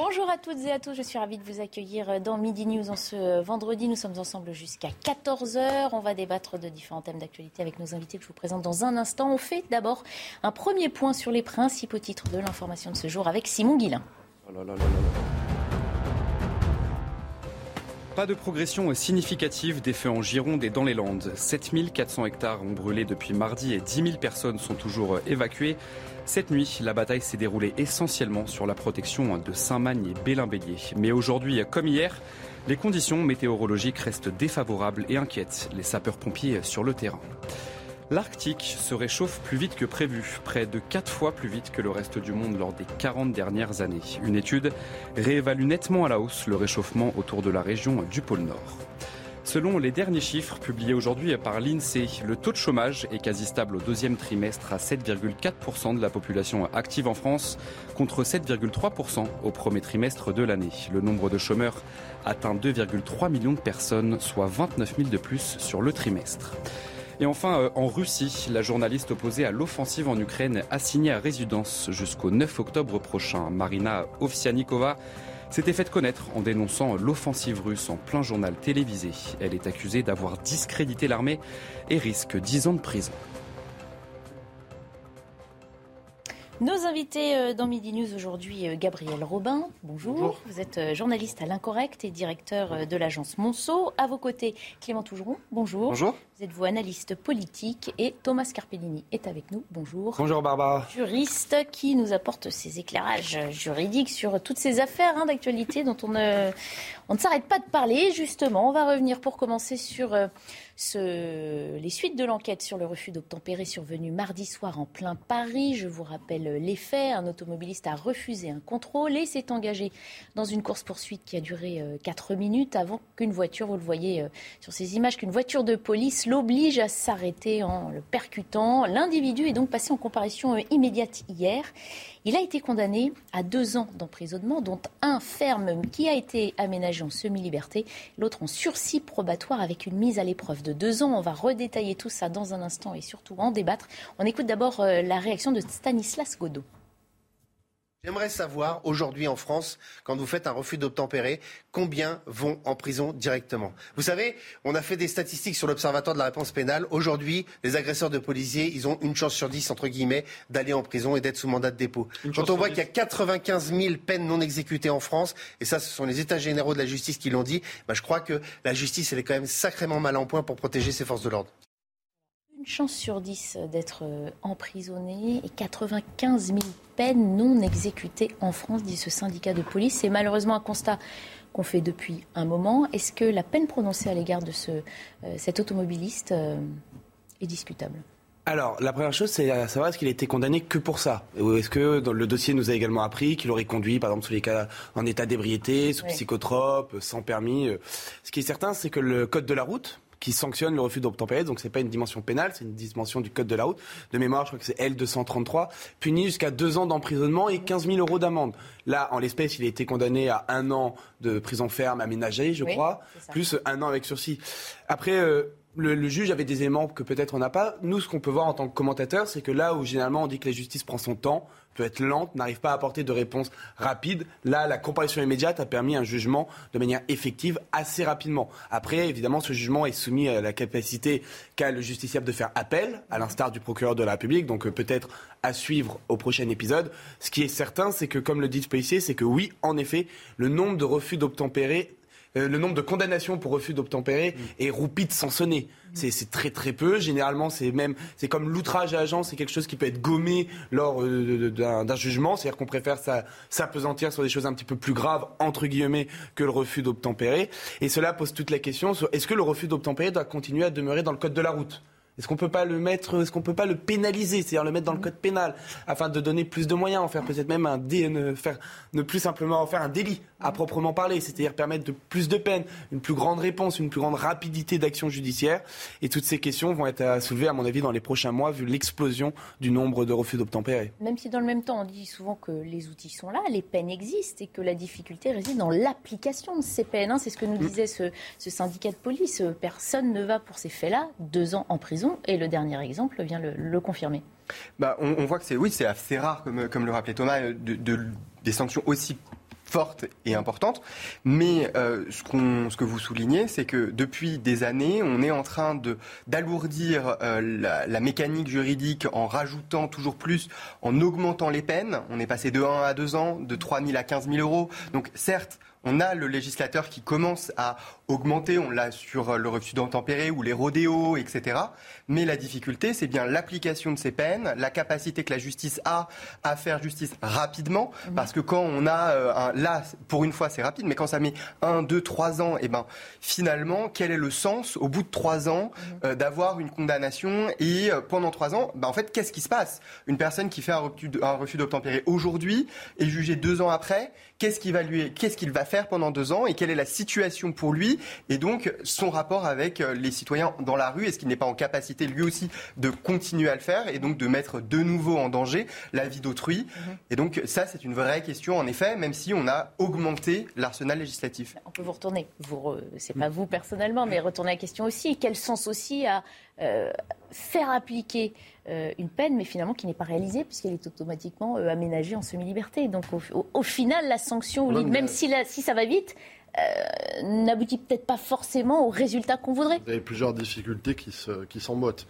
Bonjour à toutes et à tous, je suis ravie de vous accueillir dans Midi News en ce vendredi. Nous sommes ensemble jusqu'à 14h. On va débattre de différents thèmes d'actualité avec nos invités que je vous présente dans un instant. On fait d'abord un premier point sur les principaux titres de l'information de ce jour avec Simon Guillain. Pas de progression significative des feux en Gironde et dans les Landes. 7400 hectares ont brûlé depuis mardi et 10 000 personnes sont toujours évacuées. Cette nuit, la bataille s'est déroulée essentiellement sur la protection de Saint-Magne et Bélin-Bélier. Mais aujourd'hui, comme hier, les conditions météorologiques restent défavorables et inquiètent les sapeurs-pompiers sur le terrain. L'Arctique se réchauffe plus vite que prévu, près de 4 fois plus vite que le reste du monde lors des 40 dernières années. Une étude réévalue nettement à la hausse le réchauffement autour de la région du pôle Nord. Selon les derniers chiffres publiés aujourd'hui par l'INSEE, le taux de chômage est quasi stable au deuxième trimestre à 7,4% de la population active en France contre 7,3% au premier trimestre de l'année. Le nombre de chômeurs atteint 2,3 millions de personnes, soit 29 000 de plus sur le trimestre. Et enfin, euh, en Russie, la journaliste opposée à l'offensive en Ukraine assignée à résidence jusqu'au 9 octobre prochain. Marina Ovsianikova s'était faite connaître en dénonçant l'offensive russe en plein journal télévisé. Elle est accusée d'avoir discrédité l'armée et risque 10 ans de prison. Nos invités euh, dans Midi News aujourd'hui, euh, Gabriel Robin, bonjour. Vous êtes euh, journaliste à l'Incorrect et directeur de l'agence Monceau. À vos côtés, Clément Tougeron, bonjour. Bonjour. Vous êtes vous analyste politique et Thomas Carpellini est avec nous. Bonjour. Bonjour Barbara. Juriste qui nous apporte ses éclairages juridiques sur toutes ces affaires hein, d'actualité dont on ne, on ne s'arrête pas de parler. Justement, on va revenir pour commencer sur ce, les suites de l'enquête sur le refus d'obtempérer survenu mardi soir en plein Paris. Je vous rappelle les faits. Un automobiliste a refusé un contrôle et s'est engagé dans une course-poursuite qui a duré 4 minutes avant qu'une voiture, vous le voyez sur ces images, qu'une voiture de police l'oblige à s'arrêter en le percutant. L'individu est donc passé en comparution immédiate hier. Il a été condamné à deux ans d'emprisonnement, dont un ferme qui a été aménagé en semi-liberté, l'autre en sursis probatoire avec une mise à l'épreuve de deux ans. On va redétailler tout ça dans un instant et surtout en débattre. On écoute d'abord la réaction de Stanislas Godot. J'aimerais savoir aujourd'hui en France, quand vous faites un refus d'obtempérer, combien vont en prison directement? Vous savez, on a fait des statistiques sur l'Observatoire de la réponse pénale. Aujourd'hui, les agresseurs de policiers, ils ont une chance sur dix, entre guillemets, d'aller en prison et d'être sous mandat de dépôt. Une quand on voit qu'il y a 95 000 peines non exécutées en France, et ça, ce sont les États généraux de la justice qui l'ont dit, bah, je crois que la justice, elle est quand même sacrément mal en point pour protéger ses forces de l'ordre. Une chance sur 10 d'être euh, emprisonné et 95 000 peines non exécutées en France, dit ce syndicat de police. C'est malheureusement un constat qu'on fait depuis un moment. Est-ce que la peine prononcée à l'égard de ce, euh, cet automobiliste euh, est discutable? Alors, la première chose, c'est à savoir est-ce qu'il a été condamné que pour ça? Ou est-ce que dans le dossier nous a également appris qu'il aurait conduit, par exemple, sous les cas en état d'ébriété, sous Oui. psychotrope, sans permis. Ce qui est certain, c'est que le code de la route qui sanctionne le refus d'obtempérer, donc c'est pas une dimension pénale, c'est une dimension du code de la route. De mémoire, je crois que c'est L233, punit jusqu'à deux ans d'emprisonnement et 15 000 euros d'amende. Là, en l'espèce, il a été condamné à un an de prison ferme aménagée, je Oui, crois, plus un an avec sursis. Après, euh, le, le juge avait des éléments que peut-être on n'a pas. Nous, ce qu'on peut voir en tant que commentateur, c'est que là où généralement on dit que la justice prend son temps, peut être lente, n'arrive pas à apporter de réponse rapide, là, la comparution immédiate a permis un jugement de manière effective assez rapidement. Après, évidemment, ce jugement est soumis à la capacité qu'a le justiciable de faire appel, à l'instar du procureur de la République, donc euh, peut-être à suivre au prochain épisode. Ce qui est certain, c'est que, comme le dit le policier, c'est que oui, en effet, le nombre de refus d'obtempérer euh, le nombre de condamnations pour refus d'obtempérer est roupide sans sonner. C'est c'est très très peu. Généralement, c'est même c'est comme l'outrage à agent, c'est quelque chose qui peut être gommé lors euh, de- de- d'un jugement. C'est-à-dire qu'on préfère s'apesantir sur des choses un petit peu plus graves entre guillemets que le refus d'obtempérer. Et cela pose toute la question sur est-ce que le refus d'obtempérer doit continuer à demeurer dans le code de la route? Est-ce qu'on peut pas le mettre, est-ce qu'on peut pas le pénaliser, c'est-à-dire le mettre dans le code pénal, afin de donner plus de moyens, en faire peut-être même un dé, ne, faire, ne plus simplement en faire un délit à proprement parler, c'est-à-dire permettre de plus de peine, une plus grande réponse, une plus grande rapidité d'action judiciaire. Et toutes ces questions vont être soulevées, à mon avis, dans les prochains mois, vu l'explosion du nombre de refus d'obtempérer. Même si dans le même temps, on dit souvent que les outils sont là, les peines existent et que la difficulté réside dans l'application de ces peines. Hein. C'est ce que nous mm. disait ce, ce syndicat de police. Personne ne va pour ces faits-là deux ans en prison. Et le dernier exemple vient le, confirmer. Bah, on, voit que c'est oui, c'est assez rare, comme, comme le rappelait Thomas, de, des sanctions aussi forte et importante. Mais euh, ce, ce, que vous soulignez, c'est que depuis des années, on est en train de, d'alourdir euh, la, la, mécanique juridique en rajoutant toujours plus, en augmentant les peines. On est passé de 1 à 2 ans, de 3 000 à 15 000 euros. Donc certes, on a le législateur qui commence à augmenter, on l'a sur le refus d'entempérer ou les rodéos, etc. Mais la difficulté, c'est bien l'application de ces peines, la capacité que la justice a à faire justice rapidement, mhm. parce que quand on a euh, un, là, pour une fois, c'est rapide, mais quand ça met un, deux, trois ans, et eh ben finalement, quel est le sens au bout de trois ans mhm. euh, d'avoir une condamnation et euh, pendant trois ans, ben, en fait, qu'est-ce qui se passe? Une personne qui fait un refus d'obtempérer aujourd'hui est jugée deux ans après qu'est-ce qu'il va lui, qu'est-ce qu'il va faire pendant deux ans et quelle est la situation pour lui et donc son rapport avec euh, les citoyens dans la rue. Est-ce qu'il n'est pas en capacité lui aussi de continuer à le faire et donc de mettre de nouveau en danger la vie d'autrui? Mhm. Et donc ça, c'est une vraie question en effet, même si on a augmenté l'arsenal législatif. On peut vous retourner. Vous, c'est pas vous personnellement, mais retourner la question aussi. Quel sens aussi à euh, faire appliquer euh, une peine, mais finalement qui n'est pas réalisée, puisqu'elle est automatiquement euh, aménagée en semi-liberté. Donc au, final, la sanction, même si, si, ça va vite, n'aboutit peut-être pas forcément au résultat qu'on voudrait. Vous avez plusieurs difficultés qui, qui s'emboîtent.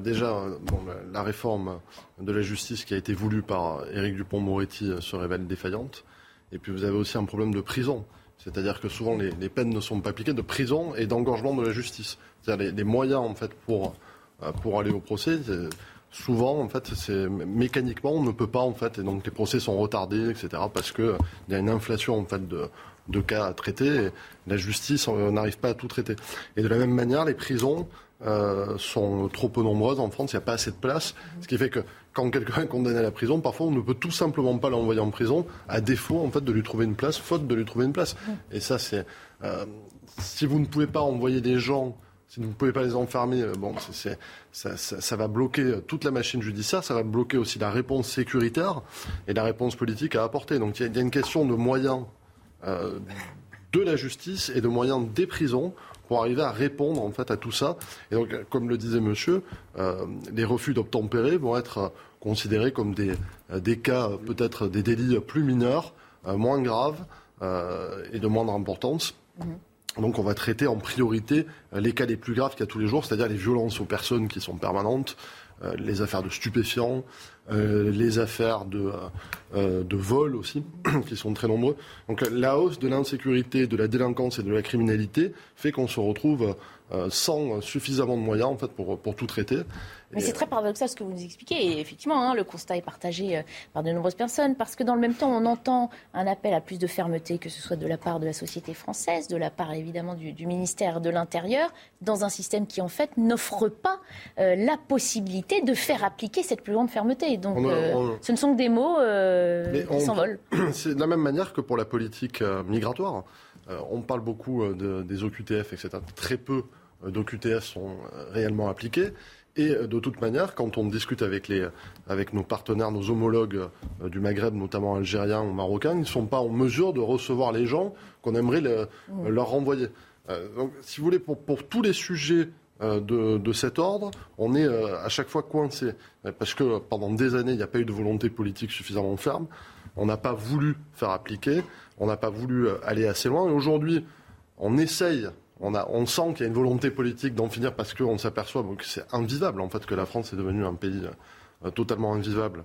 déjà, la, réforme de la justice qui a été voulue par Éric Dupont-Moretti se révèle défaillante. Et puis vous avez aussi un problème de prison. C'est-à-dire que souvent les, peines ne sont pas appliquées de prison et d'engorgement de la justice. C'est-à-dire les, moyens en fait pour euh, pour aller au procès. Souvent, en fait, c'est mécaniquement, on ne peut pas, en fait, et donc les procès sont retardés, etc., parce qu'il y a une inflation, en fait, de, de cas à traiter. Et la justice n'arrive pas à tout traiter. Et de la même manière, les prisons euh, sont trop peu nombreuses en France. Il n'y a pas assez de place, ce qui fait que quand quelqu'un est condamné à la prison, parfois on ne peut tout simplement pas l'envoyer en prison, à défaut en fait de lui trouver une place, faute de lui trouver une place. Et ça, c'est euh, si vous ne pouvez pas envoyer des gens si vous ne pouvez pas les enfermer, euh, bon, ça, va bloquer euh, toute la machine judiciaire, ça va bloquer aussi la réponse sécuritaire et la réponse politique à apporter. Donc il y, a une question de moyens euh, de la justice et de moyens des prisons pour arriver à répondre en fait à tout ça. Et donc, comme le disait Monsieur, les refus d'obtempérer vont être considérés comme des, des cas peut-être des délits plus mineurs, moins graves et de moindre importance. Mmh. Donc on va traiter en priorité euh, les cas les plus graves qu'il y a tous les jours, c'est-à-dire les violences aux personnes qui sont permanentes, euh, les affaires de stupéfiants, euh, les affaires de, de vol aussi, qui sont très nombreux. Donc la hausse de l'insécurité, de la délinquance et de la criminalité fait qu'on se retrouve sans suffisamment de moyens en fait pour, pour tout traiter. Mais c'est très paradoxal ce que vous nous expliquez. Et effectivement, hein, le constat est partagé euh, par de nombreuses personnes parce que dans le même temps, on entend un appel à plus de fermeté, que ce soit de la part de la société française, de la part évidemment du, ministère de l'Intérieur, dans un système qui en fait n'offre pas euh, la possibilité de faire appliquer cette plus grande fermeté. Donc euh, ce ne sont que des mots qui s'envolent. C'est de la même manière que pour la politique migratoire. On parle beaucoup des OQTF, etc. Très peu d'OQTF sont réellement appliqués. Et euh, de toute manière, quand on discute avec, les, avec nos partenaires, nos homologues euh, du Maghreb, notamment algériens ou marocains, ils ne sont pas en mesure de recevoir les gens qu'on aimerait mmh. leur renvoyer. Euh, donc, si vous voulez, pour, pour tous les sujets de, de, cet ordre, on est à chaque fois coincé. Parce que pendant des années, il n'y a pas eu de volonté politique suffisamment ferme. On n'a pas voulu faire appliquer. On n'a pas voulu aller assez loin. Et aujourd'hui, on essaye on, sent qu'il y a une volonté politique d'en finir parce qu'on s'aperçoit que c'est invivable, en fait, que la France est devenue un pays euh, totalement invivable.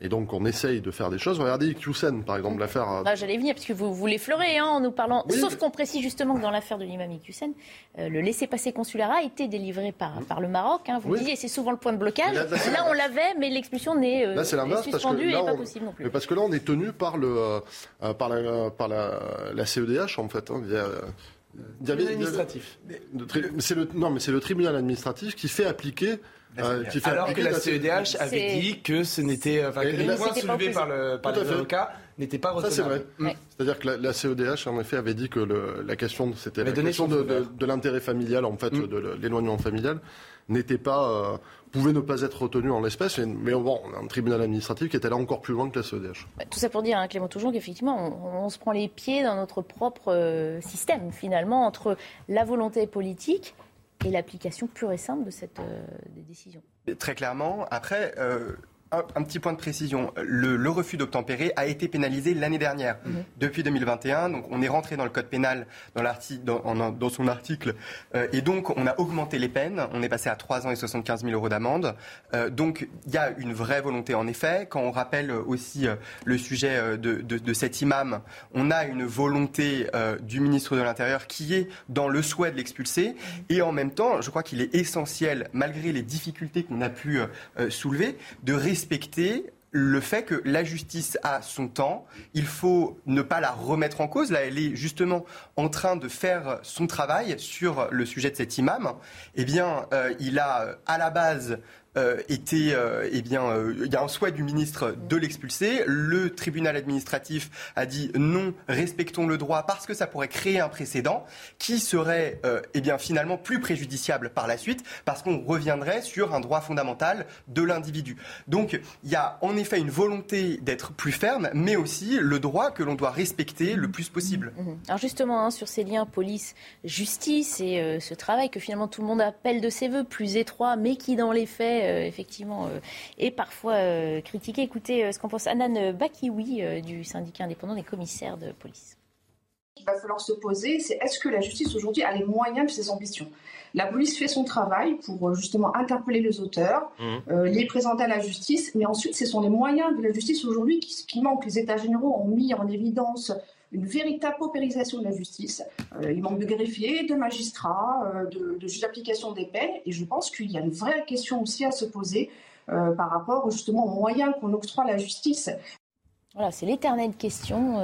Et donc, on essaye de faire des choses. Regardez Iqiyoussen, par exemple, l'affaire. Ah, J'allais venir, parce que vous, vous l'effleurez hein, en nous parlant. Sauf qu'on précise justement que dans l'affaire de l'imam Iqiyoussen, euh, le laissez-passer consulaire a été délivré par, par le Maroc. Hein. Vous disiez, c'est souvent le point de blocage. Là, on l'avait, mais l'expulsion n'est euh, suspendue et pas possible non plus. Mais parce que là, on est tenu par, le, par, la, par la, CEDH, en fait. Hein. Il y a, administratif. C'est le, non, mais c'est le tribunal administratif qui fait appliquer euh, qui fait Alors que la CEDH avait C'est- dit que ce n'était, enfin, que les points pas soulevés par, le, par les avocats n'étaient pas Ça, c'est vrai. retenables. Ouais. C'est-à-dire que la, la CEDH, en effet, avait dit que le- la question, c'était avait la donné question son de, l'intérêt familial, en fait, Mm. de l'éloignement familial, n'était pas, euh, pouvait ne pas être retenu en l'espèce. Mais bon, on a un tribunal administratif qui était là encore plus loin que la CEDH. Bah, Tout ça pour dire, hein, Clément Toujon, qu'effectivement, on, on se prend les pieds dans notre propre euh, système, finalement, entre la volonté politique et l'application pure et simple de cette euh, des décisions. Très clairement. Après, euh, un, un petit point de précision. Le, le refus d'obtempérer a été pénalisé l'année dernière, Mhm. depuis 2021. Donc, on est rentré dans le code pénal dans, l'arti- dans, en- dans son article. euh, et donc, on a augmenté les peines. On est passé à 3 ans et 75 000 euros d'amende. Euh, donc, il y a une vraie volonté, en effet. Quand on rappelle aussi euh, le sujet de, de- de cet imam, on a une volonté euh, du ministre de l'Intérieur qui est dans le souhait de l'expulser. Et en même temps, je crois qu'il est essentiel, malgré les difficultés qu'on a pu soulever, de respecter le fait que la justice a son temps, il faut ne pas la remettre en cause. Là, elle est justement en train de faire son travail sur le sujet de cet imam. Eh bien, euh, il a euh, à la base euh, été, euh, eh bien, euh, il y a un souhait du ministre de l'expulser. Le tribunal administratif a dit non, respectons le droit parce que ça pourrait créer un précédent qui serait, eh bien, finalement plus préjudiciable par la suite parce qu'on reviendrait sur un droit fondamental de l'individu. Donc, il y a en effet une volonté d'être plus ferme, mais aussi le droit que l'on doit respecter le plus possible. Mhm. Alors justement, hein, sur ces liens police-justice et ce travail que finalement tout le monde appelle de ses voeux, plus étroit, mais qui dans les faits, euh, effectivement, euh, est parfois euh, critiqué. Écoutez euh, ce qu'en pense Anan Bakiwi euh, du syndicat indépendant des commissaires de police. qu'il va falloir se poser, c'est est-ce que la justice aujourd'hui a les moyens de ses ambitions? La police fait son travail pour euh, justement interpeller les auteurs, euh, les présenter à la justice, mais ensuite ce sont les moyens de la justice aujourd'hui qui, qui manquent. Les États généraux ont mis en évidence une véritable paupérisation de la justice. Euh, il manque de greffiers, de magistrats, euh, de, de juges d'application des peines, et je pense qu'il y a une vraie question aussi à se poser euh, par rapport justement aux moyens qu'on octroie à la justice. Voilà, c'est l'éternelle question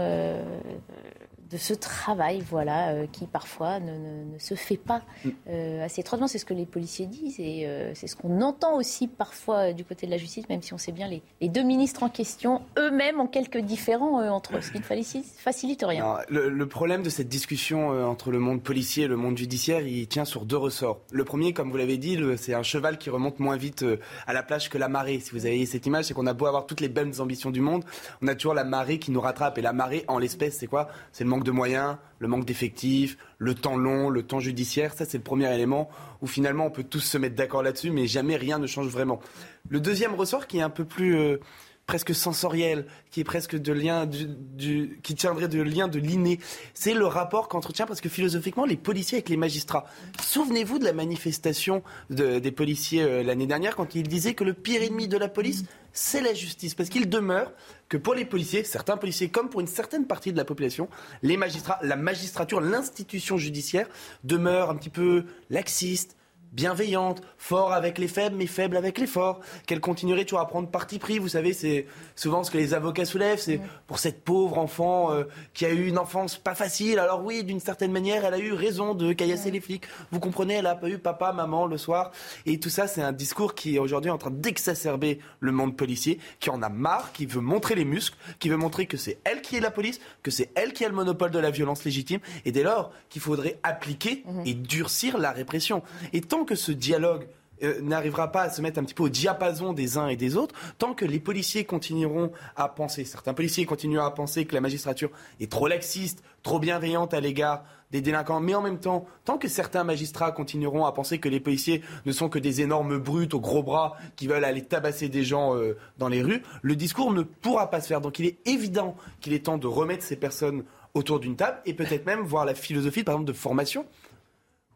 de ce travail, voilà, euh, qui parfois ne, ne- ne se fait pas euh, assez étroitement. C'est ce que les policiers disent et euh, c'est ce qu'on entend aussi parfois du côté de la justice, même si on sait bien les, les deux ministres en question eux-mêmes ont quelques différends entre eux, ce qui ne facilite, rien. Le, le problème de cette discussion entre le monde policier et le monde judiciaire, il tient sur deux ressorts. Le premier, comme vous l'avez dit, c'est un cheval qui remonte moins vite à la plage que la marée. Si vous avez cette image, c'est qu'on a beau avoir toutes les belles ambitions du monde, on a toujours la marée qui nous rattrape. Et la marée, en l'espèce, c'est quoi? C'est le manque de moyens, le manque d'effectifs, le temps long, le temps judiciaire. Ça, c'est le premier élément où finalement on peut tous se mettre d'accord là-dessus, mais jamais rien ne change vraiment. Le deuxième ressort, qui est un peu plus euh, presque sensoriel, qui est presque de lien du, qui tiendrait de lien de l'inné. C'est le rapport qu'entretient parce que philosophiquement les policiers avec les magistrats. Souvenez-vous de la manifestation de- des policiers euh, l'année dernière quand ils disaient que le pire ennemi de la police c'est la justice parce qu'il demeure que pour les policiers, certains policiers comme pour une certaine partie de la population, les magistrats, la magistrature, l'institution judiciaire demeure un petit peu laxiste, bienveillante, fort avec les faibles, mais faible avec les forts, qu'elle continuerait toujours à prendre parti pris. Vous savez, c'est souvent ce que les avocats soulèvent, c'est pour cette pauvre enfant euh, qui a eu une enfance pas facile. Alors oui, d'une certaine manière, elle a eu raison de caillasser les flics. Vous comprenez, elle a pas eu papa, maman le soir. Et tout ça, c'est un discours qui est aujourd'hui en train d'exacerber le monde policier, qui en a marre, qui veut montrer les muscles, qui veut montrer que c'est elle qui est la police, que c'est elle qui a le monopole de la violence légitime, et dès lors qu'il faudrait appliquer et durcir la répression. Et tant que ce dialogue euh, n'arrivera pas à se mettre un petit peu au diapason des uns et des autres, tant que les policiers continueront à penser, certains policiers continueront à penser que la magistrature est trop laxiste, trop bienveillante à l'égard des délinquants, mais en même temps, tant que certains magistrats continueront à penser que les policiers ne sont que des énormes brutes aux gros bras qui veulent aller tabasser des gens euh, dans les rues, le discours ne pourra pas se faire. Donc il est évident qu'il est temps de remettre ces personnes autour d'une table et peut-être même voir la philosophie, par exemple, de formation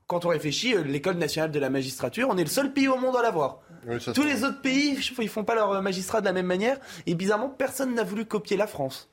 quand on réfléchit, euh, l'école nationale de la magistrature, on est le seul pays au monde à l'avoir. Oui, Tous les autres pays, ils font pas leur euh, magistrat de la même manière. Et bizarrement, personne n'a voulu copier la France.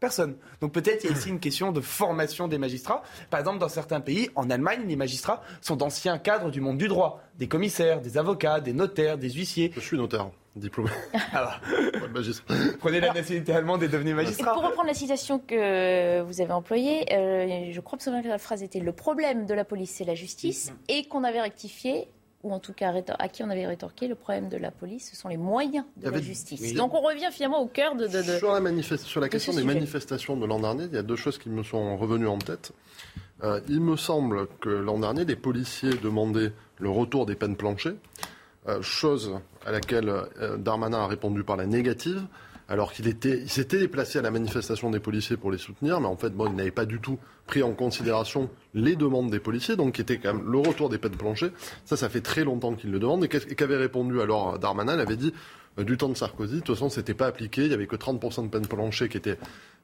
Personne. Donc peut-être il y a ici une question de formation des magistrats. Par exemple, dans certains pays, en Allemagne, les magistrats sont d'anciens cadres du monde du droit. Des commissaires, des avocats, des notaires, des huissiers. Je suis notaire, diplômé. Ah Pas de magistrat. Prenez la nationalité allemande et devenez magistrat. pour reprendre la citation que vous avez employée, euh, je crois que la phrase était le problème de la police, c'est la justice, et qu'on avait rectifié ou en tout cas à qui on avait rétorqué, le problème de la police, ce sont les moyens de la justice. Oui. Donc on revient finalement au cœur de... de, de- Sur la, sur question des sujet. manifestations de l'an dernier, il y a deux choses qui me sont revenues en tête. Euh, il me semble que l'an dernier, les policiers demandaient le retour des peines planchées, euh, chose à laquelle euh, Darmanin a répondu par la négative, alors qu'il était, il s'était déplacé à la manifestation des policiers pour les soutenir, mais en fait, bon, il n'avait pas du tout pris en considération les demandes des policiers, donc qui était quand même le retour des peines planchées. Ça, ça fait très longtemps qu'il le demande. Et qu'avait répondu alors Darmanin? Il avait dit euh, du temps de Sarkozy, de toute façon, c'était pas appliqué. Il y avait que 30% de peines planchées qui étaient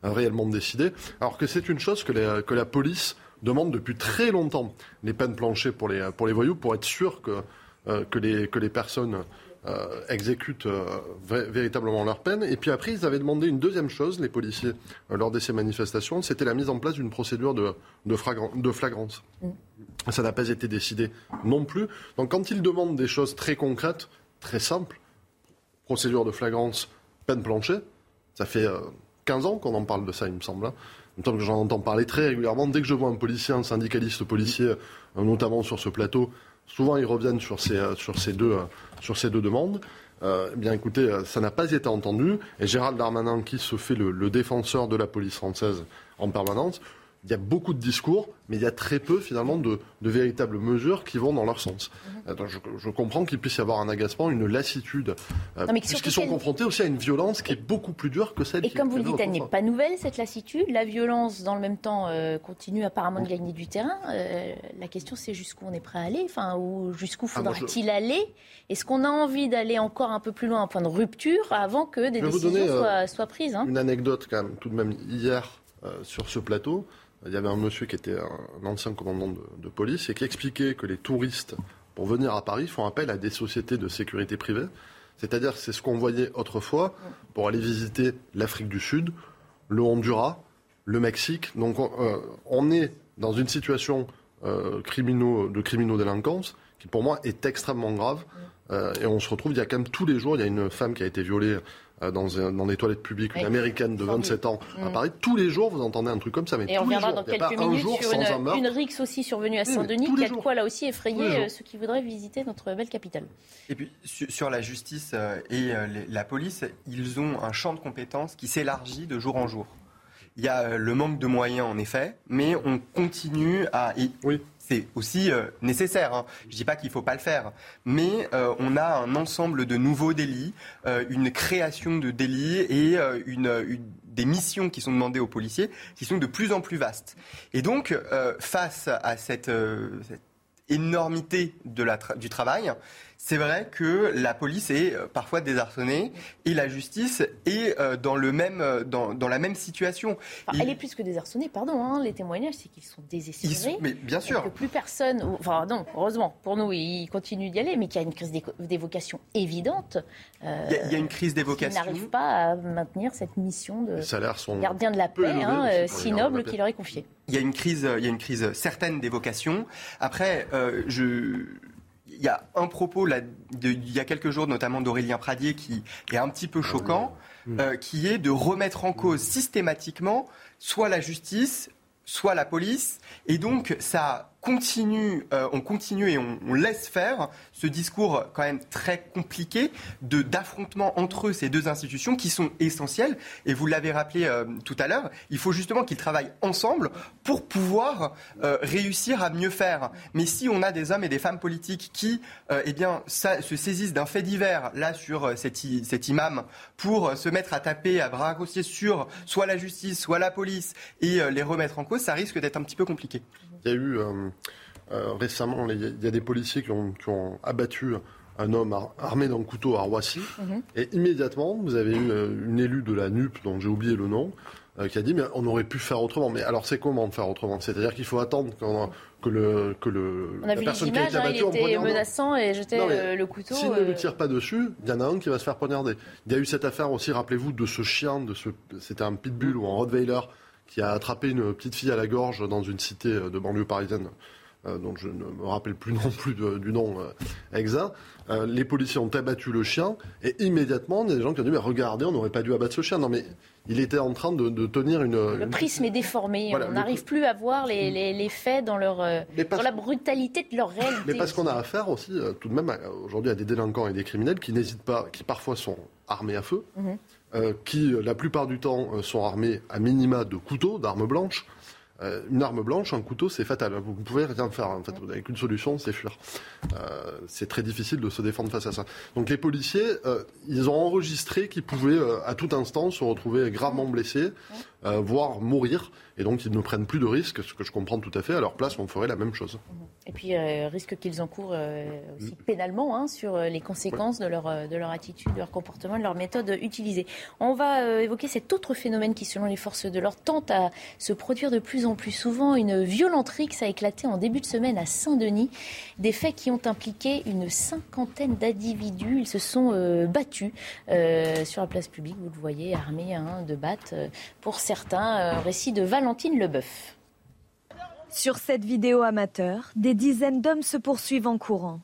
euh, réellement décidées. Alors que c'est une chose que, la police demande depuis très longtemps, les peines planchées pour les, pour les voyous, pour être sûr que, euh, les personnes euh, exécutent euh, vé- véritablement leur peine. Et puis après, ils avaient demandé une deuxième chose, les policiers, euh, lors de ces manifestations, c'était la mise en place d'une procédure de, de, flagrance. Ça n'a pas été décidé non plus. Donc quand ils demandent des choses très concrètes, très simples, procédure de flagrance, peine planchée, ça fait euh, 15 ans qu'on en parle de ça, il me semble. hein. En temps que j'en entends parler très régulièrement. Dès que je vois un policier, un syndicaliste policier, notamment sur ce plateau, souvent ils reviennent sur ces, euh, euh, deux demandes. Euh, eh bien écoutez, ça n'a pas été entendu. Et Gérald Darmanin, qui se fait le défenseur de la police française en permanence, il y a beaucoup de discours, mais il y a très peu finalement de, de véritables mesures qui vont dans leur sens. Mhm. Je, je comprends qu'il puisse y avoir un agacement, une lassitude, euh, puisqu'ils sont confrontés aussi à une violence qui est beaucoup plus dure que celle Et qui comme vous le dites, elle n'est pas nouvelle, cette lassitude. La violence, dans le même temps, euh, continue apparemment de gagner du terrain. Euh, la question, c'est jusqu'où on est prêt à aller, enfin, ou jusqu'où Ah, faudra-t-il aller? Est-ce qu'on a envie d'aller encore un peu plus loin, un point de rupture, avant que des décisions donner, euh, soient, soient prises hein? Une anecdote quand même, tout de même, hier, sur ce plateau, il y avait un monsieur qui était un, ancien commandant de, police et qui expliquait que les touristes, pour venir à Paris, font appel à des sociétés de sécurité privée. C'est-à-dire, c'est ce qu'on voyait autrefois pour aller visiter l'Afrique du Sud, le Honduras, le Mexique. Donc, on, euh, est dans une situation euh, criminaux, de criminaux-délinquance qui, pour moi, est extrêmement grave. Euh, et on se retrouve, il y a quand même tous les jours, il y a une femme qui a été violée dans, un- dans des toilettes publiques, une Oui. américaine de 27 ans à Mm. Paris. Tous les jours, vous entendez un truc comme ça. Mais Et on reviendra dans quelques un minutes jour sur sans un une, une rixe aussi survenue à Saint-Denis, qui a de quoi là aussi effrayer euh, ceux qui voudraient visiter notre belle capitale. Et puis su- sur la justice euh, et euh, la police, ils ont un champ de compétences qui s'élargit de jour en jour. Il y a euh, le manque de moyens en effet, mais on continue à... et Oui. C'est aussi euh, nécessaire. hein. Je ne dis pas qu'il ne faut pas le faire, mais euh, on a un ensemble de nouveaux délits, euh, une création de délits et des missions qui sont demandées aux policiers qui sont de plus en plus vastes. Et donc, face à cette, énormité du travail, c'est vrai que la police est euh, parfois désarçonnée et la justice est euh, dans, le même, euh, dans, dans la même situation. Enfin, Il- elle est plus que désarçonnée, pardon. hein, les témoignages, c'est qu'ils sont Ils désespérés. sont- mais bien Que sûr. plus personne, enfin non, heureusement pour nous, ils continuent d'y aller, mais qu'il y a une crise d'évocation évidente. euh, Il y, a, il y a une crise d'évocation. n'arrive pas à maintenir cette mission de sont. gardien de la paix, hein, euh, si noble qu'il leur est confié. Il y a une crise, il y a une crise certaine d'évocation. Après, euh, je, y a un propos là, de- il y a quelques jours, notamment d'Aurélien Pradier, qui est un petit peu choquant, euh, qui est de remettre en cause systématiquement soit la justice, soit la police, et donc ça continue, euh, on continue et on, on laisse faire ce discours quand même très compliqué de d'affrontement entre ces deux institutions qui sont essentielles. Et vous l'avez rappelé euh, tout à l'heure, il faut justement qu'ils travaillent ensemble pour pouvoir euh, réussir à mieux faire. Mais si on a des hommes et des femmes politiques qui, euh, eh bien, ça, se saisissent d'un fait divers là sur euh, cet, cet imam pour euh, se mettre à taper à bras raccourcis sur soit la justice, soit la police et les remettre en cause, ça risque d'être un petit peu compliqué. Il y a eu euh, euh, récemment, il y a- des policiers qui ont, qui ont abattu un homme ar- armé d'un couteau à Roissy. Mhm. Et immédiatement, vous avez eu euh, une élue de la NUP, dont j'ai oublié le nom, euh, qui a dit mais on aurait pu faire autrement. Mais alors c'est comment faire autrement? C'est-à-dire qu'il faut attendre que le que le On a la vu les personne qui a images, été hein, il était menaçant et jetait Non, le couteau. S'il ne euh, lui tire pas dessus, il y en a un qui va se faire poignarder. Il y a eu cette affaire aussi, rappelez-vous, de ce chien, de ce, c'était un pitbull ou un rottweiler qui a attrapé une petite fille à la gorge dans une cité de banlieue parisienne dont je ne me rappelle plus non plus du nom exact, les policiers ont abattu le chien et immédiatement, il y a des gens qui ont dit mais regardez, on n'aurait pas dû abattre ce chien. Non mais il était en train de, tenir une. Le prisme est déformé. on n'arrive plus à voir les, faits dans, leur, dans la brutalité de leur réalité. Mais parce qu'on a affaire aussi, tout de même, aujourd'hui, à des délinquants et des criminels qui n'hésitent pas, qui parfois sont armés à feu, mhm. Euh, qui la plupart du temps euh, sont armés à minima de couteaux, d'armes blanches. Euh, une arme blanche, un couteau, c'est fatal. Vous ne pouvez rien faire. En fait, vous n'avez solution, c'est fuir. c'est très difficile de se défendre face à ça. Donc les policiers, ils ont enregistré qu'ils pouvaient à tout instant se retrouver gravement blessés, voire mourir. Et donc, ils ne prennent plus de risques, ce que je comprends tout à fait. À leur place, on ferait la même chose. Et puis, euh, risque qu'ils encourent euh, aussi pénalement hein, sur euh, les conséquences de, leur, de leur attitude, de leur comportement, de leur méthode utilisée. On va évoquer cet autre phénomène qui, selon les forces de l'ordre, tente à se produire de plus en plus souvent. Une violente rixe a éclaté en début de semaine à Saint-Denis. Des faits qui ont impliqué une cinquantaine d'individus. Ils se sont battus sur la place publique, vous le voyez, armés hein, de battes. pour certains, récit de Val Leboeuf. Sur cette vidéo amateur, des dizaines d'hommes se poursuivent en courant.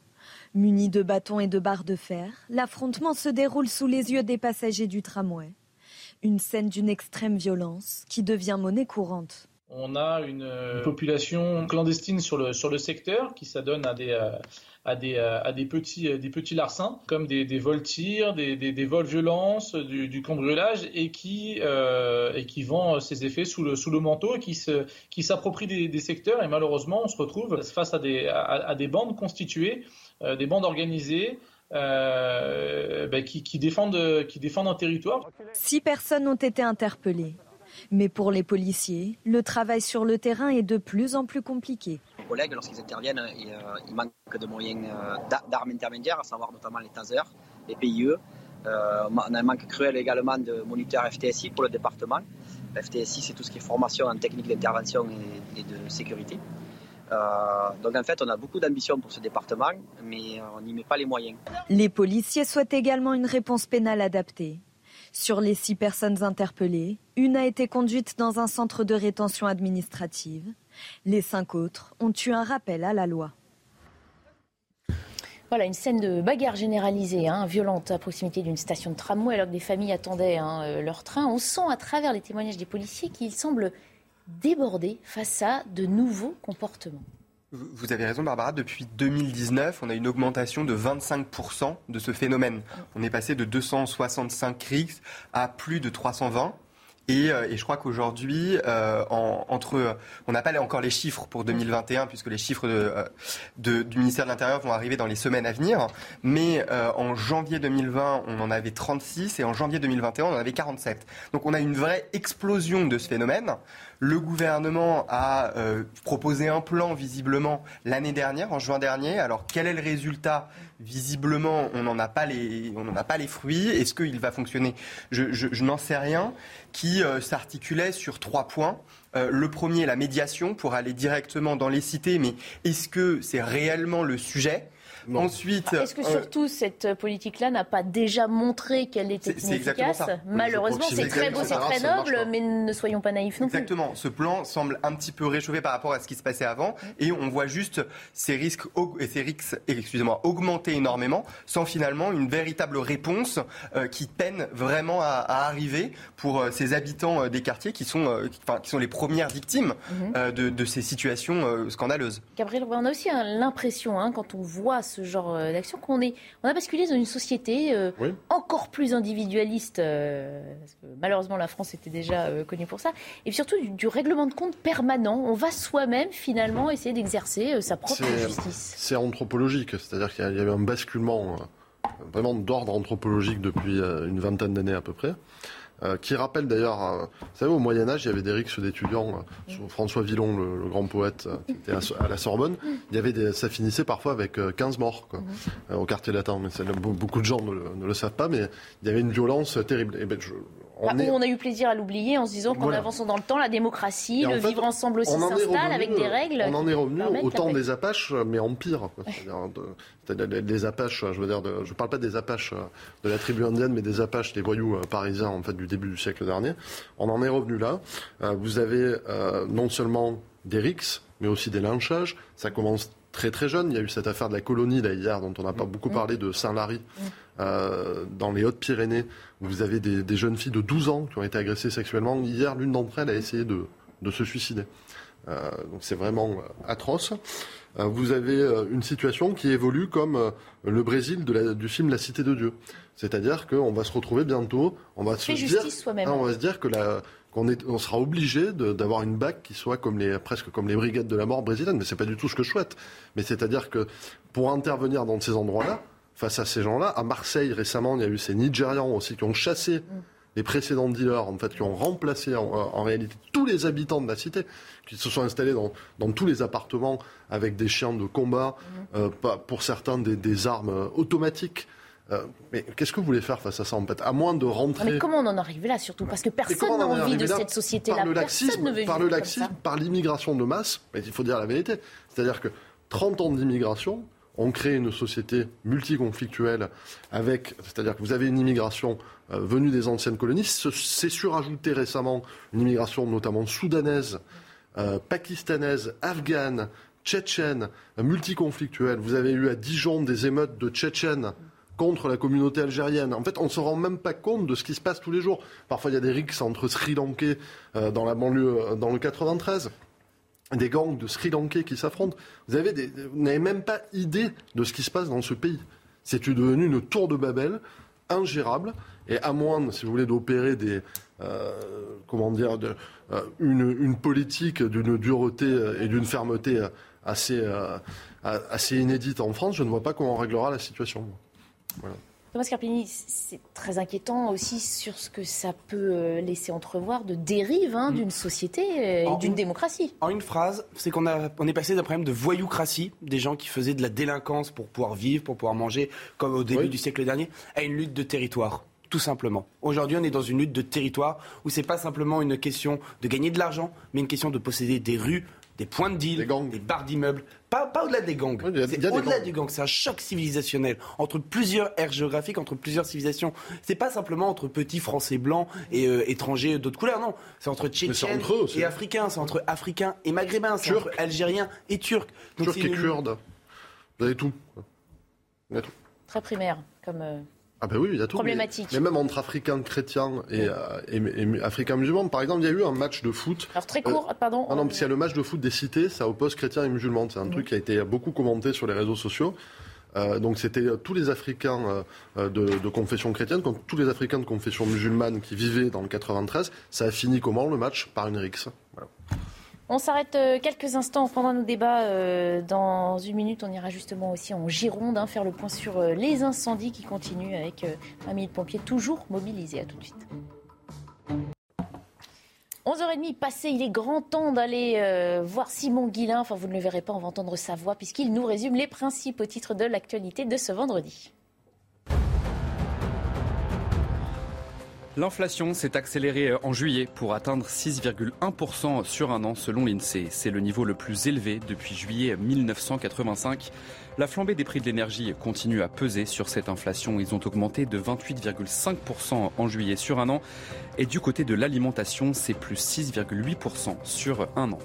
Munis de bâtons et de barres de fer, l'affrontement se déroule sous les yeux des passagers du tramway. Une scène d'une extrême violence qui devient monnaie courante. On a une, euh, population clandestine sur le, sur le secteur qui s'adonne à des, euh, à des, euh, à des, petits, larcins, comme des, des vols tirs, des, des, vols violences, du, du cambriolage, et qui, et qui vend ses effets sous le, manteau et qui, qui s'approprient des, secteurs. Et malheureusement, on se retrouve face à des, bandes constituées, des bandes organisées. Ben, qui défendent un territoire. Six personnes ont été interpellées. Mais pour les policiers, le travail sur le terrain est de plus en plus compliqué. Collègues, lorsqu'ils interviennent, ils euh, manquent de moyens euh, d'armes intermédiaires, à savoir notamment les tasers, les PIE. Euh, on a un manque cruel également de moniteurs FTSI pour le département. FTSI, c'est tout ce qui est formation en technique d'intervention et, de sécurité. donc en fait, on a beaucoup d'ambition pour ce département, mais on n'y met pas les moyens. Les policiers souhaitent également une réponse pénale adaptée. Sur les six personnes interpellées, une a été conduite dans un centre de rétention administrative. Les cinq autres ont eu un rappel à la loi. Voilà, une scène de bagarre généralisée, hein, violente à proximité d'une station de tramway alors que des familles attendaient hein, euh, leur train. On sent à travers les témoignages des policiers qu'ils semblent débordés face à de nouveaux comportements. Vous avez raison, Barbara. Depuis 2019, on a une augmentation de 25% de ce phénomène. On est passé de 265 RICS à plus de 320. Euh, et, je crois qu'aujourd'hui, euh, entre, on n'a pas encore les chiffres pour 2021 puisque les chiffres euh, du ministère de l'Intérieur vont arriver dans les semaines à venir. Mais en janvier 2020, on en avait 36 et en janvier 2021, on en avait 47. Donc on a une vraie explosion de ce phénomène. Le gouvernement a proposé un plan visiblement l'année dernière, en juin dernier. Alors quel est le résultat? Visiblement, on n'en a pas les, a pas les fruits. Est-ce qu'il va fonctionner? Je, je n'en sais rien qui euh, s'articulait sur trois points. Euh, le premier, la médiation pour aller directement dans les cités, mais est-ce que c'est réellement le sujet? Ensuite, est-ce que euh, surtout cette politique-là n'a pas déjà montré qu'elle était inefficace Malheureusement, c'est très beau, c'est très noble, mais ne soyons pas naïfs non plus. Exactement. Ce plan semble un petit peu réchauffé par rapport à ce qui se passait avant, et on voit juste ces risques, ces risques, excusez-moi, augmenter énormément, sans finalement une véritable réponse euh, qui peine vraiment à, arriver pour euh, ces habitants des quartiers qui sont, qui sont les premières victimes mhm. de, ces situations scandaleuses. Gabriel, on a aussi hein, l'impression, hein, quand on voit ce genre euh, d'action qu'on est, on a basculé dans une société euh, encore plus individualiste. Euh, malheureusement, la France était déjà connue pour ça. Et surtout du, règlement de compte permanent. On va soi-même finalement essayer d'exercer sa propre justice. C'est anthropologique, c'est-à-dire qu'il y a eu un basculement vraiment d'ordre anthropologique depuis une vingtaine d'années à peu près. Euh, qui rappelle d'ailleurs, euh, vous savez, au Moyen Âge, il y avait des rixes d'étudiants. Euh, François Villon, le, grand poète qui était à, la Sorbonne, il y avait des, ça finissait parfois avec 15 morts quoi, au quartier latin. Mais beaucoup de gens ne le, savent pas, mais il y avait une violence terrible. Et ben, on, on a eu plaisir à l'oublier en se disant qu'en avançant dans le temps, la démocratie, le vivre ensemble aussi s'installe avec des règles. On en est revenu au temps des Apaches, mais en pire. Les Apaches, je veux dire, je ne parle pas des Apaches de la tribu indienne, mais des Apaches, les voyous euh, parisiens en fait du début du siècle dernier. On en est revenu là. Euh, vous avez euh, non seulement des rixes, mais aussi des lynchages. Ça commence très très jeune. Il y a eu cette affaire de la colonie là, hier, dont on n'a pas mm. beaucoup mm. parlé, de Saint-Lary, mm. euh, dans les Hautes-Pyrénées, où vous avez des, jeunes filles de 12 ans qui ont été agressées sexuellement. Hier, l'une d'entre elles a essayé de, se suicider. Euh, donc c'est vraiment euh, atroce. vous avez une situation qui évolue comme le Brésil du film La Cité de Dieu. C'est-à-dire qu'on va se retrouver bientôt, on va, se dire, on va se dire que la, qu'on on sera obligé d'avoir une BAC qui soit comme les, presque comme les brigades de la mort brésiliennes. Mais c'est pas du tout ce que je souhaite. Mais c'est-à-dire que pour intervenir dans ces endroits-là, face à ces gens-là, à Marseille récemment, il y a eu ces Nigérians aussi qui ont chassé les précédents dealers, en fait, qui ont remplacé en, réalité tous les habitants de la cité, qui se sont installés dans, dans tous les appartements avec des chiens de combat, euh, pour certains des armes automatiques. Euh, mais qu'est-ce que vous voulez faire face à ça en fait? À moins de rentrer. Mais comment on en arrive là surtout? Parce que personne n'a envie de cette société-là. Personne ne veut Par le laxisme, par l'immigration de masse. Mais il faut dire la vérité. C'est-à-dire que 30 ans d'immigration ont créé une société multiconflictuelle avec, c'est-à-dire que vous avez une immigration euh, venue des anciennes colonies. C'est surajouté récemment une immigration notamment soudanaise, euh, pakistanaise, afghane, tchétchène, multiconflictuelle. Vous avez eu à Dijon des émeutes de tchétchènes contre la communauté algérienne. En fait, on ne se rend même pas compte de ce qui se passe tous les jours. Parfois, il y a des rixes entre Sri Lankais euh, dans la banlieue, euh, dans le 93 des gangs de Sri Lankais qui s'affrontent. Vous n'avez même pas idée de ce qui se passe dans ce pays. C'est devenu une tour de Babel ingérable et à moins, si vous voulez, d'opérer des euh, comment dire, une, politique d'une dureté et d'une fermeté assez assez inédite en France, je ne vois pas comment on réglera la situation. Thomas Carpini, c'est très inquiétant aussi sur ce que ça peut euh, laisser entrevoir de dérive hein, mm. d'une société euh, et d'une démocratie. En une phrase, c'est qu'on on est passé d'un problème de voyoucratie, des gens qui faisaient de la délinquance pour pouvoir vivre, pour pouvoir manger, comme au début du siècle dernier, à une lutte de territoire tout simplement. Aujourd'hui, on est dans une lutte de territoire où c'est pas simplement une question de gagner de l'argent, mais une question de posséder des rues, des points de deal, des, bars d'immeubles. Pas, au-delà des gangs. c'est au-delà des gangs. C'est un choc civilisationnel entre plusieurs aires géographiques, entre plusieurs civilisations. C'est pas simplement entre petits Français blancs et euh, étrangers d'autres couleurs. Non, c'est entre Tchétchènes et Africains. C'est entre Africains et Maghrébins. C'est entre Algériens et Turcs. Turcs et Kurdes. Vous avez tout. Très primaire comme. Euh, ah ben oui, il y a tout. Problématique. Mais, même entre Africains chrétiens et, euh, Africains musulmans, par exemple, il y a eu un match de foot. Alors très court, euh, pardon. Ah non, parce qu'il y a le match de foot des cités, ça oppose chrétiens et musulmans. C'est un truc qui a été beaucoup commenté sur les réseaux sociaux. Euh, donc c'était tous les Africains de, confession chrétienne contre tous les Africains de confession musulmane qui vivaient dans le 93. Ça a fini comment le match Par une rixe. Voilà. On s'arrête euh, quelques instants pendant nos débats. Euh, dans une minute, on ira justement aussi en Gironde hein, faire le point sur euh, les incendies qui continuent avec un millier de pompiers toujours mobilisés. À tout de suite. 11h30 passé, il est grand temps d'aller voir Simon Guillain. Enfin, vous ne le verrez pas, on va entendre sa voix puisqu'il nous résume les principaux titres de l'actualité de ce vendredi. L'inflation s'est accélérée en juillet pour atteindre 6,1% sur un an selon l'INSEE. C'est le niveau le plus élevé depuis juillet 1985. La flambée des prix de l'énergie continue à peser sur cette inflation. Ils ont augmenté de 28,5% en juillet sur un an. Et du côté de l'alimentation, c'est plus 6,8% sur un an.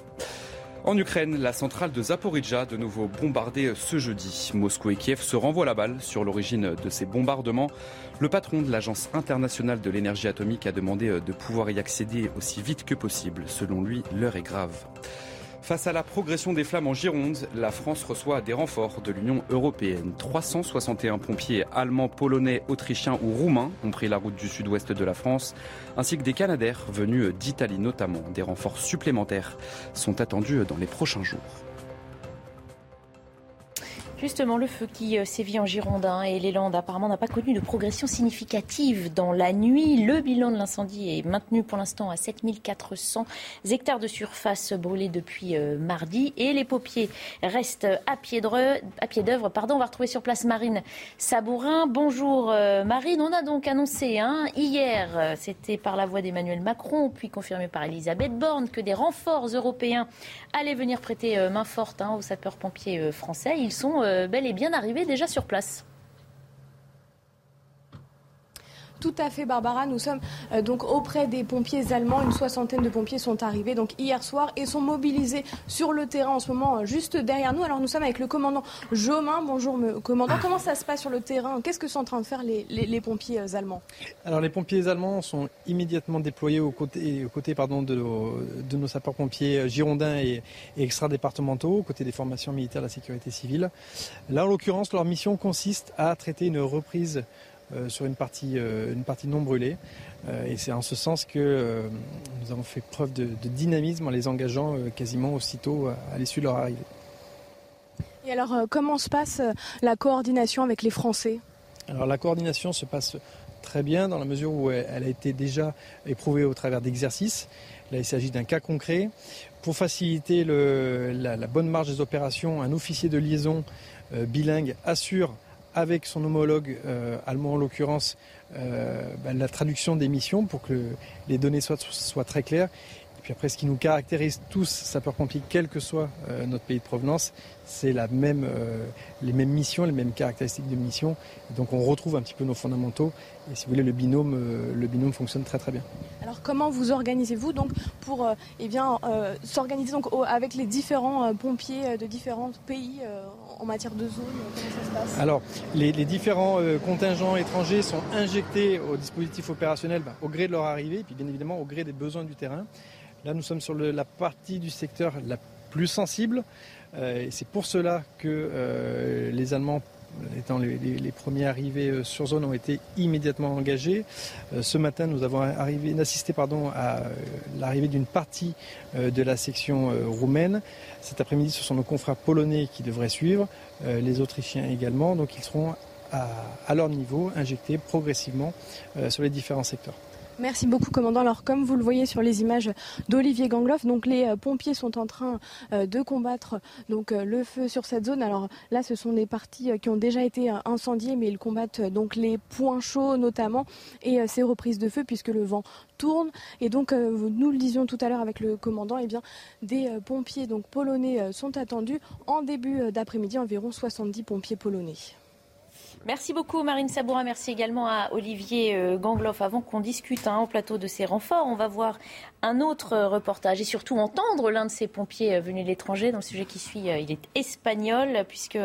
En Ukraine, la centrale de Zaporizhia, de nouveau bombardée ce jeudi. Moscou et Kiev se renvoient la balle sur l'origine de ces bombardements. Le patron de l'Agence internationale de l'énergie atomique a demandé de pouvoir y accéder aussi vite que possible. Selon lui, l'heure est grave. Face à la progression des flammes en Gironde, la France reçoit des renforts de l'Union européenne. 361 pompiers allemands, polonais, autrichiens ou roumains ont pris la route du sud-ouest de la France, ainsi que des Canadaires venus d'Italie notamment. Des renforts supplémentaires sont attendus dans les prochains jours. Justement, le feu qui euh, sévit en Girondin et les Landes apparemment n'a pas connu de progression significative dans la nuit. Le bilan de l'incendie est maintenu pour l'instant à 7400 hectares de surface brûlée depuis euh, mardi et les paupiers restent à pied d'œuvre. Pardon, on va retrouver sur place Marine Sabourin. Bonjour euh, Marine, on a donc annoncé hein, hier, c'était par la voix d'Emmanuel Macron, puis confirmé par Elisabeth Borne, que des renforts européens allaient venir prêter main forte hein, aux sapeurs-pompiers français. Ils sont bel et bien arrivé déjà sur place. Tout à fait, Barbara. Nous sommes euh, donc auprès des pompiers allemands. Une soixantaine de pompiers sont arrivés donc hier soir et sont mobilisés sur le terrain en ce moment, euh, juste derrière nous. Alors nous sommes avec le commandant Jomain. Bonjour, commandant. Comment ça se passe sur le terrain? Qu'est-ce que sont en train de faire les, pompiers euh, allemands? Alors les pompiers allemands sont immédiatement déployés aux côtés, pardon, de, nos, sapeurs-pompiers girondins et, et extra-départementaux, aux côtés des formations militaires de la sécurité civile. Là, en l'occurrence, leur mission consiste à traiter une reprise sur une partie, euh, une partie non brûlée. Euh, et c'est en ce sens que nous avons fait preuve de, dynamisme en les engageant quasiment aussitôt à, l'issue de leur arrivée. Et alors, comment se passe la coordination avec les Français? Alors, la coordination se passe très bien dans la mesure où elle a été déjà éprouvée au travers d'exercices. Là, il s'agit d'un cas concret. Pour faciliter la, la, bonne marge des opérations, un officier de liaison bilingue assure avec son homologue euh, allemand en l'occurrence euh, bah, la traduction des missions pour que les données soient, soient très claires. Puis après, ce qui nous caractérise tous sapeurs-pompiers, quel que soit euh, notre pays de provenance, c'est la même, les mêmes missions, les mêmes caractéristiques de mission. donc on retrouve un petit peu nos fondamentaux. Et si vous voulez, le binôme, le binôme fonctionne très très bien. Alors comment vous organisez-vous donc pour eh bien s'organiser donc avec les différents pompiers de différents pays en matière de zone Comment ça se passe? Alors, les, différents euh, contingents étrangers sont injectés au dispositif opérationnel bah, au gré de leur arrivée, et puis bien évidemment au gré des besoins du terrain. Là, nous sommes sur la partie du secteur la plus sensible, euh, et c'est pour cela que euh, les Allemands étant les, premiers arrivés euh, sur zone, ont été immédiatement engagés. Ce matin, nous avons assisté pardon, à l'arrivée d'une partie de la section roumaine. Cet après-midi, ce sont nos confrères polonais qui devraient suivre, les Autrichiens également. Donc ils seront à leur niveau injectés progressivement sur les différents secteurs. Merci beaucoup, commandant. Alors, comme vous le voyez sur les images d'Olivier Gangloff, donc les euh, pompiers sont en train euh, de combattre donc euh, le feu sur cette zone. Alors là, ce sont des parties qui ont déjà été incendiées, mais ils combattent donc les points chauds notamment et ces reprises de feu puisque le vent tourne. Et donc, nous le disions tout à l'heure avec le commandant, eh bien, des pompiers donc polonais sont attendus en début d'après-midi, environ 70 pompiers polonais. Merci beaucoup Marine Sabourin, merci également à Olivier euh, Gangloff. Avant qu'on discute hein, au plateau de ces renforts, on va voir un autre euh, reportage et surtout entendre l'un de ces pompiers euh, venus de l'étranger. Dans le sujet qui suit, il est espagnol puisque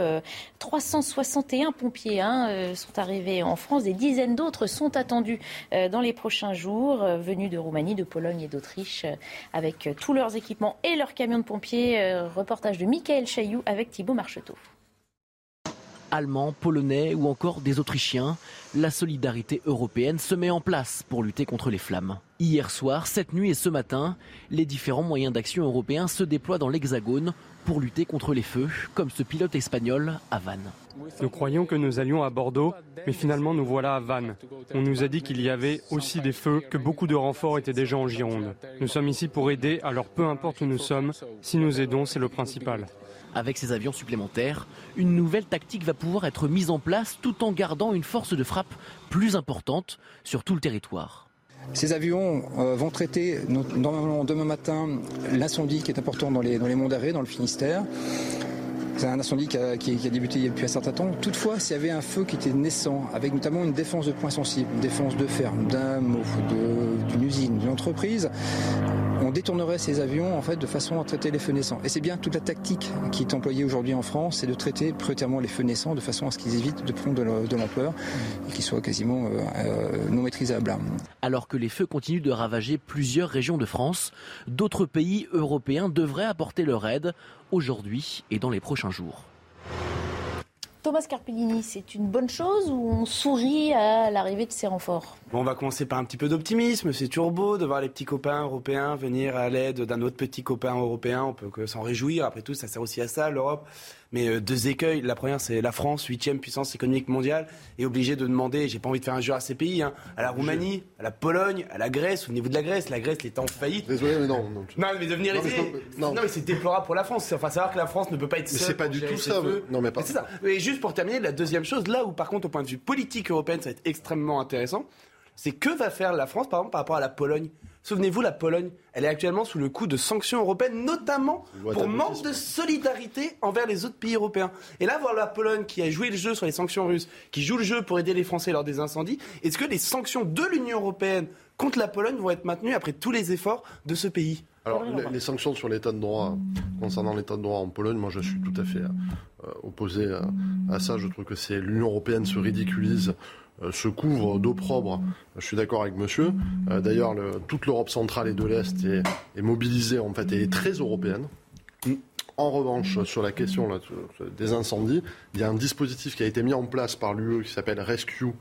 361 pompiers hein, sont arrivés en France. Des dizaines d'autres sont attendus dans les prochains jours, venus de Roumanie, de Pologne et d'Autriche avec tous leurs équipements et leurs camions de pompiers. Reportage de Michael Chailloux avec Thibault Marcheteau. Allemands, Polonais ou encore des Autrichiens, la solidarité européenne se met en place pour lutter contre les flammes. Hier soir, cette nuit et ce matin, les différents moyens d'action européens se déploient dans l'Hexagone pour lutter contre les feux, comme ce pilote espagnol à Vannes. Nous croyions que nous allions à Bordeaux, mais finalement nous voilà à Vannes. On nous a dit qu'il y avait aussi des feux, que beaucoup de renforts étaient déjà en Gironde. Nous sommes ici pour aider, alors peu importe où nous sommes, si nous aidons, c'est le principal. Avec ces avions supplémentaires, une nouvelle tactique va pouvoir être mise en place tout en gardant une force de frappe plus importante sur tout le territoire. Ces avions euh, vont traiter demain matin l'incendie qui est important dans les, dans les monts d'arrêt, dans le Finistère. C'est un incendie qui a, débuté depuis un certain temps. Toutefois, s'il y avait un feu qui était naissant, avec notamment une défense de points sensibles, une défense de ferme, d'un mot, d'une usine, d'une entreprise, on détournerait ces avions en fait de façon à traiter les feux naissants. Et c'est bien toute la tactique qui est employée aujourd'hui en France, c'est de traiter prioritairement les feux naissants de façon à ce qu'ils évitent de prendre de l'ampleur et qu'ils soient quasiment euh, euh, non maîtrisables. Alors que les feux continuent de ravager plusieurs régions de France, d'autres pays européens devraient apporter leur aide aujourd'hui et dans les prochains jours. Thomas Carpellini, c'est une bonne chose ou on sourit à l'arrivée de ces renforts? On va commencer par un petit peu d'optimisme. C'est turbo de voir les petits copains européens venir à l'aide d'un autre petit copain européen. On peut que s'en réjouir. Après tout, ça sert aussi à ça, l'Europe mais euh, deux écueils. La première, c'est la France, huitième puissance économique mondiale, est obligée de demander, j'ai pas envie de faire un jeu à ces pays, hein, à la Roumanie, à la Pologne, à la Grèce, au niveau de la Grèce. La Grèce est en faillite. Désolé, mais non. Non, non mais devenir non, non. mais c'est déplorable pour la France. Enfin, savoir que la France ne peut pas être seule. Mais c'est pas du tout ça. Non, mais pas. C'est ça. Et juste pour terminer, la deuxième chose, là où par contre, au point de vue politique européen, ça va être extrêmement intéressant, c'est que va faire la France, par exemple, par rapport à la Pologne? Souvenez-vous, la Pologne, elle est actuellement sous le coup de sanctions européennes, notamment pour manque de solidarité envers les autres pays européens. Et là, voir la Pologne qui a joué le jeu sur les sanctions russes, qui joue le jeu pour aider les Français lors des incendies, est-ce que les sanctions de l'Union européenne contre la Pologne vont être maintenues après tous les efforts de ce pays? Alors, les, les, sanctions sur l'état de droit, concernant l'état de droit en Pologne, moi je suis tout à fait euh, opposé à, à, ça. Je trouve que c'est l'Union européenne se ridiculise euh, se couvre d'opprobre. Je suis d'accord avec monsieur. Euh, d'ailleurs, toute l'Europe centrale et de l'Est est, mobilisée, en fait, et est très européenne. En revanche, sur la question des incendies, il y a un dispositif qui a été mis en place par l'UE qui s'appelle Rescue,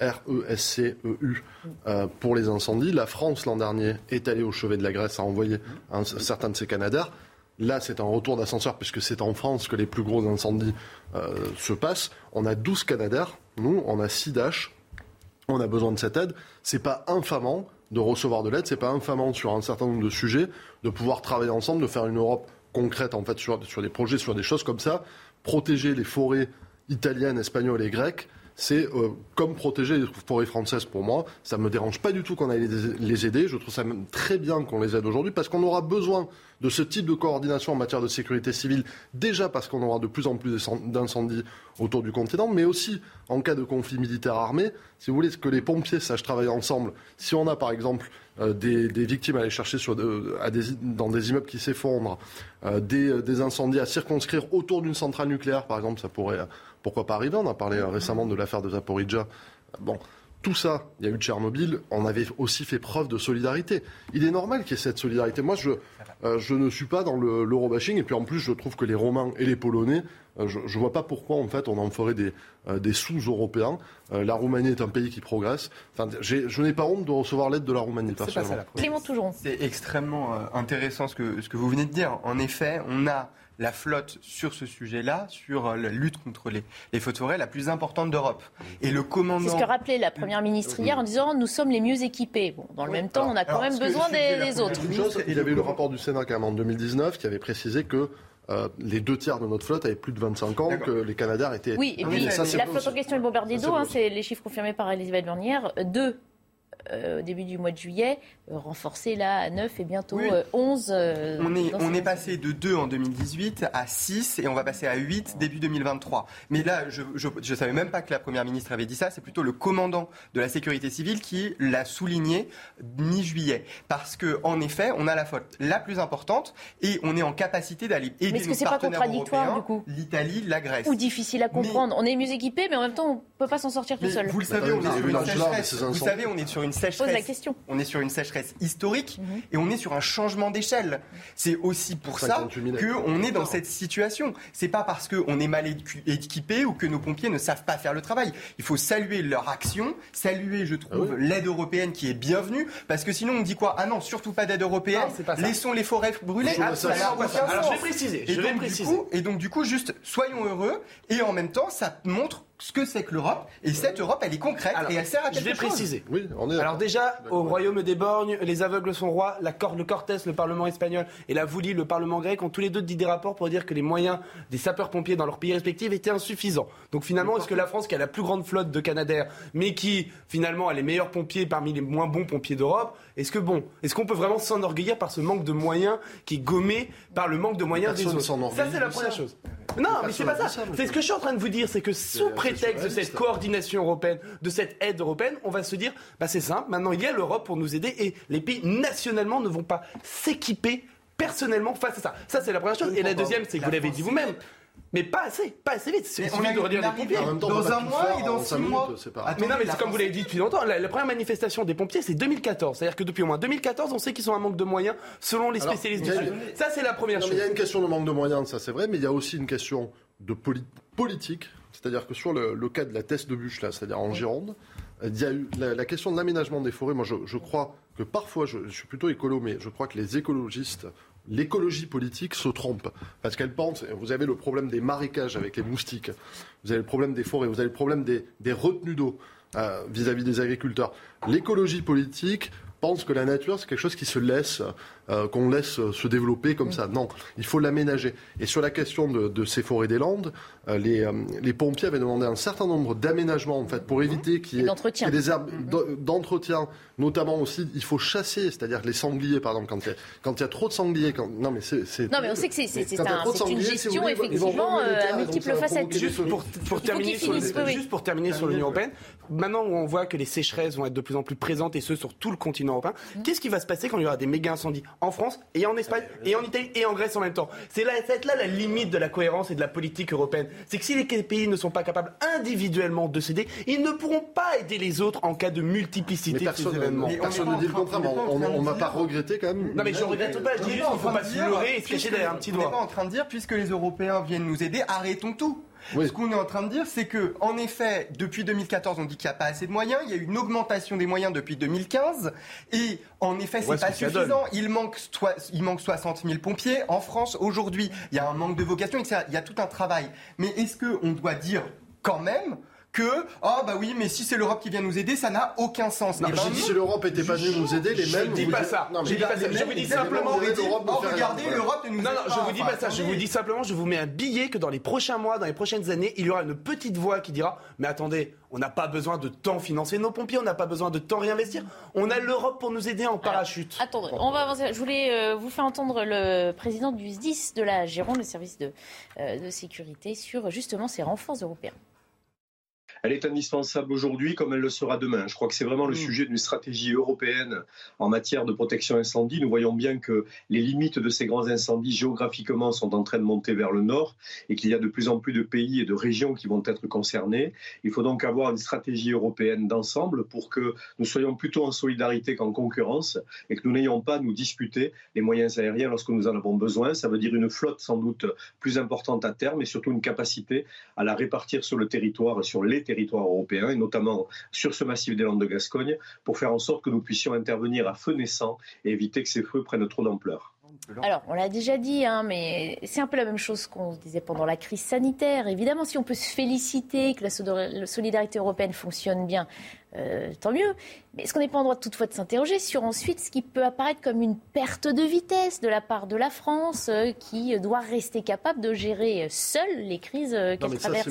R-E-S-C-E-U, euh, pour les incendies. La France, l'an dernier, est allée au chevet de la Grèce, a envoyé un, certain de ses Canadaires. Là, c'est un retour d'ascenseur puisque c'est en France que les plus gros incendies euh, se passent. On a 12 Canadaires, nous, on a 6 Dash. On a besoin de cette aide. C'est pas infamant de recevoir de l'aide, c'est pas infamant sur un certain nombre de sujets de pouvoir travailler ensemble, de faire une Europe concrète en fait sur, sur des projets, sur des choses comme ça. Protéger les forêts italiennes, espagnoles et grecques, c'est euh, comme protéger les forêts françaises pour moi. Ça ne me dérange pas du tout qu'on aille les, aider. Je trouve ça même très bien qu'on les aide aujourd'hui parce qu'on aura besoin de ce type de coordination en matière de sécurité civile, déjà parce qu'on aura de plus en plus d'incendies autour du continent, mais aussi en cas de conflit militaire armé. Si vous voulez que les pompiers sachent travailler ensemble, si on a par exemple euh, des, victimes à aller chercher dans des immeubles qui s'effondrent, euh, des, des, incendies à circonscrire autour d'une centrale nucléaire, par exemple, ça pourrait pourquoi pas arriver On a parlé euh, récemment de l'affaire de Zaporizhia. Bon, tout ça, il y a eu Tchernobyl, on avait aussi fait preuve de solidarité. Il est normal qu'il y ait cette solidarité. Moi, je, euh, je ne suis pas dans l'eurobashing, et puis en plus, je trouve que les Romains et les Polonais, euh, je ne vois pas pourquoi, en fait, on en ferait des, des sous-européens. la Roumanie est un pays qui progresse. Enfin, je n'ai pas honte de recevoir l'aide de la Roumanie, personnellement. Clément. C'est extrêmement intéressant ce que, ce que vous venez de dire. En effet, on a la flotte sur ce sujet-là, sur euh, la lutte contre les, les feux de forêt, la plus importante d'Europe. Et le commandant. C'est ce que rappelait la première ministre hier en disant nous sommes les mieux équipés. Bon, dans le même temps, on a quand même besoin des, autres. il avait eu le rapport du Sénat quand même en 2019 qui avait précisé que euh, les deux tiers de notre flotte avaient plus de 25 ans, que les Canadiens étaient. Oui, et puis la flotte en question est bombardée d'eau, hein, c'est les chiffres confirmés par Elisabeth Burnière. Deux euh, au début du mois de juillet, euh, renforcé là à 9 et bientôt 11. Euh, on est, on est passé de 2 en 2018 à 6 et on va passer à 8 début 2023. Mais là, je ne savais même pas que la Première ministre avait dit ça, c'est plutôt le commandant de la sécurité civile qui l'a souligné mi-juillet. Parce qu'en effet, on a la faute la plus importante et on est en capacité d'aller aider mais nos que partenaires pas européens, l'Italie, la Grèce. Ou difficile à comprendre. On est mieux équipé, mais en même temps, on peut pas s'en sortir tout seul. Vous le savez, on est sur une sécheresse. Vous savez, on est sur une sécheresse. question. On est sur une sécheresse historique mhm. et on est sur un changement d'échelle. C'est aussi pour ça qu'on est dans cette situation. C'est pas parce qu'on est mal équipé ou que nos pompiers ne savent pas faire le travail. Il faut saluer leur action, saluer, je trouve, ah l'aide européenne qui est bienvenue, parce que sinon on dit quoi? Ah non, surtout pas d'aide européenne. Laissons les forêts brûler. Alors je vais préciser. Je vais préciser. et donc du coup, juste soyons heureux et en même temps, ça montre ce que c'est que l'Europe. Et cette Europe, elle est concrète et elle sert à quelque chose. Je vais préciser. Oui, on est Alors déjà, au royaume des borgnes, les aveugles sont rois. La Cor le Cortés, le Parlement espagnol, et la Voulie, le Parlement grec, ont tous les deux dit des rapports pour dire que les moyens des sapeurs-pompiers dans leurs pays respectifs étaient insuffisants. Donc finalement, est-ce que la France, qui a la plus grande flotte de Canadair, mais qui finalement a les meilleurs pompiers parmi les moins bons pompiers d'Europe, est-ce que bon, est-ce qu'on peut vraiment s'enorgueillir par ce manque de moyens qui est gommé par le manque de moyens des autres Ça, c'est la première chose. Non, mais c'est pas ça. C'est ce que je suis en train de vous dire, c'est que sous prétexte de cette coordination européenne, de cette aide européenne, on va se dire, bah c'est simple, maintenant il y a l'Europe pour nous aider et les pays nationalement ne vont pas s'équiper personnellement face à ça. Ça, c'est la première chose. Et la deuxième, c'est que vous l'avez dit vous-même. Mais pas assez, pas assez vite. C'est on de redire des pompiers. Dans un mois et dans six mois. mais non, mais c'est comme vous l'avez dit depuis longtemps. La, première manifestation des pompiers, c'est 2014. C'est-à-dire que depuis au moins 2014, on sait qu'ils ont un manque de moyens selon les spécialistes du Ça, c'est la première chose. Il y a une question de manque de moyens, ça c'est vrai, mais il y a aussi une question de politique. C'est-à-dire que sur le, cas de la test de bûche, là, c'est-à-dire en Gironde, il y a eu la, question de l'aménagement des forêts. Moi, je, crois que parfois, je, je, suis plutôt écolo, mais je crois que les écologistes l'écologie politique se trompe. Parce qu'elle pense, vous avez le problème des marécages avec les moustiques, vous avez le problème des forêts, vous avez le problème des, retenues d'eau euh, vis-à-vis des agriculteurs. L'écologie politique pense que la nature, c'est quelque chose qui se laisse euh, qu'on laisse se développer comme ça. Non, il faut l'aménager. Et sur la question de, ces forêts des Landes, les, les, pompiers avaient demandé un certain nombre d'aménagements en fait pour éviter qu'il y ait, des herbes d'entretien. Notamment aussi, il faut chasser, c'est-à-dire les sangliers, par exemple, quand il y a, quand il y a trop de sangliers. Quand... Non, mais c'est non, mais on sait que c'est un, une gestion effectivement à multiples facettes. Juste pour, terminer, sur, juste pour terminer sur l'Union européenne, maintenant où on voit que les sécheresses vont être de plus en plus présentes et ce sur tout le continent européen, mmh. qu'est-ce qui va se passer quand il y aura des méga incendies en France et en Espagne et en Italie et en Grèce en même temps? C'est là, là la limite de la cohérence et de la politique européenne. C'est que si les pays ne sont pas capables individuellement de céder, ils ne pourront pas aider les autres en cas de multiplicité de ces événements. Personne ne dit le contraire, on ne va pas regretter quand même. Non mais je ne regrette pas, je dis juste qu'il ne faut pas se leurrer et se cacher derrière un petit doigt. On n'est pas en train de dire, puisque les Européens viennent nous aider, arrêtons tout. Ce qu'on est en train de dire, c'est que, en effet, depuis 2014, on dit qu'il n'y a pas assez de moyens. Il y a eu une augmentation des moyens depuis 2015. Et, en effet, c'est pas suffisant. Il manque, il manque 60 000 pompiers. En France, aujourd'hui, il y a un manque de vocation, etc. Il y a tout un travail. Mais est-ce qu'on doit dire, quand même, que ah bah oui mais si c'est l'Europe qui vient nous aider ça n'a aucun sens. Non, ben, si l'Europe était pas venue nous aider les mêmes. Je dis pas ça. je dis pas ça. Je vous dis simplement. Oh, regardez l'Europe ne nous Non non je vous dis pas ça. Je vous dis simplement je vous mets un billet que dans les prochains mois dans les prochaines années il y aura une petite voix qui dira mais attendez on n'a pas besoin de temps financer nos pompiers, on n'a pas besoin de temps réinvestir. On a l'Europe pour nous aider en parachute. attendez, on va avancer. Je voulais euh, vous faire entendre le président du SDIS de la Gironde, le service de, euh, de sécurité, sur justement ces renforts européens elle est indispensable aujourd'hui comme elle le sera demain. Je crois que c'est vraiment le mm. sujet d'une stratégie européenne en matière de protection incendie. Nous voyons bien que les limites de ces grands incendies géographiquement sont en train de monter vers le nord et qu'il y a de plus en plus de pays et de régions qui vont être concernés. Il faut donc avoir une stratégie européenne d'ensemble pour que nous soyons plutôt en solidarité qu'en concurrence et que nous n'ayons pas à nous disputer les moyens aériens lorsque nous en avons besoin. Ça veut dire une flotte sans doute plus importante à terme et surtout une capacité à la répartir sur le territoire, sur les territoires territoire européen, et notamment sur ce massif des Landes de Gascogne, pour faire en sorte que nous puissions intervenir à feu naissant et éviter que ces feux prennent trop d'ampleur. Alors, on l'a déjà dit, hein, mais c'est un peu la même chose qu'on disait pendant la crise sanitaire. Évidemment, si on peut se féliciter que la solidarité européenne fonctionne bien, euh, tant mieux. Mais est-ce qu'on n'est pas en droit toutefois de s'interroger sur ensuite ce qui peut apparaître comme une perte de vitesse de la part de la France, euh, qui doit rester capable de gérer seule les crises euh, qu'elle traverse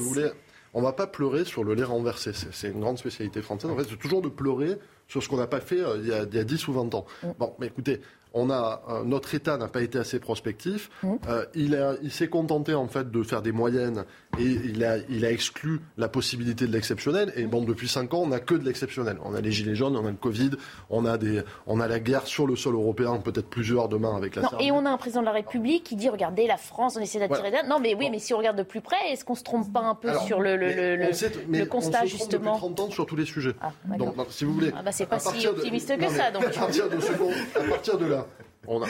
on va pas pleurer sur le lait renversé. C'est une grande spécialité française. En fait, c'est toujours de pleurer sur ce qu'on n'a pas fait euh, il, y a, il, y a, 10 ou 20 ans. Mm. Bon, mais écoutez, on a, euh, notre État n'a pas été assez prospectif. Mmh. Euh, il, il s'est contenté en fait de faire des moyennes et il a, il a exclu la possibilité de l'exceptionnel. Et bon, depuis 5 ans, on n'a que de l'exceptionnel. On a les gilets jaunes, on a le Covid, on a, des, on a la guerre sur le sol européen, peut-être plusieurs demain avec la non, Et on a un président de la République qui dit regardez la France, on essaie d'attirer voilà. Non, mais oui, mais si on regarde de plus près, est-ce qu'on se trompe pas un peu sur le, le, le, le constat on se justement depuis 30 ans sur tous les sujets. Ah, donc, si vous voulez, ah, bah, c'est pas si optimiste que ça. Donc. À partir de, à partir de là, on,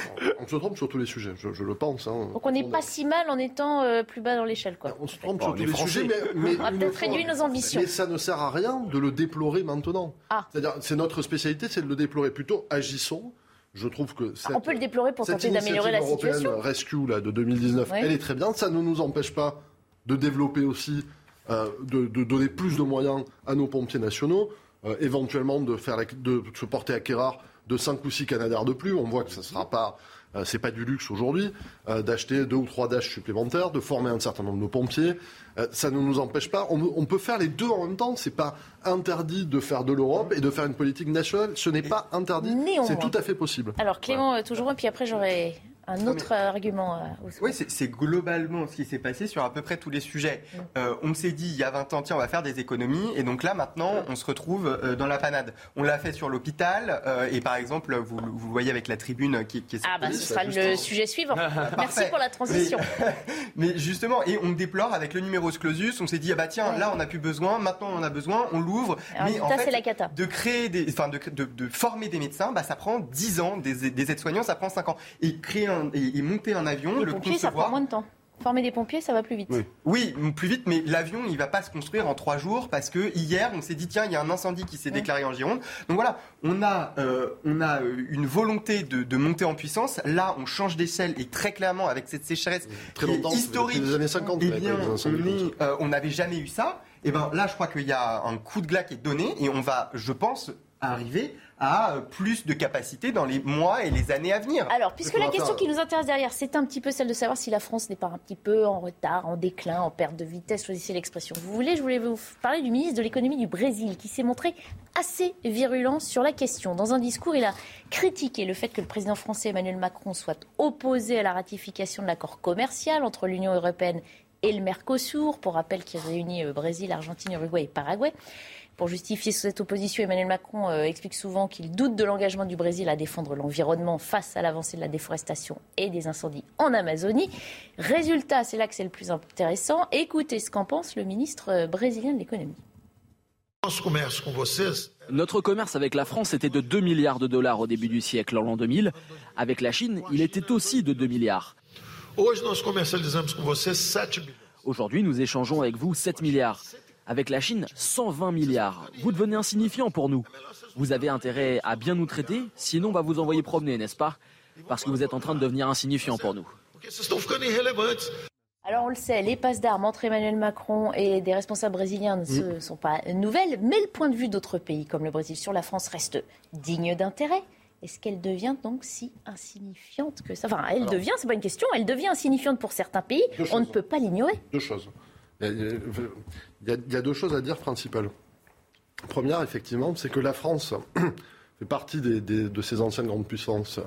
se trompe sur tous les sujets, je, le pense. Hein. Donc on n'est pas si mal en étant euh, plus bas dans l'échelle. Quoi. On se trompe sur tous les sujets, mais, on a peut-être réduit nos ambitions. Mais ça ne sert à rien de le déplorer maintenant. Ah. C'est-à-dire, c'est notre spécialité, c'est de le déplorer. Plutôt, agissons. Je trouve que cette, on peut le déplorer pour tenter d'améliorer la situation. Rescue là, de 2019, elle est très bien. Ça ne nous empêche pas de développer aussi, euh, de, donner plus de moyens à nos pompiers nationaux, euh, éventuellement de, faire de se porter à Kérard de 5 ou 6 Canadair de plus. On voit que ce ne sera pas, euh, c'est pas du luxe aujourd'hui, euh, d'acheter deux ou trois Dash supplémentaires, de former un certain nombre de pompiers. Euh, ça ne nous empêche pas. On, peut faire les deux en même temps. C'est pas interdit de faire de l'Europe et de faire une politique nationale. Ce n'est pas interdit. C'est tout à fait possible. Alors Clément, toujours un, puis après j'aurai un autre argument. Euh, oui, c'est globalement ce qui s'est passé sur à peu près tous les sujets. Mm. Euh, on s'est dit il y a 20 ans, tiens, on va faire des économies, et donc là maintenant, on se retrouve euh, dans la panade. On l'a fait sur l'hôpital, et par exemple, vous, vous voyez avec la tribune qui, qui est. Ah bah ce sera le sujet suivant. Merci pour la transition. Mais, justement, et on déplore avec le numéro clausus, on s'est dit ah bah tiens, là on n'a plus besoin, maintenant on en a besoin, on l'ouvre. Mais en fait, la cata. de créer des, enfin de, de, former des médecins, bah ça prend 10 ans, des, des aides-soignants, ça prend 5 ans. Et créer et, monter un avion, le pompiers, ça prend moins de temps. Former des pompiers, ça va plus vite. Oui, plus vite, mais l'avion, il va pas se construire en trois jours parce que hier, on s'est dit tiens, il y a un incendie qui s'est déclaré en Gironde. Donc voilà, on a, euh, on a euh, une volonté de, monter en puissance. Là, on change d'échelle et très clairement avec cette sécheresse très longtemps, historique, des années 50, eh bien, on euh, n'avait jamais eu ça. Et ben là, je crois qu'il y a un coup de glas qui est donné et on va, je pense, arriver à euh, plus de capacité dans les mois et les années à venir. Alors, puisque la question qui nous intéresse derrière, c'est un petit peu celle de savoir si la France n'est pas un petit peu en retard, en déclin, en perte de vitesse, choisissez l'expression. Vous voulez, je voulais vous parler du ministre de l'économie du Brésil, qui s'est montré assez virulent sur la question. Dans un discours, il a critiqué le fait que le président français Emmanuel Macron soit opposé à la ratification de l'accord commercial entre l'Union européenne et le Mercosur, pour rappel qui réunit euh, Brésil, Argentine, Uruguay et Paraguay. Pour justifier cette opposition, Emmanuel Macron euh, explique souvent qu'il doute de l'engagement du Brésil à défendre l'environnement face à l'avancée de la déforestation et des incendies en Amazonie. Résultat, c'est là que c'est le plus intéressant. Écoutez ce qu'en pense le ministre euh, brésilien de l'économie. Notre commerce avec la France était de 2 milliards de dollars au début du siècle, en l'an 2000. Avec la Chine, il était aussi de 2 milliards. Aujourd'hui, nous échangeons avec vous 7 milliards. Avec la Chine, 120 milliards. Vous devenez insignifiant pour nous. Vous avez intérêt à bien nous traiter, sinon on va vous envoyer promener, n'est-ce pas? Parce que vous êtes en train de devenir insignifiant pour nous. Alors on le sait, les passes d'armes entre Emmanuel Macron et des responsables brésiliens ne sont pas nouvelles, mais le point de vue d'autres pays comme le Brésil sur la France reste digne d'intérêt. Est-ce qu'elle devient donc si insignifiante que ça? Enfin, elle devient, c'est pas une question, elle devient insignifiante pour certains pays. On ne peut pas l'ignorer. Deux choses. Il y, a, deux choses à dire principales. Première, effectivement, c'est que la France fait partie de ces anciennes grandes puissances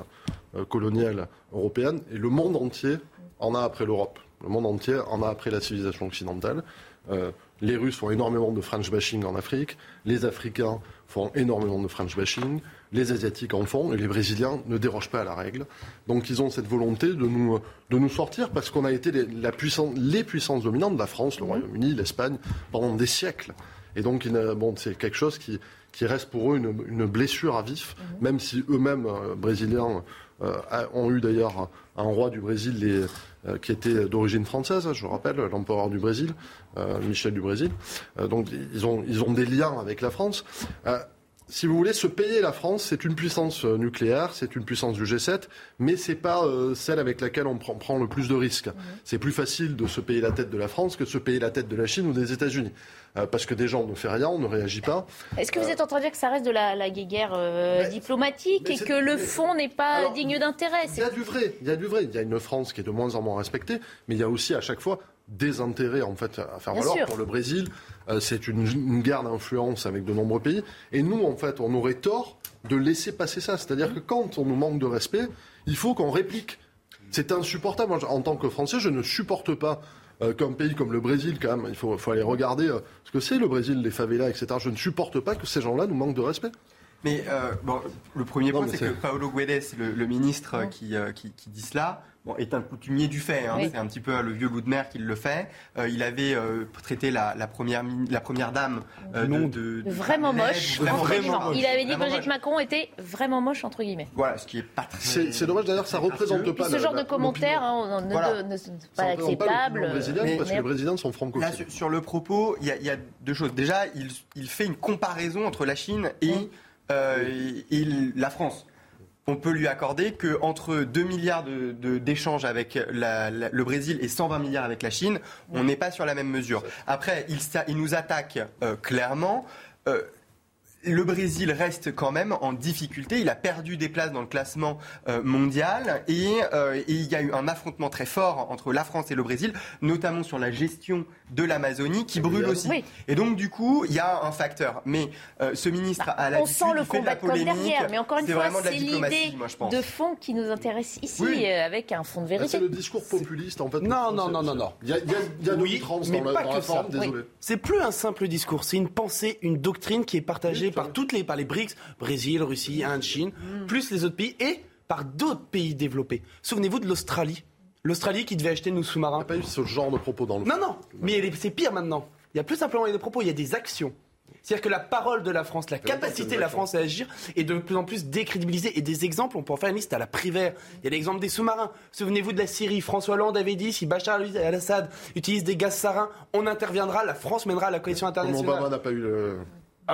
euh, coloniales européennes et le monde entier en a après l'Europe. Le monde entier en a après la civilisation occidentale. Euh, les Russes font énormément de French bashing en Afrique, les Africains font énormément de French bashing, les Asiatiques en font et les Brésiliens ne dérogent pas à la règle. Donc ils ont cette volonté de nous, de nous sortir parce qu'on a été les, la puissance, les puissances dominantes, la France, le mhm. Royaume-Uni, l'Espagne, pendant des siècles. Et donc bon, c'est quelque chose qui, qui reste pour eux une, une blessure à vif, mhm. même si eux-mêmes, euh, brésiliens, euh, ont eu d'ailleurs un roi du Brésil les, euh, qui était d'origine française, je vous rappelle, l'empereur du Brésil, Michel du Brésil. donc ils ont, ils ont des liens avec la France si vous voulez, se payer la France, c'est une puissance euh, nucléaire, c'est une puissance du G7, mais c'est pas euh, celle avec laquelle on prend, le plus de risques. C'est plus facile de se payer la tête de la France que de se payer la tête de la Chine ou des États-Unis. Euh, parce que déjà, on ne fait rien, on ne réagit pas. Est-ce que vous êtes en train de dire que ça reste de la, guerre diplomatique et que le fond n'est pas digne d'intérêt Il y a du vrai, il y a du vrai. Il y a une France qui est de moins en moins respectée, mais il y a aussi à chaque fois des intérêts en fait à faire valoir pour le Brésil. Euh, c'est une, guerre d'influence avec de nombreux pays. Et nous, en fait, on aurait tort de laisser passer ça. C'est-à-dire que quand on nous manque de respect, il faut qu'on réplique. C'est insupportable. en tant que Français, je ne supporte pas euh, qu'un pays comme le Brésil, quand même, il faut, aller regarder euh, ce que c'est le Brésil, les favelas, etc. Je ne supporte pas que ces gens-là nous manquent de respect. Mais bon, le premier point, c'est que Paolo Guedes, le, ministre qui, qui dit cela, est un coutumier du fait. Hein. C'est un petit peu le vieux loup de mer qui le fait. Euh, il avait euh, traité la, première, la première dame euh, de, vraiment moche. Il avait dit que Brigitte Macron était vraiment moche entre guillemets. Voilà, ce qui est pas très. C'est dommage d'ailleurs, ça représente pas. ce genre de commentaires hein, ne, sont pas acceptables. parce que les Brésiliens sont francophiles. sur, le propos, il y, a deux choses. Déjà, il, fait une comparaison entre la Chine et, et la France on peut lui accorder qu'entre 2 milliards d'échanges de, avec le Brésil et 120 milliards avec la Chine, on n'est pas sur la même mesure. Après, il, il nous attaque euh, clairement. Euh, le Brésil reste quand même en difficulté. Il a perdu des places dans le classement euh, mondial euh, et, il y a eu un affrontement très fort entre la France et le Brésil, notamment sur la gestion de l'Amazonie qui brûle aussi. Et donc du coup, il y a un facteur. Mais euh, ce ministre a la On sent le combat comme derrière, mais encore une fois, c'est l'idée de fond qui nous intéresse ici avec un fond de vérité. C'est le discours populiste en fait. Non, non, non, non, non. Il y a, il y a, oui, dans, la, dans la forme, désolé. C'est plus un simple discours, c'est une pensée, une doctrine qui est partagée par toutes les, par les BRICS, Brésil, Russie, Inde, Chine, mm. plus les autres pays, et par d'autres pays développés. Souvenez-vous de l'Australie. L'Australie qui devait acheter nos sous-marins. Il n'y a pas eu ce genre de propos dans le. Non, non, mais c'est pire maintenant. Il y a plus simplement des propos, il y a des actions. C'est-à-dire que la parole de la France, la capacité de la France à agir est de plus en plus décrédibilisée. Et des exemples, on peut en faire une liste à la privaire. Il y a l'exemple des sous-marins. Souvenez-vous de la Syrie. François Hollande avait dit si Bachar al-Assad utilise des gaz sarins, on interviendra, la France mènera la coalition internationale. Obama n'a pas eu le...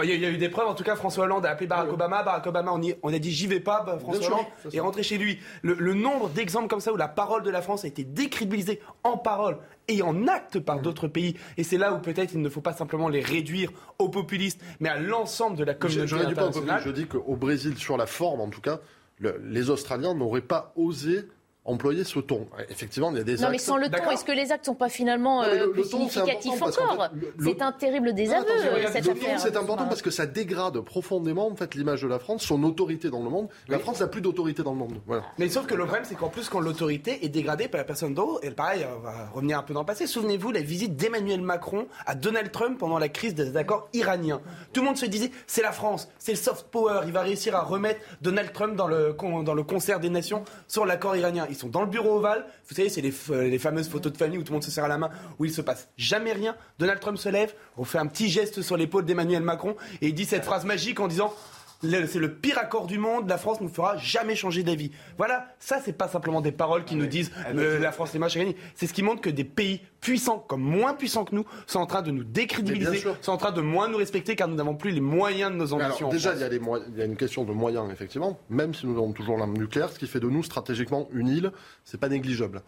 il y, a eu des preuves, en tout cas, François Hollande a appelé Barack Obama. Barack Obama, on, a dit j'y vais pas, bah, François Hollande est rentré chez lui. Le, nombre d'exemples comme ça où la parole de la France a été décrédibilisée en parole et en acte par d'autres pays. Et c'est là où peut-être il ne faut pas simplement les réduire aux populistes, mais à l'ensemble de la communauté je, internationale. je dis qu'au Brésil, sur la forme en tout cas, les Australiens n'auraient pas osé employer ce ton. Effectivement, il y a des non, mais sans le ton, est-ce que les actes ne sont pas finalement euh, plus significatifs encore? C'est un terrible désaveu, cette le affaire. C'est important parce que ça dégrade profondément en fait, l'image de la France, son autorité dans le monde. La France n'a plus d'autorité dans le monde. Voilà. Mais sauf que le problème, c'est qu'en plus, quand l'autorité est dégradée par la personne d'eau, et pareil, on va revenir un peu dans le passé, souvenez-vous la visite d'Emmanuel Macron à Donald Trump pendant la crise des accords iraniens. Tout le monde se disait, c'est la France, c'est le soft power, il va réussir à remettre Donald Trump dans le, dans le concert des nations sur l'accord iranien. Ils sont dans le bureau ovale. Vous savez, c'est les, fameuses photos de famille où tout le monde se serre à la main, où il se passe jamais rien. Donald Trump se lève, on fait un petit geste sur l'épaule d'Emmanuel Macron et il dit cette phrase magique en disant c'est le pire accord du monde, la France ne fera jamais changer d'avis. Voilà, ça c'est pas simplement des paroles qui nous disent euh, la France est moche c'est ce qui montre que des pays puissants comme moins puissants que nous sont en train de nous décrédibiliser, sont en train de moins nous respecter car nous n'avons plus les moyens de nos ambitions. déjà, il y, a il y, a une question de moyens effectivement, même si nous avons toujours l'arme nucléaire, ce qui fait de nous stratégiquement une île, c'est pas négligeable.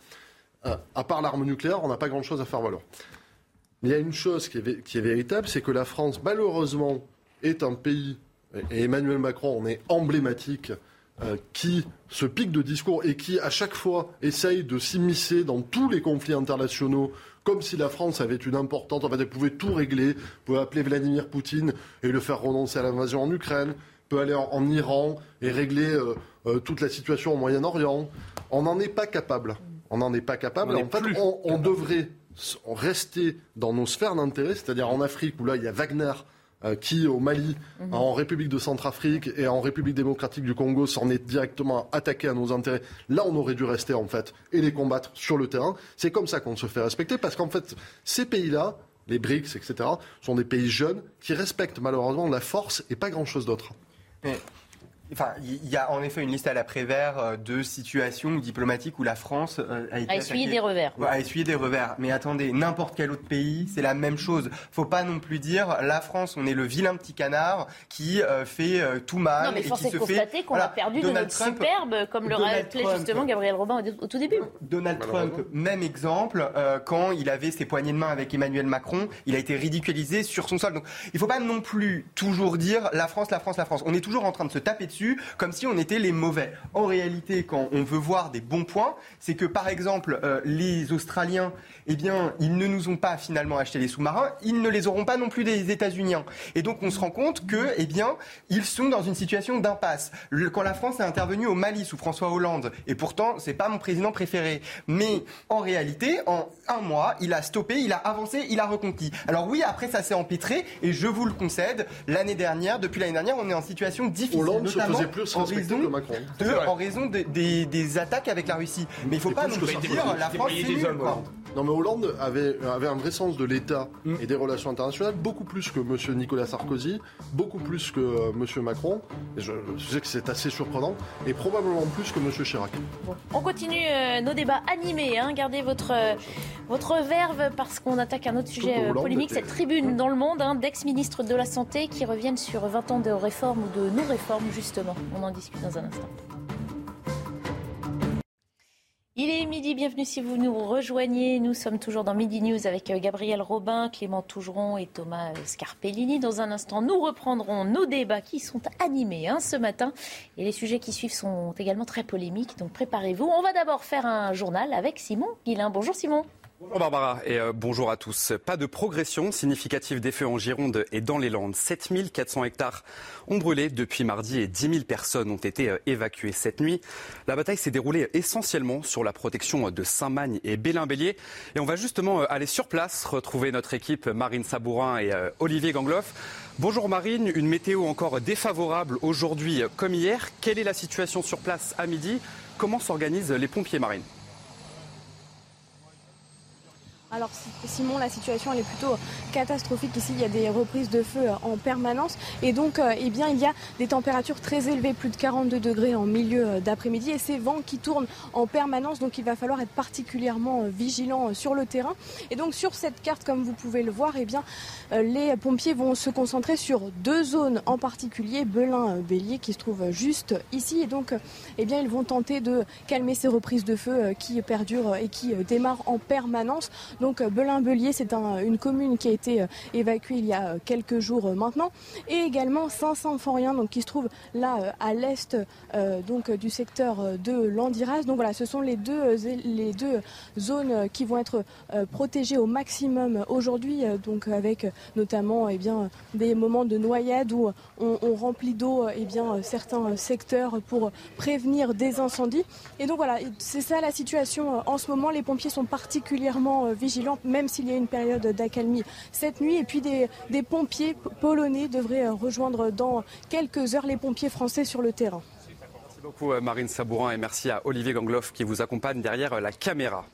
Euh, à part l'arme nucléaire, on n'a pas grand-chose à faire valoir. Mais il y a une chose qui est, qui est véritable, c'est que la France, malheureusement, est un pays et Emmanuel Macron en est emblématique, euh, qui se pique de discours et qui, à chaque fois, essaye de s'immiscer dans tous les conflits internationaux, comme si la France avait une importante. En fait, elle pouvait tout régler, pouvait appeler Vladimir Poutine et le faire renoncer à l'invasion en Ukraine, peut aller en, Iran et régler euh, euh, toute la situation au Moyen-Orient. On n'en est pas capable. On n'en est pas capable. en fait, on devrait rester dans nos sphères d'intérêt, c'est-à-dire en Afrique où là, il y a Wagner qui, au Mali, mhm. en République de Centrafrique et en République démocratique du Congo, s'en est directement attaqué à nos intérêts. Là, on aurait dû rester, en fait, et les combattre sur le terrain. C'est comme ça qu'on se fait respecter, parce qu'en fait, ces pays-là, les BRICS, etc., sont des pays jeunes qui respectent malheureusement la force et pas grand-chose d'autre. Enfin, il y a en effet une liste à la Prévert euh, de situations diplomatiques où la France euh, a, été essuyé des revers. a essuyé des revers. Mais attendez, n'importe quel autre pays, c'est la même chose. Faut pas non plus dire la France, on est le vilain petit canard qui euh, fait tout mal. Non, mais force est de constater qu'on a perdu de notre superbe, comme le rappelait justement Gabriel Robin au, tout début. Donald Trump, même exemple, quand il avait ses poignées de main avec Emmanuel Macron, il a été ridiculisé sur son sol. Donc, il faut pas non plus toujours dire la France, la France, la France. On est toujours en train de se taper dessus comme si on était les mauvais. En réalité, quand on veut voir des bons points, c'est que par exemple, euh, les Australiens, eh bien, ils ne nous ont pas finalement acheté les sous-marins, ils ne les auront pas non plus des États-Unis. Et donc, on se rend compte que, eh bien, ils sont dans une situation d'impasse. Quand la France est intervenue au Mali sous François Hollande, et pourtant, c'est pas mon président préféré, mais en réalité, en un mois, il a stoppé, il a avancé, il a reconquis. Alors oui, après, ça s'est empêtré, et je vous le concède, l'année dernière, depuis l'année dernière, on est en situation difficile, notamment plus en raison, en des, attaques avec la Russie. Mais il ne faut pas nous dire la France c'est nul, Non mais Hollande avait, avait un vrai sens de l'État mm. et des relations internationales, beaucoup plus que M. Nicolas Sarkozy, beaucoup plus que euh, M. Macron. Et je, sais que c'est assez surprenant, et probablement plus que M. Chirac. On continue euh, nos débats animés. Hein. Gardez votre, euh, votre verve parce qu'on attaque un autre sujet polémique. Cette tribune dans le monde hein, d'ex-ministres de la Santé qui reviennent sur 20 ans de réforme ou de non-réforme justement. On en discute dans un instant. Il est midi, bienvenue si vous nous rejoignez. Nous sommes toujours dans Midi News avec euh, Gabriel Robin, Clément Tougeron et Thomas Scarpellini. Dans un instant, nous reprendrons nos débats qui sont animés hein, ce matin. Et les sujets qui suivent sont également très polémiques, donc préparez-vous. On va d'abord faire un journal avec Simon Guillain. Bonjour Simon. Bonjour Barbara et euh, bonjour à tous. Pas de progression significative des feux en Gironde et dans les Landes. 7400 hectares ont brûlé depuis mardi et 10 000 personnes ont été euh, évacuées cette nuit. La bataille s'est déroulée essentiellement sur la protection de Saint-Magne et Bélin-Bélier. Et on va justement euh, aller sur place retrouver notre équipe Marine Sabourin et Olivier Gangloff. Bonjour Marine, une météo encore défavorable aujourd'hui comme hier. Quelle est la situation sur place à midi? Comment s'organisent les pompiers marines Alors Simon, la situation elle est plutôt catastrophique ici. Il y a des reprises de feu euh, en permanence et donc euh, eh bien il y a des températures très élevées, plus de 42 degrés en milieu euh, d'après-midi et ces vents qui tournent en permanence. Donc il va falloir être particulièrement vigilant sur le terrain. Et donc sur cette carte, comme vous pouvez le voir, eh bien les pompiers vont se concentrer sur deux zones en particulier, Belin-Bélier qui se trouve juste ici. Et donc eh bien ils vont tenter de calmer ces reprises de feu qui perdurent et qui démarrent en permanence. Euh, Belin-Belier, c'est une commune qui a été euh, évacuée il y a euh, quelques jours maintenant. Et également Saint-Symphorien, donc qui se trouve là à l'est donc du secteur de l'Andiras. Donc voilà, ce sont les deux, les deux zones qui vont être protégées au maximum aujourd'hui, donc avec notamment eh bien, des moments de noyade où on, remplit d'eau eh certains secteurs pour prévenir des incendies. Et donc voilà, c'est ça la situation en ce moment. Les pompiers sont particulièrement vigilants même s'il y a une période d'accalmie cette nuit. Et puis des, pompiers polonais devraient euh, rejoindre dans quelques heures les pompiers français sur le terrain. Merci beaucoup euh, Marine Sabourin et merci à Olivier Gangloff qui vous accompagne derrière euh, la caméra.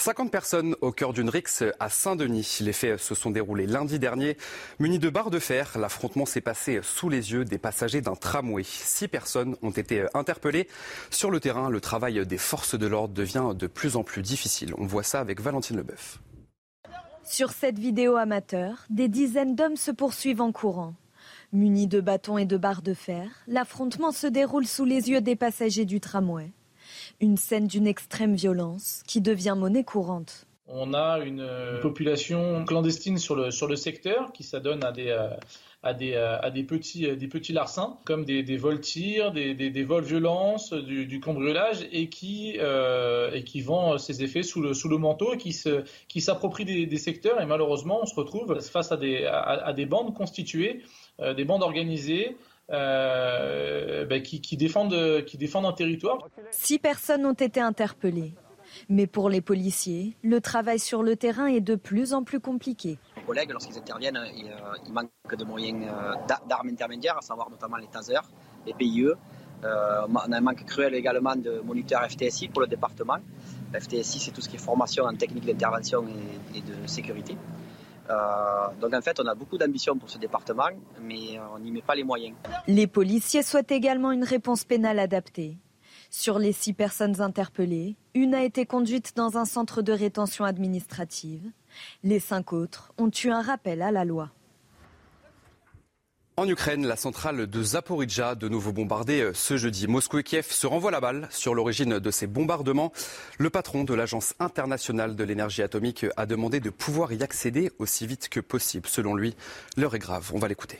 50 personnes au cœur d'une rixe à Saint-Denis. Les faits se sont déroulés lundi dernier. Munis de barres de fer, l'affrontement s'est passé sous les yeux des passagers d'un tramway. Six personnes ont été interpellées. Sur le terrain, le travail des forces de l'ordre devient de plus en plus difficile. On voit ça avec Valentine Leboeuf. Sur cette vidéo amateur, des dizaines d'hommes se poursuivent en courant. Munis de bâtons et de barres de fer, l'affrontement se déroule sous les yeux des passagers du tramway. Une scène d'une extrême violence qui devient monnaie courante. On a une, population clandestine sur le, sur le secteur qui s'adonne à des, euh, à des, euh, à des, petits, euh, des petits larcins, comme des, des vols tirs, des, des, vols violences, du, cambriolage, et qui, et qui vend ses effets sous le, sous le manteau, et qui, se, qui s'approprient des, des, secteurs. Et malheureusement, on se retrouve face à des, à, des bandes constituées, des bandes organisées, euh, ben, qui, qui, défendent, qui défendent un territoire. Six personnes ont été interpellées. Mais pour les policiers, le travail sur le terrain est de plus en plus compliqué. Les collègues, lorsqu'ils interviennent, il, euh, manque de moyens euh, d'armes intermédiaires, à savoir notamment les tasers, les PIE. Euh, on a un manque cruel également de moniteurs FTSI pour le département. FTSI, c'est tout ce qui est formation en technique d'intervention et, de sécurité. Euh, donc en fait, on a beaucoup d'ambition pour ce département, mais on n'y met pas les moyens. Les policiers souhaitent également une réponse pénale adaptée. Sur les six personnes interpellées, une a été conduite dans un centre de rétention administrative. Les cinq autres ont eu un rappel à la loi. En Ukraine, la centrale de Zaporizhia, de nouveau bombardée euh, ce jeudi. Moscou et Kiev se renvoient la balle sur l'origine de ces bombardements. Le patron de l'Agence internationale de l'énergie atomique a demandé de pouvoir y accéder aussi vite que possible. Selon lui, l'heure est grave. On va l'écouter.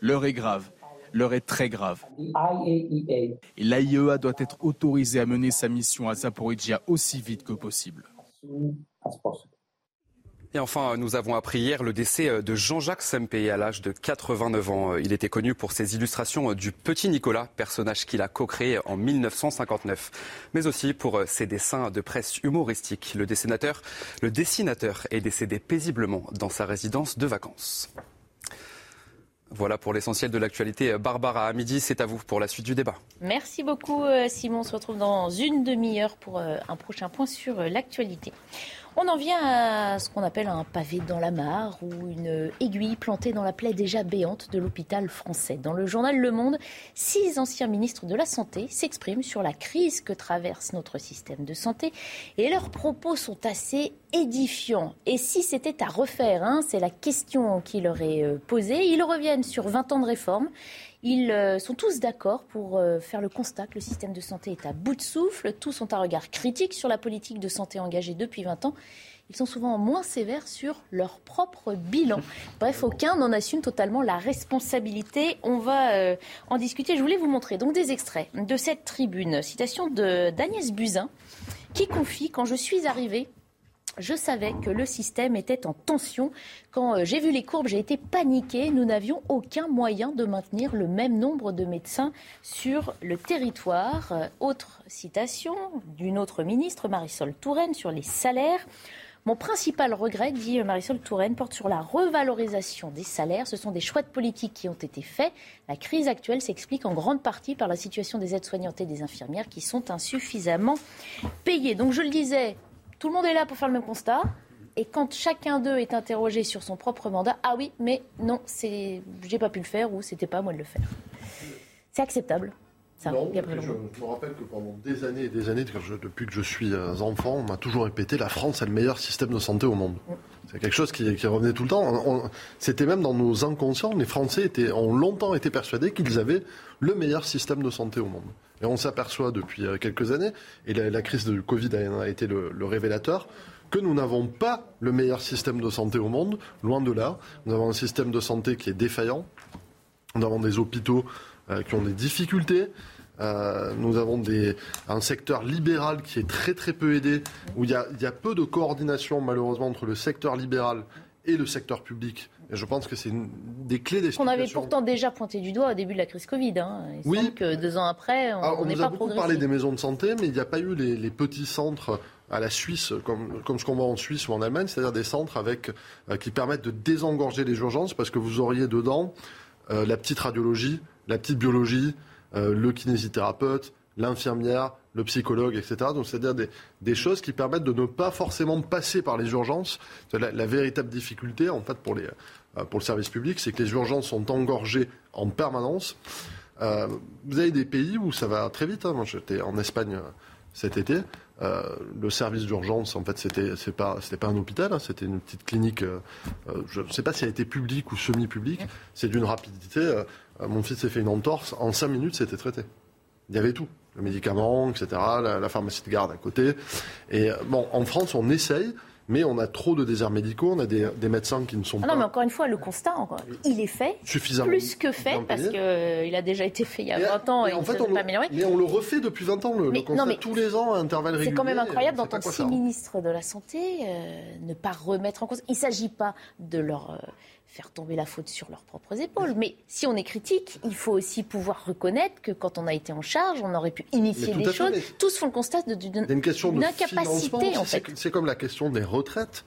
L'heure est grave. L'heure est très grave. Et l'AIEA doit être autorisée à mener sa mission à Zaporizhia aussi vite que possible. Et enfin, nous avons appris hier le décès euh, de Jean-Jacques Sempé à l'âge de 89 ans. Il était connu pour ses illustrations euh, du Petit Nicolas, personnage qu'il a co-créé en 1959, mais aussi pour euh, ses dessins de presse humoristiques. Le dessinateur, le dessinateur est décédé paisiblement dans sa résidence de vacances. Voilà pour l'essentiel de l'actualité. Barbara, à midi, c'est à vous pour la suite du débat. Merci beaucoup, Simon. On se retrouve dans une demi-heure pour un prochain point sur l'actualité. On en vient à ce qu'on appelle un pavé dans la mare ou une aiguille plantée dans la plaie déjà béante de l'hôpital français. Dans le journal Le Monde, six anciens ministres de la Santé s'expriment sur la crise que traverse notre système de santé et leurs propos sont assez édifiants. Et si c'était à refaire, hein, c'est la question qui leur est euh, posée, ils reviennent sur 20 ans de réforme ils euh, sont tous d'accord pour euh, faire le constat que le système de santé est à bout de souffle. Tous ont un regard critique sur la politique de santé engagée depuis 20 ans. Ils sont souvent moins sévères sur leur propre bilan. Bref, aucun n'en assume totalement la responsabilité. On va euh, en discuter. Je voulais vous montrer donc des extraits de cette tribune. Citation d'Agnès Buzyn qui confie Quand je suis arrivée je savais que le système était en tension. Quand euh, j'ai vu les courbes, j'ai été paniquée. Nous n'avions aucun moyen de maintenir le même nombre de médecins sur le territoire. Euh, autre citation d'une autre ministre, Marisol Touraine, sur les salaires. Mon principal regret, dit Marisol Touraine, porte sur la revalorisation des salaires. Ce sont des choix de politique qui ont été faits. La crise actuelle s'explique en grande partie par la situation des aides-soignantes et des infirmières qui sont insuffisamment payées. Donc je le disais, tout le monde est là pour faire le même constat. Et quand chacun d'eux est interrogé sur son propre mandat, ah oui, mais non, c'est, j'ai pas pu le faire ou c'était pas à moi de le faire. C'est acceptable. Ça, non, je me rappelle que pendant des années et des années, depuis que je suis euh, enfant, on m'a toujours répété la France a le meilleur système de santé au monde. C'est quelque chose qui, revenait tout le temps. C'était même dans nos inconscients. Les Français étaient, ont longtemps été persuadés qu'ils avaient le meilleur système de santé au monde. Et on s'aperçoit depuis euh, quelques années, et la, crise du Covid a, été le, révélateur, que nous n'avons pas le meilleur système de santé au monde, loin de là. Nous avons un système de santé qui est défaillant. Nous avons des hôpitaux euh, qui ont des difficultés. Euh, nous avons un secteur libéral qui est très très peu aidé, où il y a, il y a peu de coordination malheureusement entre le secteur libéral et le secteur public. Et je pense que c'est une des clés des. Qu'on avait pourtant déjà pointé du doigt au début de la crise Covid. Hein. Il oui. que deux ans après, on n'est pas a beaucoup parlé des maisons de santé, mais il n'y a pas eu les, les petits centres à la Suisse, comme, comme ce qu'on voit en Suisse ou en Allemagne, c'est-à-dire des centres avec, euh, qui permettent de désengorger les urgences, parce que vous auriez dedans euh, la petite radiologie, la petite biologie, euh, le kinésithérapeute, l'infirmière, le psychologue, etc. Donc, c'est-à-dire des, choses qui permettent de ne pas forcément passer par les urgences. La, véritable difficulté, en fait, euh, pour le service public, c'est que les urgences sont engorgées en permanence. Euh, vous avez des pays où ça va très vite. Hein. Moi, j'étais en Espagne euh, cet été. Le service d'urgence, en fait, c'était c'est pas un hôpital, hein, c'était une petite clinique. Je ne sais pas si elle était publique ou semi-publique. C'est d'une rapidité. Mon fils s'est fait une entorse. En cinq minutes, c'était traité. Il y avait tout. Le médicament, etc., la, pharmacie de garde à côté. Et euh, bon, en France, on essaye. Mais on a trop de déserts médicaux, on a des, médecins qui ne sont ah pas. Non, mais encore une fois, le constat, il est fait. Suffisamment. Plus que fait, parce qu'il euh, a déjà été fait il y a 20 ans et, en fait, on pas amélioré. Mais on le refait depuis 20 ans, le, constat, mais tous les ans à intervalles réguliers. C'est quand même incroyable d'entendre six ministres de la Santé ne pas remettre en cause. Il ne s'agit pas de leur faire tomber la faute sur leurs propres épaules. Mais si on est critique, il faut aussi pouvoir reconnaître que quand on a été en charge, on aurait pu initier des choses. Tous font le constat d'une incapacité, en fait. C'est comme la question des retraites.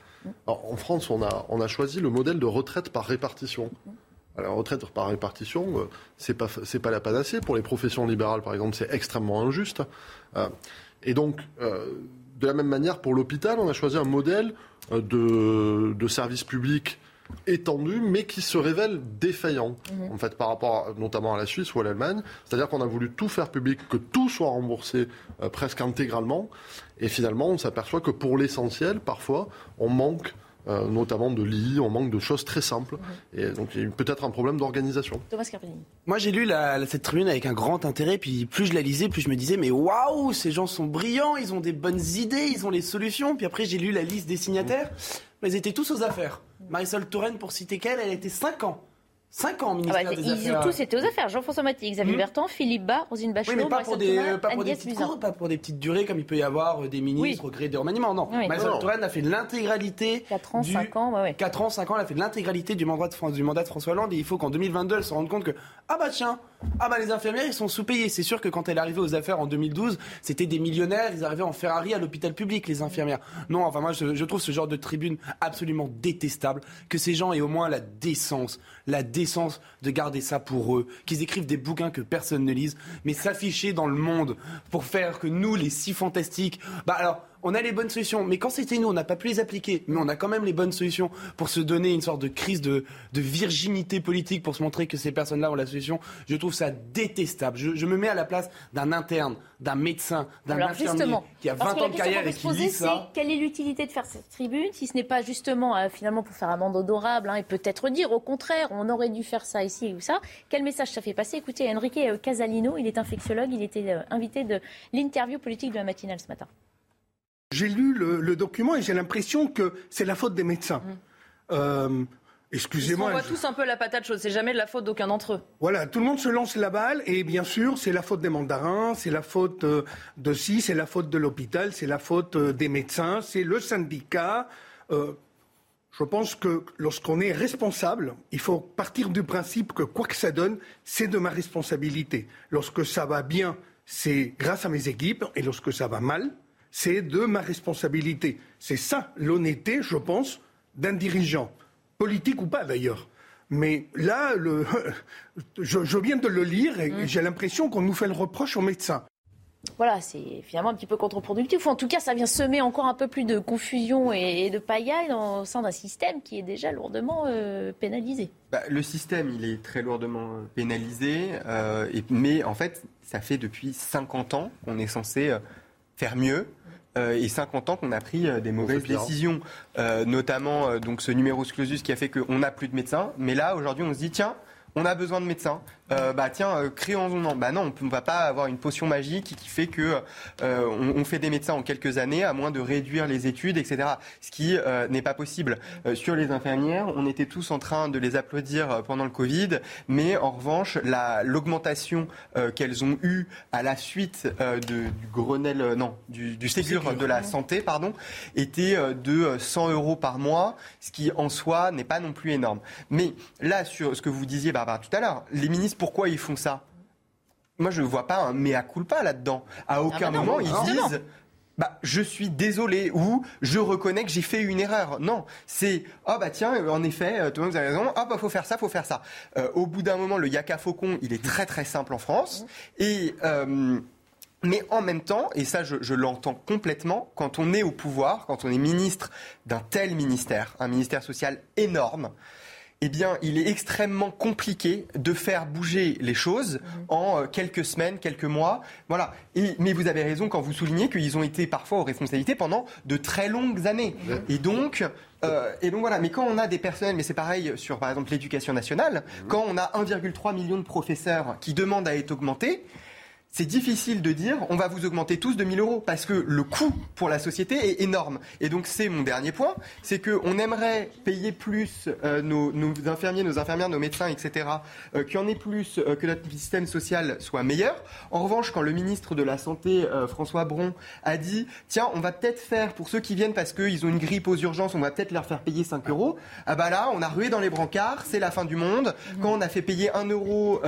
en France, on a, on a choisi le modèle de retraite par répartition. Alors, retraite par répartition, euh, c'est pas c'est pas la panacée pour les professions libérales, par exemple, c'est extrêmement injuste. Euh, et donc, euh, de la même manière, pour l'hôpital, on a choisi un modèle de, de service public étendu, mais qui se révèle défaillant, mhm. en fait, par rapport notamment à la Suisse ou à l'Allemagne. C'est-à-dire qu'on a voulu tout faire public, que tout soit remboursé euh, presque intégralement, et finalement, on s'aperçoit que pour l'essentiel, parfois, on manque euh, notamment de lits, on manque de choses très simples. Mhm. Et donc il y a peut-être un problème d'organisation. Thomas Carpini. Moi j'ai lu cette tribune avec un grand intérêt, puis plus je la lisais, plus je me disais mais waouh, ces gens sont brillants, ils ont des bonnes idées, ils ont les solutions. Puis après j'ai lu la liste des signataires, mais ils étaient tous aux affaires. Marisol Touraine, pour citer qu'elle, elle était 5 ans 5 ans ministère ah bah, des ils Affaires. ont tous été aux affaires. Jean-François Maty, Xavier hmm. Bertrand, Philippe Bas, Rosine Bachelot, oui, mais pas pour, des, pas, pour des petites cours, pas pour des petites durées comme il peut y avoir euh, des ministres au gré des remaniements. Non, oui. Marisol Touraine a fait l'intégralité. 4 ans, 5 ans, ouais, ouais. 4 ans, 5 ans, elle a fait l'intégralité du mandat, de, du mandat de François Hollande et il faut qu'en 2022, elle se rende compte que, ah bah tiens, ah bah les infirmières, ils sont sous-payés. C'est sûr que quand elle arrivée aux affaires en 2012, c'était des millionnaires, ils arrivaient en Ferrari à l'hôpital public, les infirmières. Non, enfin moi, je, je trouve ce genre de tribune absolument détestable, que ces gens aient au moins la décence, la décence de garder ça pour eux, qu'ils écrivent des bouquins que personne ne lise, mais s'afficher dans le monde pour faire que nous, les si fantastiques, bah alors on a les bonnes solutions. Mais quand c'était nous, on n'a pas pu les appliquer. Mais on a quand même les bonnes solutions pour se donner une sorte de crise de, virginité politique pour se montrer que ces personnes-là ont la solution. Je trouve ça détestable. Je, me mets à la place d'un interne, d'un médecin, d'un infirmier qui a 20 ans de carrière et qui lit ça. Quelle est l'utilité de faire cette tribune si ce n'est pas justement euh, finalement pour faire un mandat odorable hein, et peut-être dire au contraire, on aurait dû faire ça ici ou ça. Quel message ça fait passer? Écoutez, Enrique Casalino, il est infectiologue, il était euh, invité de l'interview politique de la matinale ce matin. J'ai lu le, document et j'ai l'impression que c'est la faute des médecins. Mmh. Euh, excusez-moi. On voit tous un peu la patate chaude. C'est jamais de la faute d'aucun d'entre eux. Voilà, tout le monde se lance la balle et bien sûr, c'est la faute des mandarins, c'est la faute euh, de si, c'est la faute de l'hôpital, c'est la faute euh, des médecins, c'est le syndicat. je pense que lorsqu'on est responsable, il faut partir du principe que quoi que ça donne, c'est de ma responsabilité. Lorsque ça va bien, c'est grâce à mes équipes et lorsque ça va mal, c'est de ma responsabilité. C'est ça l'honnêteté, je pense, d'un dirigeant, politique ou pas d'ailleurs. Mais là, je, viens de le lire et mmh. j'ai l'impression qu'on nous fait le reproche aux médecins. voilà, c'est finalement un petit peu contre-productif. En tout cas, ça vient semer encore un peu plus de confusion et, de pagaille au sein d'un système qui est déjà lourdement euh, pénalisé. Bah, le système, il est très lourdement pénalisé, euh, mais en fait, ça fait depuis 50 ans qu'on est censé euh, faire mieux. Et 50 ans qu'on a pris des mauvaises décisions, notamment donc ce numerus clausus qui a fait qu'on n'a plus de médecins. Mais là, aujourd'hui, on se dit tiens, on a besoin de médecins. Euh, bah tiens, euh, créons-en. Bah non, on ne va pas avoir une potion magique qui fait que euh, on, fait des médecins en quelques années, à moins de réduire les études, etc. Ce qui n'est pas possible. sur les infirmières, on était tous en train de les applaudir pendant le Covid, mais en revanche, l'augmentation qu'elles ont eue à la suite du Grenelle, non, du, du Ségur de la santé, pardon, était de 100 euros par mois, ce qui en soi n'est pas non plus énorme. Mais là, sur ce que vous disiez, Barbara, tout à l'heure, les ministres pourquoi ils font ça Moi, je ne vois pas un mea culpa là-dedans. À ah aucun bah moment, ils disent bah, je suis désolé ou je reconnais que j'ai fait une erreur. Non, c'est oh bah tiens, en effet, euh, Thomas, vous avez raison, oh bah faut faire ça, faut faire ça. Euh, au bout d'un moment, le yaka faucon, il est très très simple en France et euh, mais en même temps, et ça je, je l'entends complètement, quand on est au pouvoir, quand on est ministre d'un tel ministère, un ministère social énorme, eh bien, il est extrêmement compliqué de faire bouger les choses mhm. en euh, quelques semaines, quelques mois. Voilà. mais vous avez raison quand vous soulignez qu'ils ont été parfois aux responsabilités pendant de très longues années. Et donc, euh, et donc voilà, mais quand on a des personnels, mais c'est pareil sur par exemple l'éducation nationale, mhm. quand on a 1,3 million de professeurs qui demandent à être augmentés, c'est difficile de dire on va vous augmenter tous de 1000 euros parce que le coût pour la société est énorme. Et donc c'est mon dernier point, c'est qu'on aimerait payer plus euh, nos, infirmiers, nos infirmières, nos médecins, etc., euh, qu'il y en ait plus, euh, que notre système social soit meilleur. En revanche, quand le ministre de la Santé, François Bron, a dit tiens, on va peut-être faire pour ceux qui viennent parce qu'ils ont une grippe aux urgences, on va peut-être leur faire payer 5 euros, ah bah là, on a rué dans les brancards, c'est la fin du monde. Quand on a fait payer 1 euro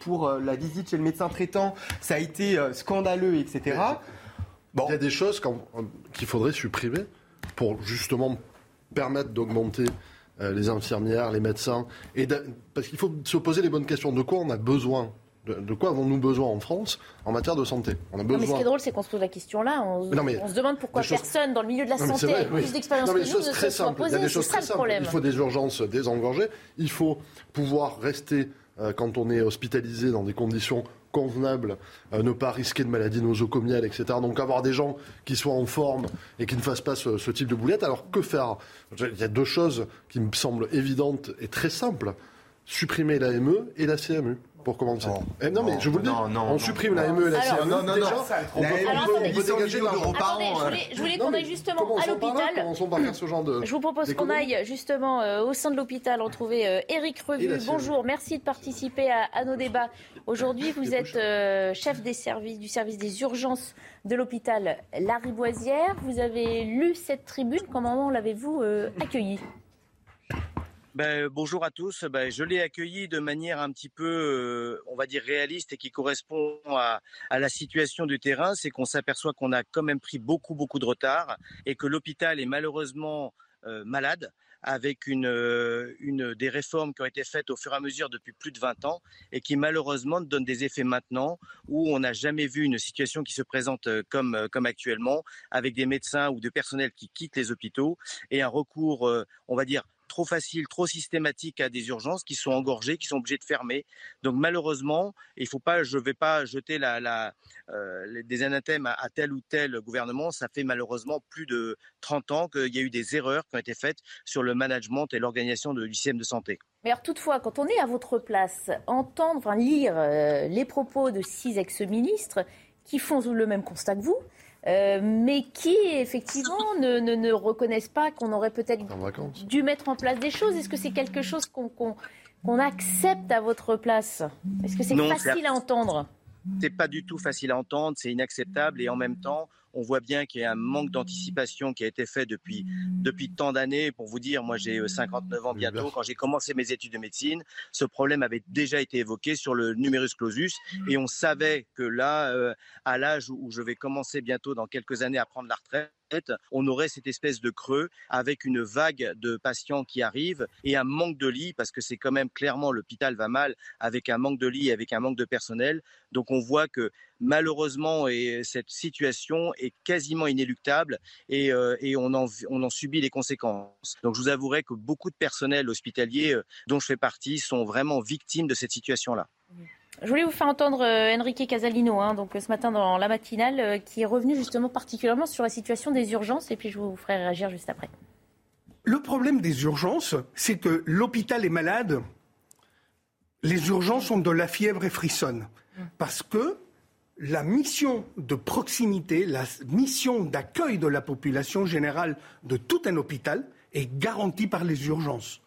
pour la visite chez le médecin traitant, ça a été euh, scandaleux, etc. Bon. Il y a des choses qu'il faudrait supprimer pour justement permettre d'augmenter euh, les infirmières, les médecins. Et parce qu'il faut se poser les bonnes questions. De quoi on a besoin? De, quoi avons-nous besoin en France en matière de santé? On a besoin... mais ce qui est drôle, c'est qu'on se pose la question là. On, se demande pourquoi personne dans le milieu de la santé a plus d'expérience que nous ne se soit posé. Il y a des choses très simples. Il faut des urgences désengorgées. Il faut pouvoir rester, euh, quand on est hospitalisé, dans des conditions convenable, ne pas risquer de maladies nosocomiales, etc. Donc avoir des gens qui soient en forme et qui ne fassent pas ce, type de boulette. Alors que faire? Il y a deux choses qui me semblent évidentes et très simples. Supprimer l'AME et la CMU pour commencer. Non, eh, non, mais je vous le dis, on supprime la ME et la CME. Non, non, non, on peut, dégager l'euro par an. Je voulais, qu'on aille justement à l'hôpital. ce genre de. Je vous propose qu'on aille justement euh, au sein de l'hôpital retrouver Eric euh, Revu. Bonjour, merci de participer à, nos débats. Aujourd'hui, vous êtes euh, chef des services, du service des urgences de l'hôpital Lariboisière. Vous avez lu cette tribune. Comment l'avez-vous accueillie? Ben, bonjour à tous. Ben, je l'ai accueilli de manière un petit peu, euh, on va dire, réaliste et qui correspond à, la situation du terrain. C'est qu'on s'aperçoit qu'on a quand même pris beaucoup, beaucoup de retard et que l'hôpital est malheureusement euh, malade avec une, euh, une, des réformes qui ont été faites au fur et à mesure depuis plus de 20 ans et qui malheureusement donnent des effets maintenant où on n'a jamais vu une situation qui se présente comme, comme actuellement avec des médecins ou des personnels qui quittent les hôpitaux et un recours, on va dire, trop facile, trop systématique à des urgences qui sont engorgées, qui sont obligées de fermer. Donc malheureusement, il faut pas, je ne vais pas jeter la, euh, des anathèmes à, tel ou tel gouvernement. Ça fait malheureusement plus de 30 ans qu'il y a eu des erreurs qui ont été faites sur le management et l'organisation du système de santé. Mais alors toutefois, quand on est à votre place, entendre, enfin, lire euh, les propos de six ex-ministres qui font le même constat que vous, euh, mais qui effectivement ne, ne, reconnaissent pas qu'on aurait peut-être dû mettre en place des choses? Est-ce que c'est quelque chose qu'on accepte à votre place? Est-ce que c'est facile à entendre? C'est pas du tout facile à entendre, c'est inacceptable et en même temps, on voit bien qu'il y a un manque d'anticipation qui a été fait depuis, depuis tant d'années. Pour vous dire, moi j'ai 59 euh, ans bientôt. Quand j'ai commencé mes études de médecine, ce problème avait déjà été évoqué sur le numerus clausus et on savait que là, euh, à l'âge où je vais commencer bientôt dans quelques années à prendre la retraite, on aurait cette espèce de creux avec une vague de patients qui arrivent et un manque de lits parce que c'est quand même clairement l'hôpital va mal avec un manque de lits, avec un manque de personnel. Donc on voit que malheureusement cette situation est quasiment inéluctable et, euh, on, en, subit les conséquences. Donc je vous avouerai que beaucoup de personnel hospitalier euh, dont je fais partie sont vraiment victimes de cette situation-là. Je voulais vous faire entendre euh, Enrique Casalino, hein, donc ce matin dans la matinale, qui est revenu justement particulièrement sur la situation des urgences, et puis je vous ferai réagir juste après. Le problème des urgences, c'est que l'hôpital est malade, les urgences ont de la fièvre et frissonnent. Parce que la mission de proximité, la mission d'accueil de la population générale de tout un hôpital est garantie par les urgences.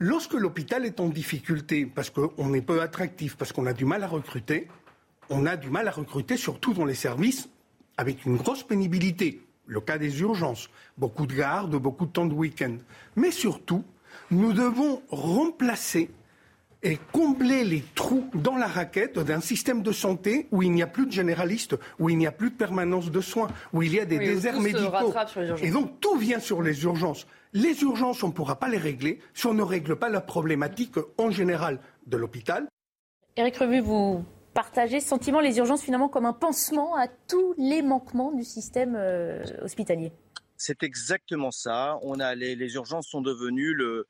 Lorsque l'hôpital est en difficulté, parce qu'on est peu attractif, parce qu'on a du mal à recruter, on a du mal à recruter surtout dans les services avec une grosse pénibilité. Le cas des urgences, beaucoup de gardes, beaucoup de temps de week-end. Mais surtout, nous devons remplacer et combler les trous dans la raquette d'un système de santé où il n'y a plus de généralistes, où il n'y a plus de permanence de soins, où il y a des déserts médicaux. Et donc tout vient sur les urgences. Les urgences, on ne pourra pas les régler si on ne règle pas la problématique en général de l'hôpital. Éric Revu, vous partagez ce sentiment, les urgences finalement comme un pansement à tous les manquements du système euh, hospitalier c'est exactement ça. On a les, les urgences sont devenues le,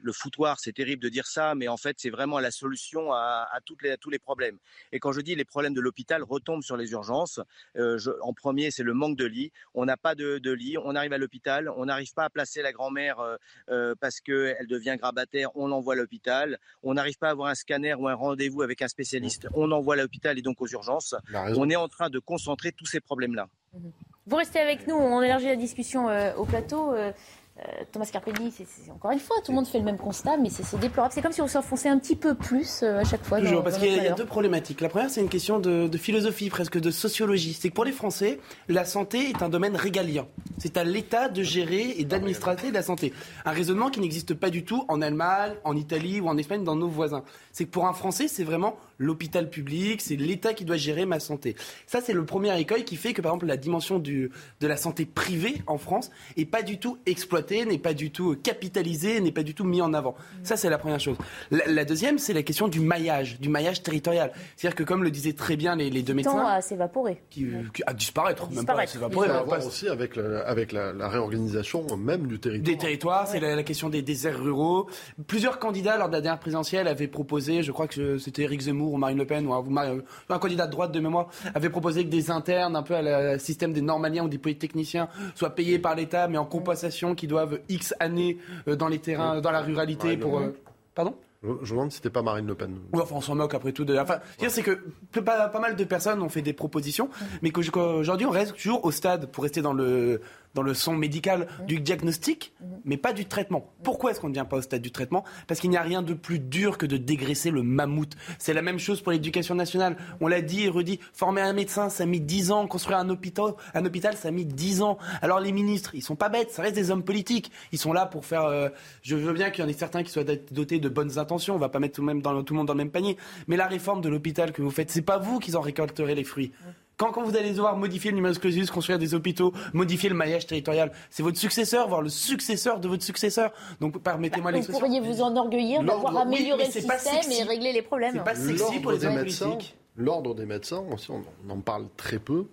le foutoir, c'est terrible de dire ça, mais en fait, c'est vraiment la solution à, toutes les, tous les problèmes. Et quand je dis les problèmes de l'hôpital retombent sur les urgences, euh, en premier, c'est le manque de lits. On n'a pas de, de, lit, on arrive à l'hôpital, on n'arrive pas à placer la grand-mère euh, euh, parce qu'elle devient grabataire, on l'envoie à l'hôpital. On n'arrive pas à avoir un scanner ou un rendez-vous avec un spécialiste, on envoie à l'hôpital et donc aux urgences. On est en train de concentrer tous ces problèmes-là. Vous restez avec nous, on élargit la discussion au plateau. Euh, Thomas Carpelli, c'est encore une fois, tout le monde fait le même constat, mais c'est déplorable. C'est comme si on s'enfonçait un petit peu plus euh, à chaque fois. Toujours, parce qu'il y, a deux problématiques. La première, c'est une question de, philosophie, presque de sociologie. C'est que pour les Français, la santé est un domaine régalien. C'est à l'État de gérer et d'administrer la santé. Un raisonnement qui n'existe pas du tout en Allemagne, en Italie ou en Espagne, dans nos voisins. C'est que pour un Français, c'est vraiment l'hôpital public, c'est l'État qui doit gérer ma santé. Ça, c'est le premier écueil qui fait que, par exemple, la dimension du, de la santé privée en France est pas du tout exploitée, n'est pas du tout capitalisée, n'est pas du tout mis en avant. Ça, c'est la première chose. La, deuxième, c'est la question du maillage, du maillage territorial. C'est-à-dire que, comme le disaient très bien les, les deux médecins... à s'évaporer. Qui, à disparaître, même pas à s'évaporer. Ça voir aussi avec, avec la, réorganisation même du territoire. Des territoires, c'est la, question des déserts ruraux. Plusieurs candidats, lors de la dernière présidentielle, avaient proposé, je crois que c'était Éric Zemmour, ou Marine Le Pen ou un, candidat de droite de mémoire avait proposé que des internes un peu à la système des normaliens ou des polytechniciens soient payés par l'État mais en compensation qui doivent X années euh, dans les terrains, dans la ruralité pour... Euh, pardon je me demande si c'était pas Marine Le Pen. Oui, enfin, on s'en moque après tout. De... Enfin, c'est que pas, pas, mal de personnes ont fait des propositions, mais qu'aujourd'hui, on reste toujours au stade, pour rester dans le, dans le son médical du diagnostic, mais pas du traitement. Pourquoi est-ce qu'on ne vient pas au stade du traitement? Parce qu'il n'y a rien de plus dur que de dégraisser le mammouth. C'est la même chose pour l'éducation nationale. On l'a dit et redit, former un médecin, ça a mis 10 ans. Construire un hôpital, un hôpital ça a mis 10 ans. Alors les ministres, ils sont pas bêtes, ça reste des hommes politiques. Ils sont là pour faire... Euh, je veux bien qu'il y en ait certains qui soient dotés de bonnes intentions, on va pas mettre tout le, même dans, tout le monde dans le même panier. Mais la réforme de l'hôpital que vous faites, c'est pas vous qui en récolterez les fruits. Quand, vous allez devoir modifier le numerus clausus, construire des hôpitaux, modifier le maillage territorial, c'est votre successeur, voire le successeur de votre successeur. Donc permettez-moi bah, l'expression. Vous pourriez vous enorgueillir d'avoir amélioré le système et régler les problèmes. C'est pas sexy pour les hommes politiques. L'ordre des médecins, aussi, on, en parle très peu.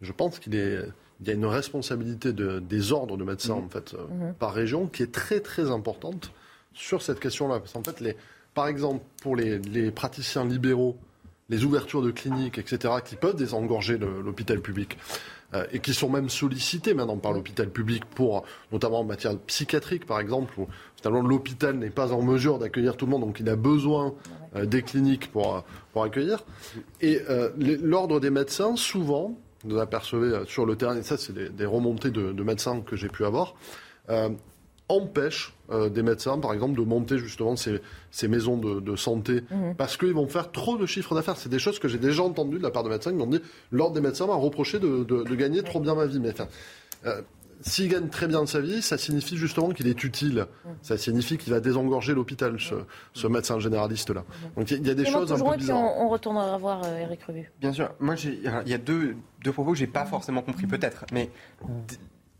Je pense qu'il y a une responsabilité des ordres de médecins, mmh. en fait, euh, mmh. par région, qui est très, très importante sur cette question-là. Parce qu'en fait, les, par exemple, pour les praticiens libéraux, les ouvertures de cliniques, etc., qui peuvent désengorger l'hôpital public euh, et qui sont même sollicités maintenant par l'hôpital public pour, notamment en matière psychiatrique, par exemple, où finalement l'hôpital n'est pas en mesure d'accueillir tout le monde, donc il a besoin euh, des cliniques pour, pour accueillir. Et euh, l'ordre des médecins, souvent, vous apercevez sur le terrain, et ça c'est des, remontées de médecins que j'ai pu avoir, empêche euh, des médecins, par exemple, de monter justement ces, ces maisons de, santé mhm. parce qu'ils vont faire trop de chiffres d'affaires. C'est des choses que j'ai déjà entendues de la part de médecins qui m'ont dit l'ordre des médecins m'a reproché de, de, gagner trop bien ma vie. Mais enfin, euh, s'il gagne très bien sa vie, ça signifie justement qu'il est utile. Ça signifie qu'il va désengorger l'hôpital, ce, médecin généraliste-là. Donc il y a des choses un peu bizarres. On, on retournera voir Eric Revu. Bien sûr. Moi, il y a deux, deux propos que j'ai pas forcément compris, peut-être. Mais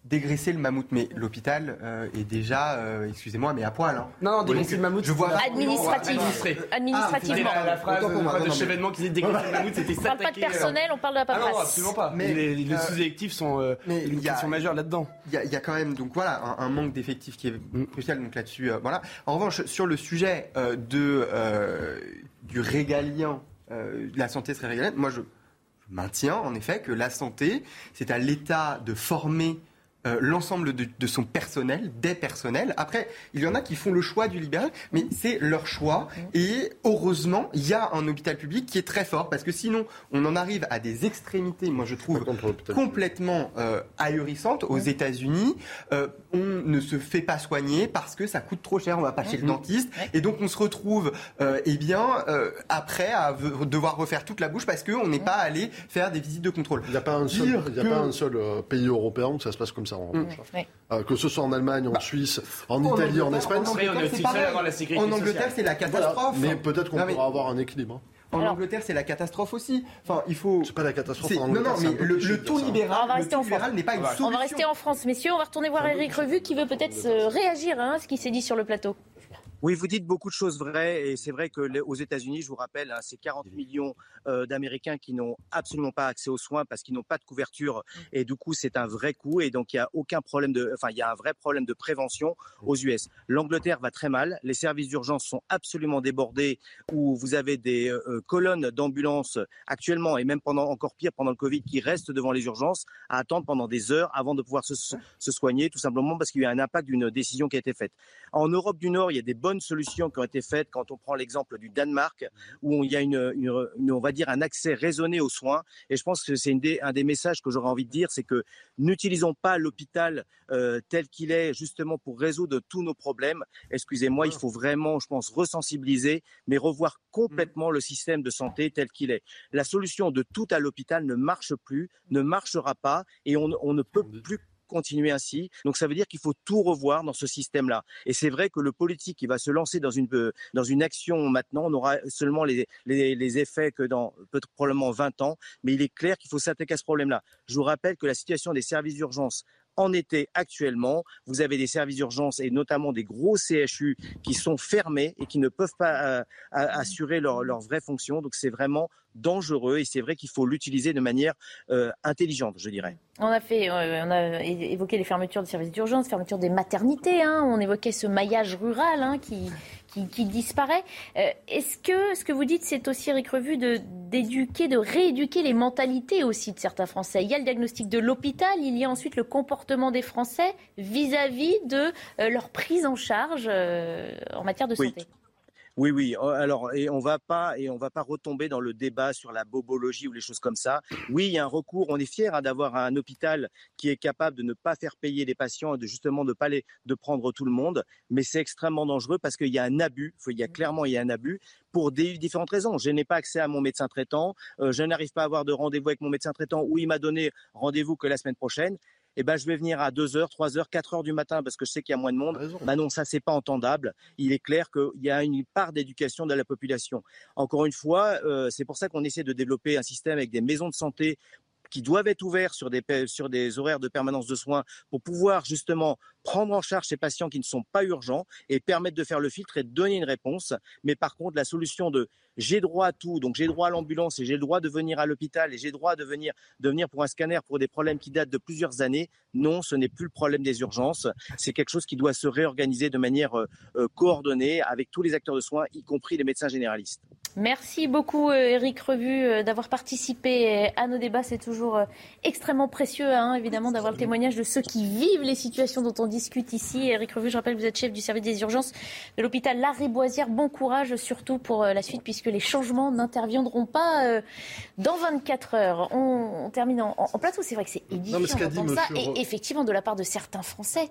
dégraisser le mammouth. Mais l'hôpital euh, est déjà, euh, excusez-moi, mais à poil. Hein. Non, non, dégraisser le mammouth. Je vois administratif. Administrativement. Ah, la phrase de chevènement qui dit dégraisser le mammouth, c'était ça. On parle pas de personnel, on parle de la paperasse. Ah non, absolument pas. Mais les, euh, sous-électifs sont une question majeure là-dedans. Il y, a quand même donc voilà un, manque d'effectifs qui est crucial donc là-dessus. voilà. En revanche, sur le sujet de du régalien, la santé serait régalienne, moi je maintiens en effet que la santé, c'est à l'État de former euh, l'ensemble de, son personnel, des personnels. Après, il y en a qui font le choix du libéral, mais c'est leur choix. Et heureusement, il y a un hôpital public qui est très fort, parce que sinon, on en arrive à des extrémités, moi je trouve, complètement euh, ahurissantes. Aux États-Unis, euh, on ne se fait pas soigner parce que ça coûte trop cher, on va pas chez le dentiste. Et donc, on se retrouve, eh bien, après à devoir refaire toute la bouche parce qu'on n'est pas allé faire des visites de contrôle. Il n'y a pas un seul, a pas un seul pays européen où ça se passe comme ça. Mm. Euh, que ce soit en Allemagne, en bah, Suisse, en Italie, en, Espagne. En Angleterre, c'est la catastrophe. Mais peut-être qu'on pourra avoir un équilibre. Hein. En Angleterre, c'est la catastrophe aussi. Enfin, il faut. C'est pas la catastrophe en Angleterre. Non, non, mais le, tout libéral, n'est pas une solution. On va rester en France, messieurs. On va retourner voir Eric Revu qui veut peut-être réagir hein, à ce qui s'est dit sur le plateau. Oui, vous dites beaucoup de choses vraies et c'est vrai que aux États-Unis, je vous rappelle, hein, c'est 40 millions euh, d'Américains qui n'ont absolument pas accès aux soins parce qu'ils n'ont pas de couverture mmh. et du coup c'est un vrai coût et donc il y a aucun problème de, enfin il y a un vrai problème de prévention mmh. aux US. L'Angleterre va très mal, les services d'urgence sont absolument débordés où vous avez des euh, euh, colonnes d'ambulances actuellement et même pendant encore pire pendant le Covid qui restent devant les urgences à attendre pendant des heures avant de pouvoir se, se soigner tout simplement parce qu'il y a un impact d'une décision qui a été faite. En Europe du Nord, il y a des bonnes solutions qui ont été faites. Quand on prend l'exemple du Danemark, où il y a une, une, on va dire un accès raisonné aux soins. Et je pense que c'est un des messages que j'aurais envie de dire, c'est que n'utilisons pas l'hôpital euh, tel qu'il est justement pour résoudre tous nos problèmes. Excusez-moi, il faut vraiment, je pense, ressensibiliser, mais revoir complètement le système de santé tel qu'il est. La solution de tout à l'hôpital ne marche plus, ne marchera pas, et on, on ne peut plus continuer ainsi. Donc ça veut dire qu'il faut tout revoir dans ce système-là. Et c'est vrai que le politique qui va se lancer dans une, euh, dans une action maintenant n'aura seulement les, les, les, effets que dans peut-être probablement 20 ans, mais il est clair qu'il faut s'attaquer à ce problème-là. Je vous rappelle que la situation des services d'urgence en été actuellement. Vous avez des services d'urgence et notamment des gros CHU qui sont fermés et qui ne peuvent pas euh, assurer leur, leur vraie fonction. Donc c'est vraiment dangereux et c'est vrai qu'il faut l'utiliser de manière euh, intelligente, je dirais. On a fait, euh, on a évoqué les fermetures des services d'urgence, fermeture des maternités. Hein. on évoquait ce maillage rural hein, qui, qui, disparaît. Euh, est-ce que ce que vous dites, c'est aussi, Eric Revu, de, d'éduquer, de rééduquer les mentalités aussi de certains Français? Il y a le diagnostic de l'hôpital, il y a ensuite le comportement des Français vis-à-vis de leur prise en charge en matière de santé. Oui, oui. Oh, alors, et on va pas et on va pas retomber dans le débat sur la bobologie ou les choses comme ça. Oui, il y a un recours. On est fier hein, d'avoir un hôpital qui est capable de ne pas faire payer les patients et de justement de pas les de prendre tout le monde. Mais c'est extrêmement dangereux parce qu'il y a un abus. Il y a clairement il y a un abus pour des différentes raisons. Je n'ai pas accès à mon médecin traitant. Euh, je n'arrive pas à avoir de rendez-vous avec mon médecin traitant où il m'a donné rendez-vous que la semaine prochaine eh ben, je vais venir à 2h, 3h, 4h du matin parce que je sais qu'il y a moins de monde. Bah non, ça, c'est pas entendable. Il est clair qu'il y a une part d'éducation de la population. Encore une fois, euh, c'est pour ça qu'on essaie de développer un système avec des maisons de santé qui doivent être ouverts sur des, sur des horaires de permanence de soins pour pouvoir justement prendre en charge ces patients qui ne sont pas urgents et permettre de faire le filtre et de donner une réponse. Mais par contre, la solution de j'ai droit à tout, donc j'ai droit à l'ambulance et j'ai le droit de venir à l'hôpital et j'ai droit de venir, de venir pour un scanner pour des problèmes qui datent de plusieurs années. Non, ce n'est plus le problème des urgences. C'est quelque chose qui doit se réorganiser de manière euh, euh, coordonnée avec tous les acteurs de soins, y compris les médecins généralistes. Merci beaucoup, Eric euh, Revu, d'avoir participé à nos débats. C'est toujours extrêmement précieux, hein, évidemment, d'avoir le témoignage de ceux qui vivent les situations dont on discute ici. Eric Revu, je rappelle, vous êtes chef du service des urgences de l'hôpital Lariboisière. Bon courage, surtout pour la suite, puisque que les changements n'interviendront pas euh, dans 24 heures. On, termine en, plateau. C'est vrai que c'est édifiant d'entendre ça. Et effectivement, de la part de certains Français,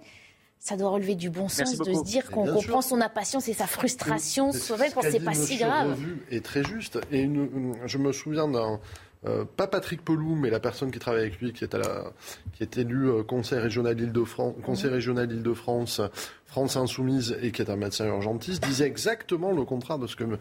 ça doit relever du bon sens de se dire qu'on comprend son impatience et sa frustration. C'est vrai que c'est pas si grave. est très juste. Et je me souviens d'un pas Patrick Pelou, mais la personne qui travaille avec lui, qui est, à la, qui est élu conseil régional Île-de-France, conseil régional Île-de-France, France Insoumise et qui est un médecin urgentiste, disait exactement le contraire de ce que me,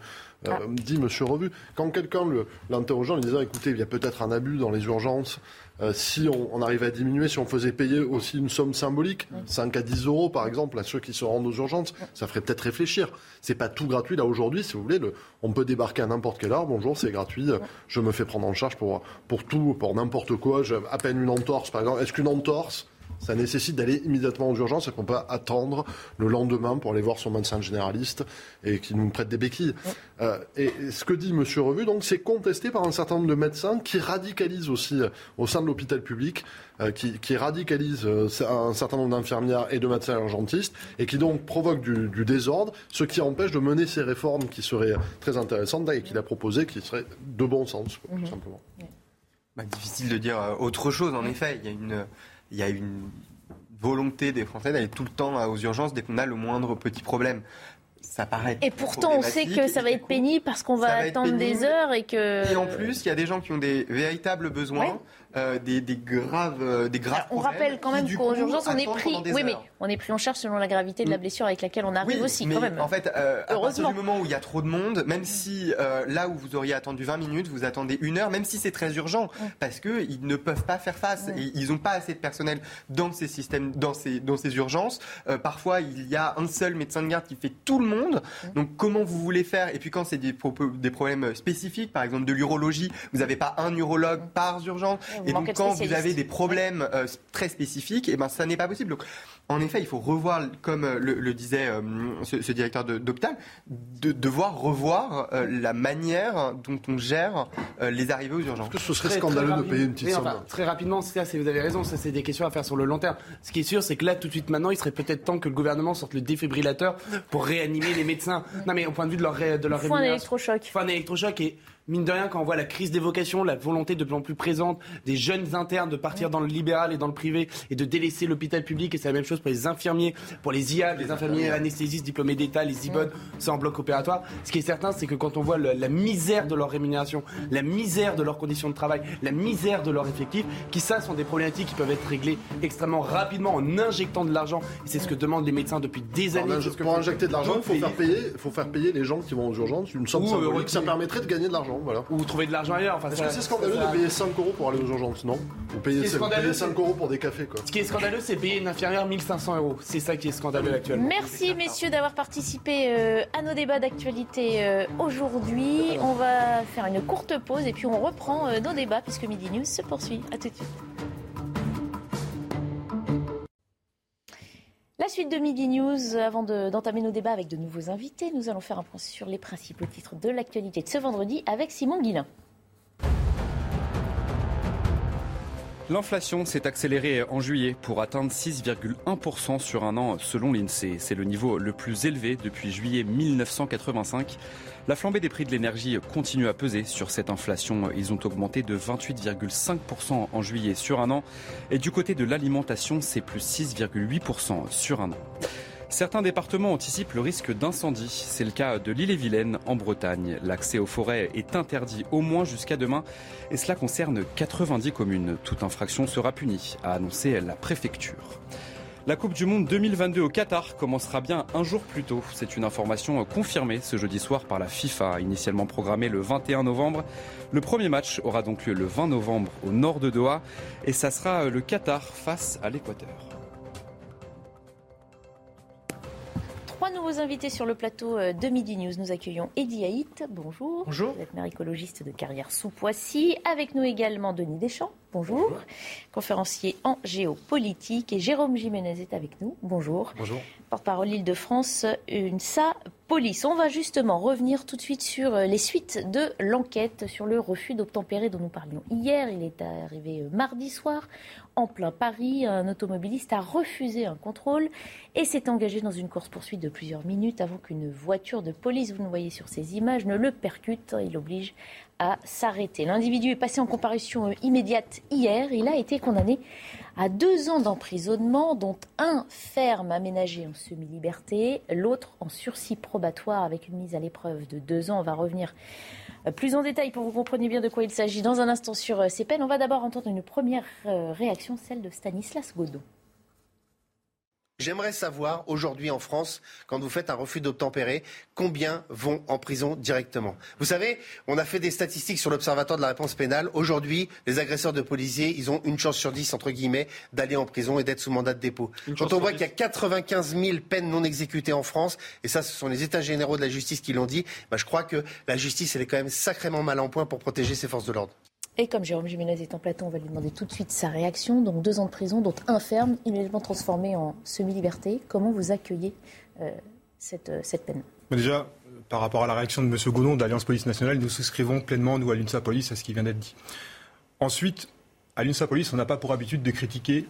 ah. dit M. Revu. Quand quelqu'un l'interrogeant, lui disait écoutez, il y a peut-être un abus dans les urgences euh, si on, arrive à diminuer, si on faisait payer aussi une somme symbolique, 5 à 10 euros par exemple, à ceux qui se rendent aux urgences, ça ferait peut-être réfléchir. C'est pas tout gratuit là aujourd'hui, si vous voulez, on peut débarquer à n'importe quelle heure, bonjour, c'est gratuit, je me fais prendre en charge pour, pour tout, pour n'importe quoi, à peine une entorse par exemple. Est-ce qu'une entorse ça nécessite d'aller immédiatement aux urgences et qu'on peut attendre le lendemain pour aller voir son médecin généraliste et qui nous prête des béquilles. Euh, et ce que dit M. Revu, donc, c'est contesté par un certain nombre de médecins qui radicalisent aussi euh, au sein de l'hôpital public, euh, qui, qui, radicalisent un certain nombre d'infirmières et de médecins urgentistes et qui donc provoquent du, désordre, ce qui empêche de mener ces réformes qui seraient très intéressantes et qu'il a proposées, qui seraient de bon sens, tout mhm. simplement. Bah, difficile de dire autre chose, en effet. Il y a une il y a une volonté des Français d'aller tout le temps aux urgences dès qu'on a le moindre petit problème. Ça paraît et pourtant, on sait que ça va être pénible parce qu'on va attendre des heures et que. Et en plus, il y a des gens qui ont des véritables besoins. Euh, des, graves, euh, des graves. on rappelle quand même qu'aux urgences, on est pris. Oui, mais on est pris en charge selon la gravité de la mm. blessure avec laquelle on arrive aussi, mais quand même. En fait, euh, à partir du moment où il y a trop de monde, même si là où vous auriez attendu 20 minutes, vous attendez une heure, même si c'est très urgent, parce que ils ne peuvent pas faire face. Et ils n'ont pas assez de personnel dans ces systèmes, dans ces, dans ces urgences. parfois, il y a un seul médecin de garde qui fait tout le monde. Donc, comment vous voulez faire? Et puis, quand c'est des, des problèmes spécifiques, par exemple de l'urologie, vous n'avez pas un urologue par urgence. Et donc, quand vous avez des problèmes euh, très spécifiques, et eh ben ça n'est pas possible. Donc, en effet, il faut revoir, comme euh, le, disait euh, ce, directeur d'hôpital, de, devoir revoir la manière dont on gère les arrivées aux urgences. que ce serait scandaleux de payer une petite somme Très rapidement, ça, vous avez raison, ça c'est des questions à faire sur le long terme. Ce qui est sûr, c'est que là, tout de suite maintenant, il serait peut-être temps que le gouvernement sorte le défibrillateur pour réanimer les médecins. Non, mais au point de vue de leur, de leur Il faut un électrochoc. Il faut un électrochoc et mine de rien, quand on voit la crise des vocations, la volonté de plus en plus présente des jeunes internes de partir dans le libéral et dans le privé et de délaisser l'hôpital public, et c'est la même chose pour les infirmiers, pour les IA, les infirmiers anesthésistes diplômés d'État, les IBOD, c'est en bloc opératoire. Ce qui est certain, c'est que quand on voit la misère de leur rémunération, la misère de leurs conditions de travail, la misère de leur effectif, qui ça sont des problématiques qui peuvent être réglées extrêmement rapidement en injectant de l'argent. Et c'est ce que demandent les médecins depuis des années. pour injecter de l'argent, il faut faire payer, faut faire payer les gens qui vont aux urgences une somme symbolique. Ça permettrait de gagner de l'argent. Ou trouver de l'argent ailleurs. Est-ce que c'est scandaleux de payer 5 euros pour aller aux urgences Non Ou payer, 5 euros pour des cafés, quoi. Ce qui est scandaleux, c'est payer une infirmière 1500 euros. C'est ça qui est scandaleux actuellement. Merci, messieurs, d'avoir participé euh, à nos débats d'actualité euh, aujourd'hui. On va faire une courte pause et puis on reprend euh, nos débats puisque Midi News se poursuit. À tout de suite. La suite de Midi News, avant d'entamer nos débats avec de nouveaux invités, nous allons faire un point sur les principaux titres de l'actualité de ce vendredi avec Simon Guillain. L'inflation s'est accélérée en juillet pour atteindre 6,1% sur un an selon l'INSEE. C'est le niveau le plus élevé depuis juillet 1985. La flambée des prix de l'énergie continue à peser sur cette inflation. Ils ont augmenté de 28,5% en juillet sur un an. Et du côté de l'alimentation, c'est plus 6,8% sur un an. Certains départements anticipent le risque d'incendie. C'est le cas de l'île-et-Vilaine en Bretagne. L'accès aux forêts est interdit au moins jusqu'à demain et cela concerne 90 communes. Toute infraction sera punie, a annoncé la préfecture. La Coupe du Monde 2022 au Qatar commencera bien un jour plus tôt. C'est une information confirmée ce jeudi soir par la FIFA, initialement programmée le 21 novembre. Le premier match aura donc lieu le 20 novembre au nord de Doha et ça sera le Qatar face à l'Équateur. Trois nouveaux invités sur le plateau euh, de Midi News. Nous accueillons Eddie Haït. Bonjour. Bonjour. Vous êtes maire écologiste de carrière sous Poissy. Avec nous également Denis Deschamps. Bonjour. Conférencier en géopolitique. Et Jérôme Jiménez est avec nous. Bonjour. Bonjour. Porte-parole Île-de-France, UNSA Police. On va justement revenir tout de suite sur euh, les suites de l'enquête sur le refus d'obtempérer dont nous parlions hier. Il est arrivé euh, mardi soir en plein Paris. Un automobiliste a refusé un contrôle et s'est engagé dans une course-poursuite de plusieurs minutes avant qu'une voiture de police, vous le voyez sur ces images, ne le percute. Il oblige à s'arrêter. L'individu est passé en comparution euh, immédiate hier. Il a été condamné à deux ans d'emprisonnement, dont un ferme aménagé en semi-liberté, l'autre en sursis probatoire avec une mise à l'épreuve de deux ans. On va revenir plus en détail pour que vous compreniez bien de quoi il s'agit dans un instant sur ces peines. On va d'abord entendre une première réaction, celle de Stanislas Godot. J'aimerais savoir aujourd'hui en France, quand vous faites un refus d'obtempérer, combien vont en prison directement. Vous savez, on a fait des statistiques sur l'Observatoire de la réponse pénale. Aujourd'hui, les agresseurs de policiers, ils ont une chance sur dix, entre guillemets, d'aller en prison et d'être sous mandat de dépôt. quand on voit qu'il y a 95 000 peines non exécutées en France, et ça, ce sont les États généraux de la justice qui l'ont dit, bah, je crois que la justice, elle est quand même sacrément mal en point pour protéger ses forces de l'ordre. Et comme Jérôme Jiménez est en plateau, on va lui demander tout de suite sa réaction. Donc deux ans de prison, dont un ferme, immédiatement transformé en semi-liberté. Comment vous accueillez euh, cette, euh, cette, peine? Déjà, euh, par rapport à la réaction de M. Goudon d'Alliance Police Nationale, nous souscrivons pleinement, nous, à l'UNSA Police, à ce qui vient d'être dit. Ensuite, à l'UNSA Police, on n'a pas pour habitude de critiquer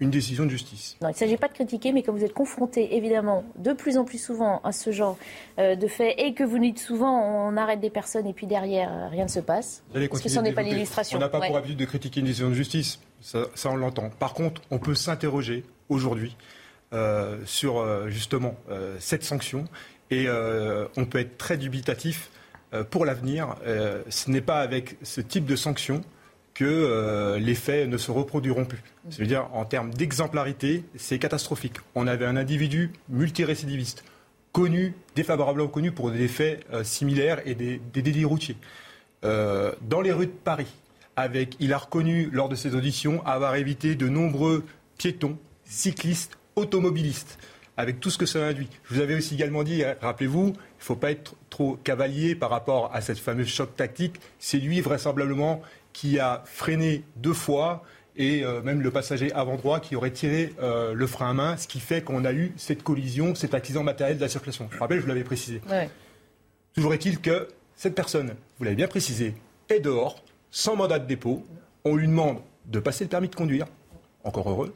une décision de justice. Non, il ne s'agit pas de critiquer, mais que vous êtes confronté évidemment de plus en plus souvent à ce genre euh, de faits et que vous dites souvent on arrête des personnes et puis derrière euh, rien ne se passe. Parce que ce n'est pas l'illustration. On n'a pas pour habitude de critiquer une décision de justice, ça, on l'entend. Par contre, on peut s'interroger aujourd'hui euh, sur justement cette sanction et on peut être très dubitatif pour l'avenir. ce n'est pas avec ce type de sanction que euh, les faits ne se reproduiront plus. C'est-à-dire, en termes d'exemplarité, c'est catastrophique. On avait un individu multirécidiviste, connu, défavorablement connu pour des faits euh, similaires et des, délits routiers. Euh, dans les rues de Paris, avec, il a reconnu lors de ses auditions avoir évité de nombreux piétons, cyclistes, automobilistes avec tout ce que ça induit. Je vous avais aussi également dit, rappelez-vous, il ne faut pas être trop cavalier par rapport à cette fameuse choc tactique. C'est lui, vraisemblablement, qui a freiné deux fois et euh, même le passager avant droit qui aurait tiré euh, le frein à main, ce qui fait qu'on a eu cette collision, cet accident matériel de la circulation. Je rappelle, je vous l'avais précisé. Toujours est-il que cette personne, vous l'avez bien précisé, est dehors, sans mandat de dépôt. On lui demande de passer le permis de conduire, encore heureux.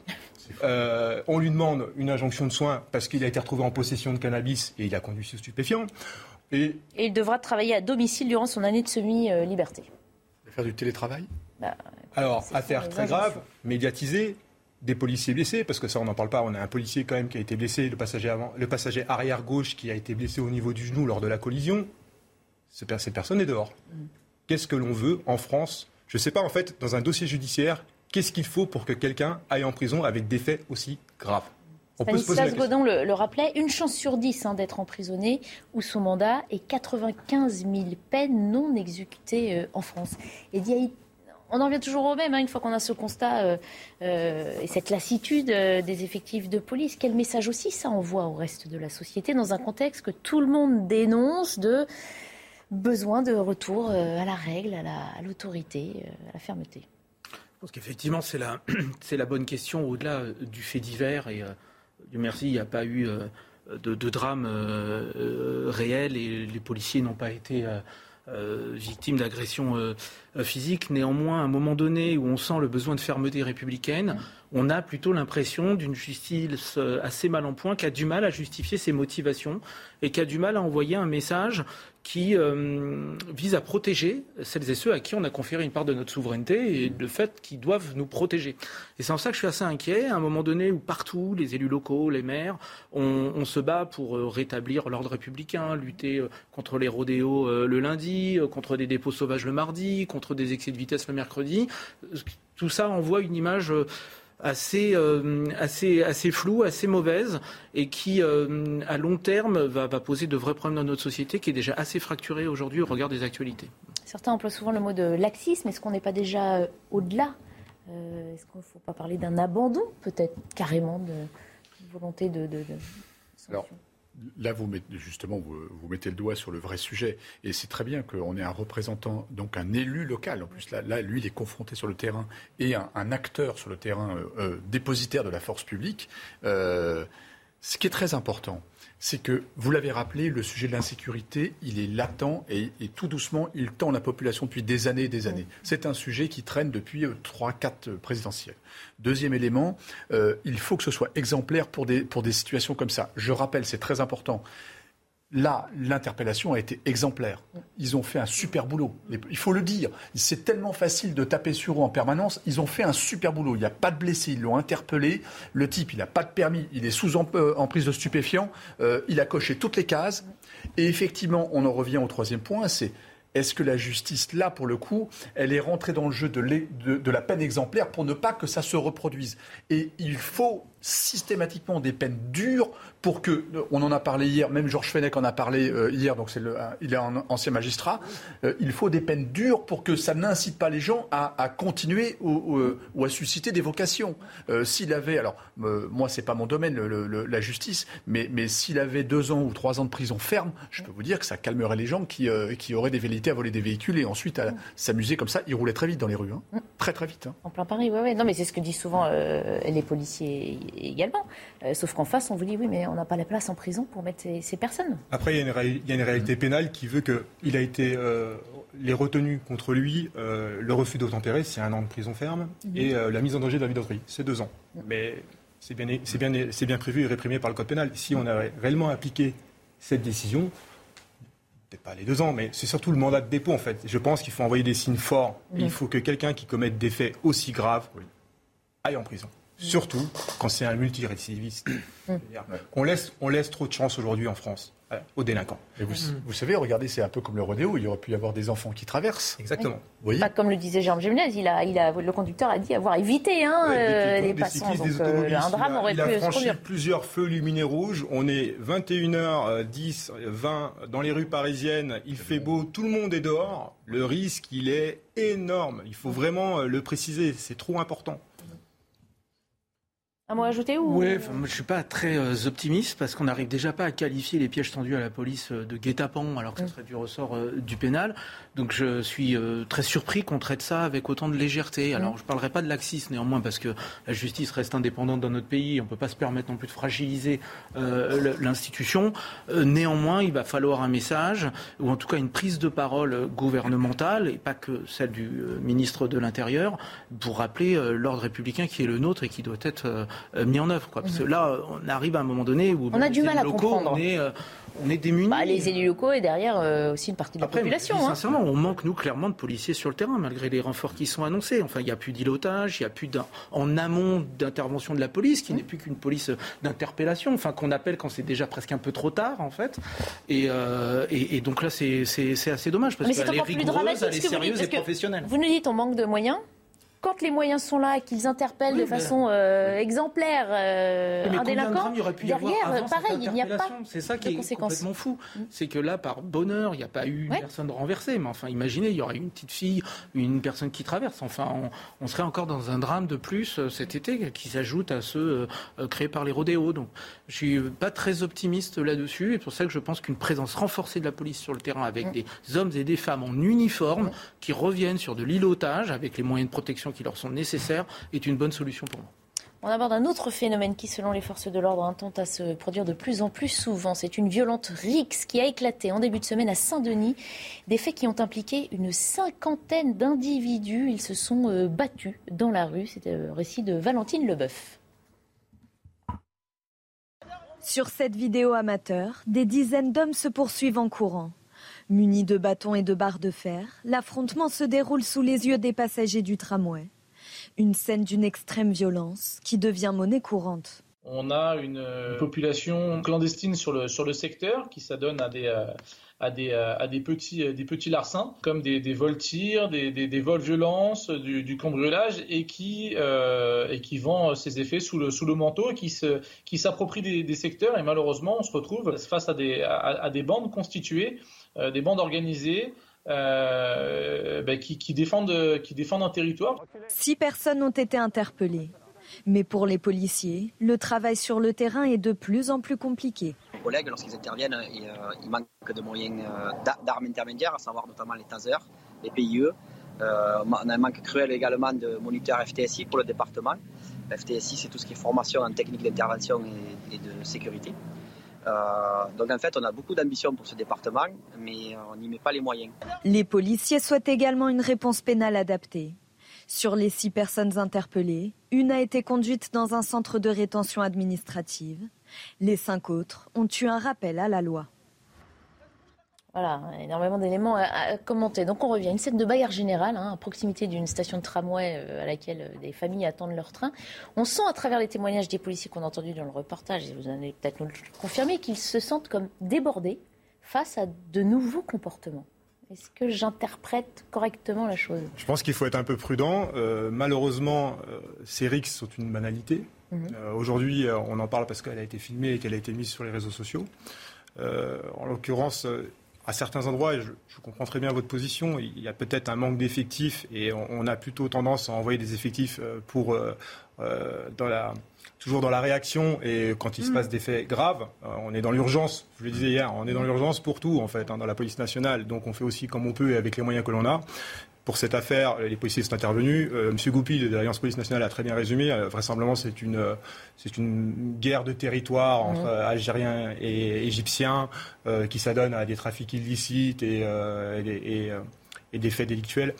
Euh, on lui demande une injonction de soins parce qu'il a été retrouvé en possession de cannabis et il a conduit sous stupéfiant. et il devra travailler à domicile durant son année de semi-liberté. Faire du télétravail bah, Alors, affaire très grave, médiatisée, des policiers blessés, parce que ça, on n'en parle pas. On a un policier quand même qui a été blessé, le passager, avant, le passager arrière gauche qui a été blessé au niveau du genou lors de la collision. Cette personne est dehors. Mm. Qu'est-ce que l'on veut en France? Je ne sais pas, en fait, dans un dossier judiciaire, qu'est-ce qu'il faut pour que quelqu'un aille en prison avec des faits aussi graves? Stanislas Godin le, le, rappelait, une chance sur dix hein, d'être emprisonné ou sous mandat et 95 000 peines non exécutées euh, en France. Et on en revient toujours au même, hein, une fois qu'on a ce constat euh, euh, et cette lassitude des effectifs de police. Quel message aussi ça envoie au reste de la société dans un contexte que tout le monde dénonce de besoin de retour à la règle, à l'autorité, à, la fermeté? Je pense qu'effectivement, c'est la, la bonne question au-delà du fait divers et Dieu merci, il n'y a pas eu euh, de, drame euh, euh, réel et les policiers n'ont pas été victimes d'agressions physiques. Néanmoins, à un moment donné où on sent le besoin de fermeté républicaine, on a plutôt l'impression d'une justice assez mal en point, qui a du mal à justifier ses motivations et qui a du mal à envoyer un message qui euh, vise à protéger celles et ceux à qui on a conféré une part de notre souveraineté et le fait qu'ils doivent nous protéger. Et c'est en ça que je suis assez inquiet, à un moment donné où partout, les élus locaux, les maires, on, se bat pour euh, rétablir l'ordre républicain, lutter euh, contre les rodéos le lundi, contre des dépôts sauvages le mardi, contre des excès de vitesse le mercredi. Tout ça envoie une image assez, euh, assez, assez floue, assez mauvaise, et qui, euh, à long terme, va, va, poser de vrais problèmes dans notre société, qui est déjà assez fracturée aujourd'hui au regard des actualités. Certains emploient souvent le mot de laxisme. Est-ce qu'on n'est pas déjà euh, au-delà? Est-ce qu'il ne faut pas parler d'un abandon, peut-être carrément, de, volonté de, de, de Là, vous mettez, justement, vous, mettez le doigt sur le vrai sujet. Et c'est très bien qu'on ait un représentant, donc un élu local. En plus, là, lui, il est confronté sur le terrain et un, acteur sur le terrain euh, euh, dépositaire de la force publique. Euh, ce qui est très important, c'est que, vous l'avez rappelé, le sujet de l'insécurité, il est latent et, tout doucement, il tend la population depuis des années et des années. C'est un sujet qui traîne depuis 3-4 euh, présidentielles. Deuxième élément, euh, il faut que ce soit exemplaire pour des, pour des situations comme ça. Je rappelle, c'est très important, Là, l'interpellation a été exemplaire. Ils ont fait un super boulot. Il faut le dire. C'est tellement facile de taper sur eux en permanence. Ils ont fait un super boulot. Il n'y a pas de blessés. Ils l'ont interpellé. Le type, il n'a pas de permis. Il est sous euh, emprise de stupéfiants. Euh, il a coché toutes les cases. Et effectivement, on en revient au troisième point. C'est est-ce que la justice, là, pour le coup, elle est rentrée dans le jeu de, la peine exemplaire pour ne pas que ça se reproduise? Et il faut systématiquement des peines dures pour que, on en a parlé hier, même Georges Fenech en a parlé euh, hier, donc c'est le, il est un ancien magistrat, euh, il faut des peines dures pour que ça n'incite pas les gens à, continuer ou, à susciter des vocations. Euh, s'il avait, alors moi c'est pas mon domaine, la justice, mais, mais s'il avait deux ans ou trois ans de prison ferme, je peux vous dire que ça calmerait les gens qui, qui auraient des velléités à voler des véhicules et ensuite à s'amuser comme ça. Il roulait très vite dans les rues, hein. Très très vite. Hein. En plein Paris, oui, oui. Non mais c'est ce que disent souvent les policiers également. sauf qu'en face on vous dit oui mais on n'a pas la place en prison pour mettre ces, personnes. Après, il y, a une, une réalité pénale qui veut qu'il a été. Euh, les retenues contre lui, euh, le refus d'obtempérer, c'est un an de prison ferme, mhm. et euh, la mise en danger de la vie d'autrui, c'est deux ans. Mhm. Mais c'est bien, bien, bien prévu et réprimé par le code pénal. Si on avait réellement appliqué cette décision, peut-être pas les deux ans, mais c'est surtout le mandat de dépôt en fait. Je pense qu'il faut envoyer des signes forts. Il faut que quelqu'un qui commette des faits aussi graves aille en prison. Surtout quand c'est un multirécidiviste. Mmh. On, laisse, on laisse trop de chance aujourd'hui en France euh, aux délinquants. Et vous, mmh. vous, savez, regardez, c'est un peu comme le rodéo, il y aurait pu y avoir des enfants qui traversent. Exactement. Pas comme le disait Jean Gémenez, il a, il a, le conducteur a dit avoir évité hein, euh, les passants. Donc, euh, un drame aurait il a, pu il a franchi plusieurs feux lumineux rouges. On est 21h10, 20 dans les rues parisiennes. Il fait beau, tout le monde est dehors. Le risque, il est énorme. Il faut vraiment le préciser, c'est trop important. Un mot ajouté ou Oui, je ne suis pas très euh, optimiste parce qu'on n'arrive déjà pas à qualifier les pièges tendus à la police euh, de guet-apens alors que ce serait du ressort euh, du pénal. Donc je suis très surpris qu'on traite ça avec autant de légèreté. Alors je ne parlerai pas de laxisme néanmoins parce que la justice reste indépendante dans notre pays. On ne peut pas se permettre non plus de fragiliser l'institution. néanmoins, il va falloir un message ou en tout cas une prise de parole gouvernementale et pas que celle du ministre de l'Intérieur pour rappeler l'ordre républicain qui est le nôtre et qui doit être euh, mis en œuvre. Quoi. Parce que là, on arrive à un moment donné où on a du mal à comprendre. On est, euh, on est démunis. Bah, les élus locaux et derrière euh, aussi une partie de la population. Hein. Sincèrement, on manque nous clairement de policiers sur le terrain malgré les renforts qui sont annoncés. Enfin, il n'y a plus d'îlotage, il n'y a plus en amont d'intervention de la police qui n'est plus qu'une police d'interpellation, enfin qu'on appelle quand c'est déjà presque un peu trop tard en fait. Et, et, donc là, c'est assez dommage parce qu'elle est rigoureuse, elle est sérieuse et professionnelle. Vous nous dites on manque de moyens quand les moyens sont là et qu'ils interpellent de façon euh, exemplaire euh, un délinquant, derrière, pareil, il n'y a pas C'est ça qui est complètement fou. Mm. C'est que là, par bonheur, il n'y a pas eu une personne renversée. Mais enfin, imaginez, il y aurait une petite fille, une personne qui traverse. Enfin, on, serait encore dans un drame de plus euh, cet été qui s'ajoute à ceux créés par les rodéos. Donc, je suis pas très optimiste là-dessus. Et pour ça que je pense qu'une présence renforcée de la police sur le terrain avec des hommes et des femmes en uniforme qui reviennent sur de l'îlotage avec les moyens de protection qui leur sont nécessaires est une bonne solution pour moi. On aborde un autre phénomène qui, selon les forces de l'ordre, tente à se produire de plus en plus souvent. C'est une violente rixe qui a éclaté en début de semaine à Saint-Denis. Des faits qui ont impliqué une cinquantaine d'individus. Ils se sont euh, battus dans la rue. C'est le récit de Valentine Leboeuf. Sur cette vidéo amateur, des dizaines d'hommes se poursuivent en courant. Munis de bâtons et de barres de fer, l'affrontement se déroule sous les yeux des passagers du tramway. Une scène d'une extrême violence qui devient monnaie courante. On a une, population clandestine sur le, sur le secteur qui s'adonne à des, euh, à des, euh, à des, petits, euh, des petits larcins, comme des, des vols tirs, des, des, des vols violences, du, du cambriolage, et qui, et qui vend ses effets sous le, sous le manteau, et qui, se, qui s'approprient des, des secteurs. Et malheureusement, on se retrouve face à des, à des bandes constituées euh, des bandes organisées euh, ben, qui, défendent, qui défendent un territoire. Six personnes ont été interpellées. Mais pour les policiers, le travail sur le terrain est de plus en plus compliqué. Les collègues, lorsqu'ils interviennent, il, euh, manque de moyens d'armes intermédiaires, à savoir notamment les tasers, les PIE. on a un manque cruel également de moniteurs FTSI pour le département. FTSI, c'est tout ce qui est formation en technique d'intervention et, de sécurité. Euh, donc en fait, on a beaucoup d'ambition pour ce département, mais on n'y met pas les moyens. Les policiers souhaitent également une réponse pénale adaptée. Sur les six personnes interpellées, une a été conduite dans un centre de rétention administrative. Les cinq autres ont eu un rappel à la loi. Voilà, énormément d'éléments à, commenter. Donc on revient. Une scène de bagarre générale hein, à proximité d'une station de tramway euh, à laquelle euh, des familles attendent leur train. On sent à travers les témoignages des policiers qu'on a entendus dans le reportage, et vous allez peut-être nous le confirmer, qu'ils se sentent comme débordés face à de nouveaux comportements. Est-ce que j'interprète correctement la chose? Je pense qu'il faut être un peu prudent. Euh, malheureusement, euh, ces rixes sont une banalité. Mhm. Euh, aujourd'hui, on en parle parce qu'elle a été filmée et qu'elle a été mise sur les réseaux sociaux. en l'occurrence, à certains endroits, et je, comprends très bien votre position, il y a peut-être un manque d'effectifs et on, a plutôt tendance à envoyer des effectifs pour, dans la, toujours dans la réaction et quand il se mm. passe des faits graves, euh, on est dans l'urgence. Je le disais hier, on est dans l'urgence pour tout en fait, hein, dans la police nationale. Donc on fait aussi comme on peut et avec les moyens que l'on a. Pour cette affaire, les policiers sont intervenus. Euh, Monsieur Goupil de l'Alliance Police Nationale a très bien résumé. Euh, vraisemblablement, c'est une, c'est une guerre de territoire entre. Algériens et Égyptiens qui s'adonne à des trafics illicites et, et, et des faits délictuels.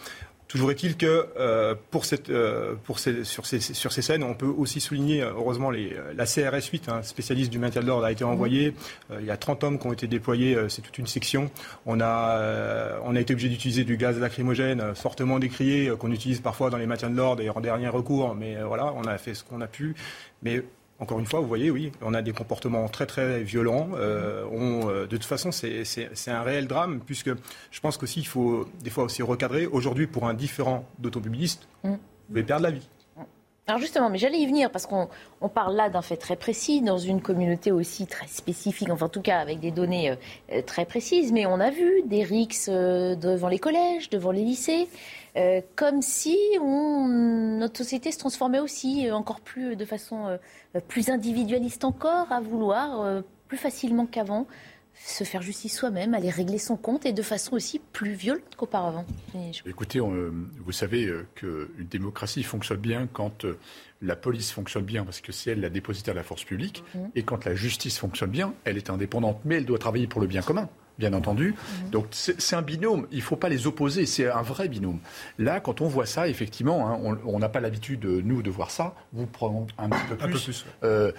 Toujours est-il que euh, pour cette, euh, pour ces, sur, ces, sur ces scènes, on peut aussi souligner, euh, heureusement, les, la CRS 8, hein, spécialiste du maintien de l'ordre, a été envoyée. il y a 30 hommes qui ont été déployés, c'est toute une section. On a, on a été obligé d'utiliser du gaz lacrymogène fortement décrié, qu'on utilise parfois dans les maintiens de l'ordre et en dernier recours. Mais voilà, on a fait ce qu'on a pu. Mais encore une fois, vous voyez, oui, on a des comportements très très violents. Euh, on, euh, de toute façon, c'est un réel drame, puisque je pense qu'aussi, il faut des fois aussi recadrer. Aujourd'hui, pour un différent d'automobiliste, mm. vous pouvez perdre la vie. Alors justement, mais j'allais y venir parce qu'on parle là d'un fait très précis dans une communauté aussi très spécifique, enfin en tout cas avec des données euh, très précises. Mais on a vu des rixes devant les collèges, devant les lycées. Euh, comme si notre société se transformait aussi euh, encore plus de façon euh, plus individualiste encore, à vouloir plus facilement qu'avant se faire justice soi-même, aller régler son compte et de façon aussi plus violente qu'auparavant. Écoutez, vous savez qu'une démocratie fonctionne bien quand la police fonctionne bien parce que c'est elle la dépositaire de la force publique, mhm. et quand la justice fonctionne bien, elle est indépendante, mais elle doit travailler pour le bien commun bien entendu. Donc c'est un binôme, il ne faut pas les opposer, c'est un vrai binôme. Là, quand on voit ça, effectivement, hein, on n'a pas l'habitude, nous, de voir ça. Vous prenez un petit peu plus. Euh,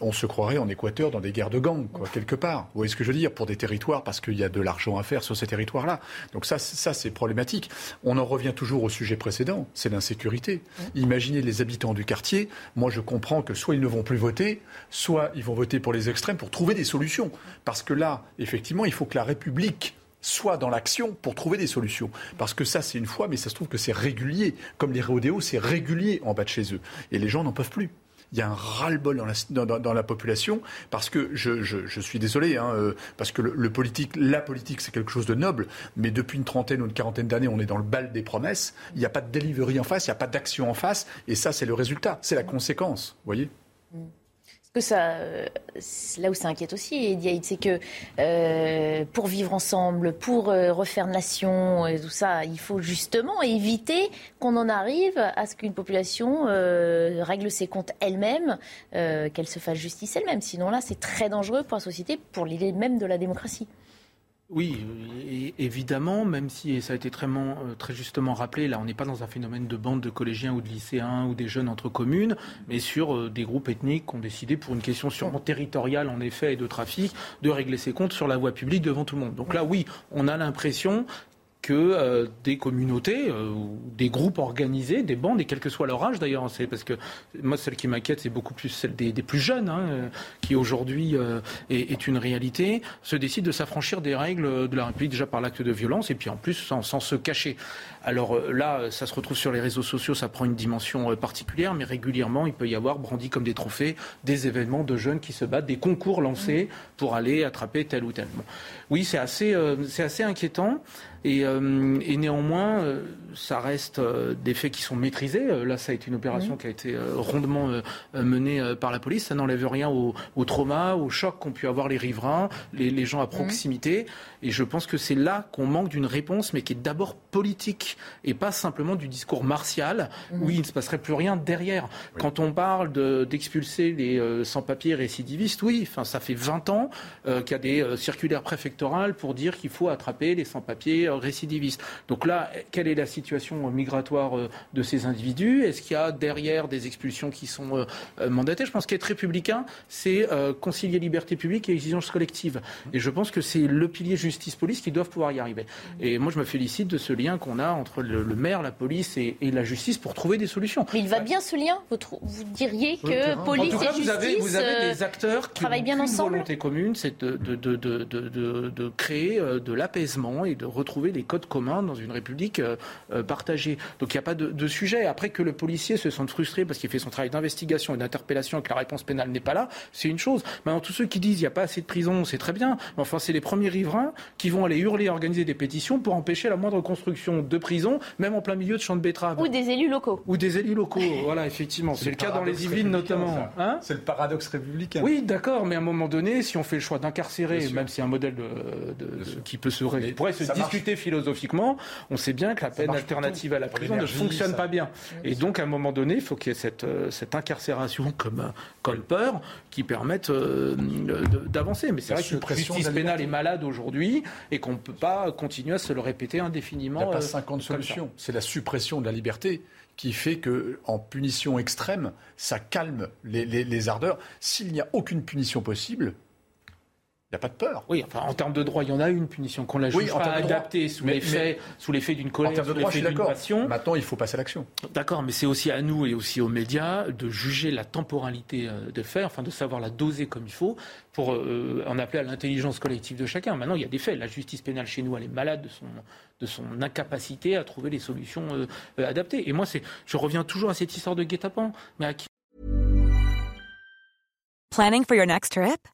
on se croirait en Équateur dans des guerres de gangs, quoi, quelque part. Vous voyez ce que je veux dire? Pour des territoires, parce qu'il y a de l'argent à faire sur ces territoires-là. Donc ça, ça c'est problématique. On en revient toujours au sujet précédent, c'est l'insécurité. Imaginez les habitants du quartier. Moi, je comprends que soit ils ne vont plus voter, soit ils vont voter pour les extrêmes pour trouver des solutions. Parce que là, effectivement, il faut que la République soit dans l'action pour trouver des solutions. Parce que ça, c'est une fois, mais ça se trouve que c'est régulier. Comme les rodéos, c'est régulier en bas de chez eux. Et les gens n'en peuvent plus. Il y a un ras-le-bol dans la, population parce que je, suis désolé, hein, euh, parce que le, politique, la politique, c'est quelque chose de noble, mais depuis une trentaine ou une quarantaine d'années, on est dans le bal des promesses. Il n'y a pas de delivery en face, il n'y a pas d'action en face, et ça, c'est le résultat, c'est la conséquence, vous voyez. Que ça, euh, là où ça inquiète aussi, Ediaïd, c'est que euh, pour vivre ensemble, pour euh, refaire nation et tout ça, il faut justement éviter qu'on en arrive à ce qu'une population règle ses comptes elle-même, qu'elle se fasse justice elle-même. Sinon là, c'est très dangereux pour la société, pour l'idée même de la démocratie. Oui, évidemment, même si ça a été très, euh, très justement rappelé, là on n'est pas dans un phénomène de bande de collégiens ou de lycéens ou des jeunes entre communes, mais sur euh, des groupes ethniques qui ont décidé pour une question sûrement territoriale en effet et de trafic de régler ses comptes sur la voie publique devant tout le monde. Donc là oui, on a l'impression que euh, des communautés, euh, des groupes organisés, des bandes, et quel que soit leur âge d'ailleurs, c'est parce que moi celle qui m'inquiète c'est beaucoup plus celle des, plus jeunes, hein, euh, qui aujourd'hui est, une réalité, se décident de s'affranchir des règles de la République déjà par l'acte de violence et puis en plus sans se cacher. Alors là, ça se retrouve sur les réseaux sociaux, ça prend une dimension particulière, mais régulièrement il peut y avoir brandi comme des trophées des événements de jeunes qui se battent, des concours lancés pour aller attraper tel ou tel. Oui, c'est assez, c'est assez inquiétant. Et, euh, et néanmoins, euh, ça reste euh, des faits qui sont maîtrisés. Là, ça a été une opération qui a été rondement menée par la police. Ça n'enlève rien au, au, trauma, au choc qu'ont pu avoir les riverains, les, les gens à proximité. Et je pense que c'est là qu'on manque d'une réponse, mais qui est d'abord politique et pas simplement du discours martial où il ne se passerait plus rien derrière. Quand on parle d'expulser les sans-papiers récidivistes, oui, enfin, ça fait 20 ans qu'il y a des circulaires préfectorales pour dire qu'il faut attraper les sans-papiers récidiviste. Donc là, quelle est la situation situation migratoire de ces individus Est-ce qu'il y a derrière des expulsions qui sont mandatées? Je pense qu'être républicain, c'est concilier liberté publique et exigence collective. Et je pense que c'est le pilier justice-police qui doivent pouvoir y arriver. Et moi, je me félicite de ce lien qu'on a entre le, maire, la police et, la justice pour trouver des solutions. Mais il va bien ce lien? Vous, vous diriez que police et justice vous avez, vous avez des acteurs qui travaillent bien ensemble? volonté commune, c'est de, de, de, de, créer de l'apaisement et de retrouver des codes communs dans une république partagée. Donc il n'y a pas de, sujet. Après que le policier se sente frustré parce qu'il fait son travail d'investigation et d'interpellation et que la réponse pénale n'est pas là, c'est une chose. Maintenant, tous ceux qui disent qu'il n'y a pas assez de prison, c'est très bien. Mais enfin, c'est les premiers riverains qui vont aller hurler, organiser des pétitions pour empêcher la moindre construction de prison, même en plein milieu de champs de betteraves. Ou des élus locaux. Ou des élus locaux, voilà, effectivement. C'est le, cas dans les Yvelines notamment. Hein c'est le paradoxe républicain. Oui, d'accord, mais à un moment donné, si on fait le choix d'incarcérer, même si un modèle de, qui peut se, pourrait se discuter philosophiquement, on sait bien que la peine alternative à la prison ne fonctionne pas bien. Et donc, à un moment donné, il faut qu'il y ait cette, euh, cette incarcération comme, euh, comme peur qui permette euh, d'avancer. Mais c'est vrai que la justice pénale est malade aujourd'hui et qu'on ne peut pas continuer à se le répéter indéfiniment. Il n'y a pas 50 solutions. C'est la suppression de la liberté qui fait que, en punition extrême, ça calme les, les ardeurs. S'il n'y a aucune punition possible, n'y a pas de peur. Oui, enfin, en termes de droit, il y en a une punition qu'on la juge pas adaptée sous l'effet sous l'effet d'une colère, en termes de droit, d'une passion. Maintenant, il faut passer à l'action. D'accord, mais c'est aussi à nous et aussi aux médias de juger la temporalité euh, de faire, enfin de savoir la doser comme il faut pour euh, en appeler à l'intelligence collective de chacun. Maintenant, il y a des faits. La justice pénale chez nous, elle est malade de son de son incapacité à trouver les solutions euh, adaptées. Et moi, c'est, je reviens toujours à cette histoire de guet-apens. Mais à qui... Planning for your next trip?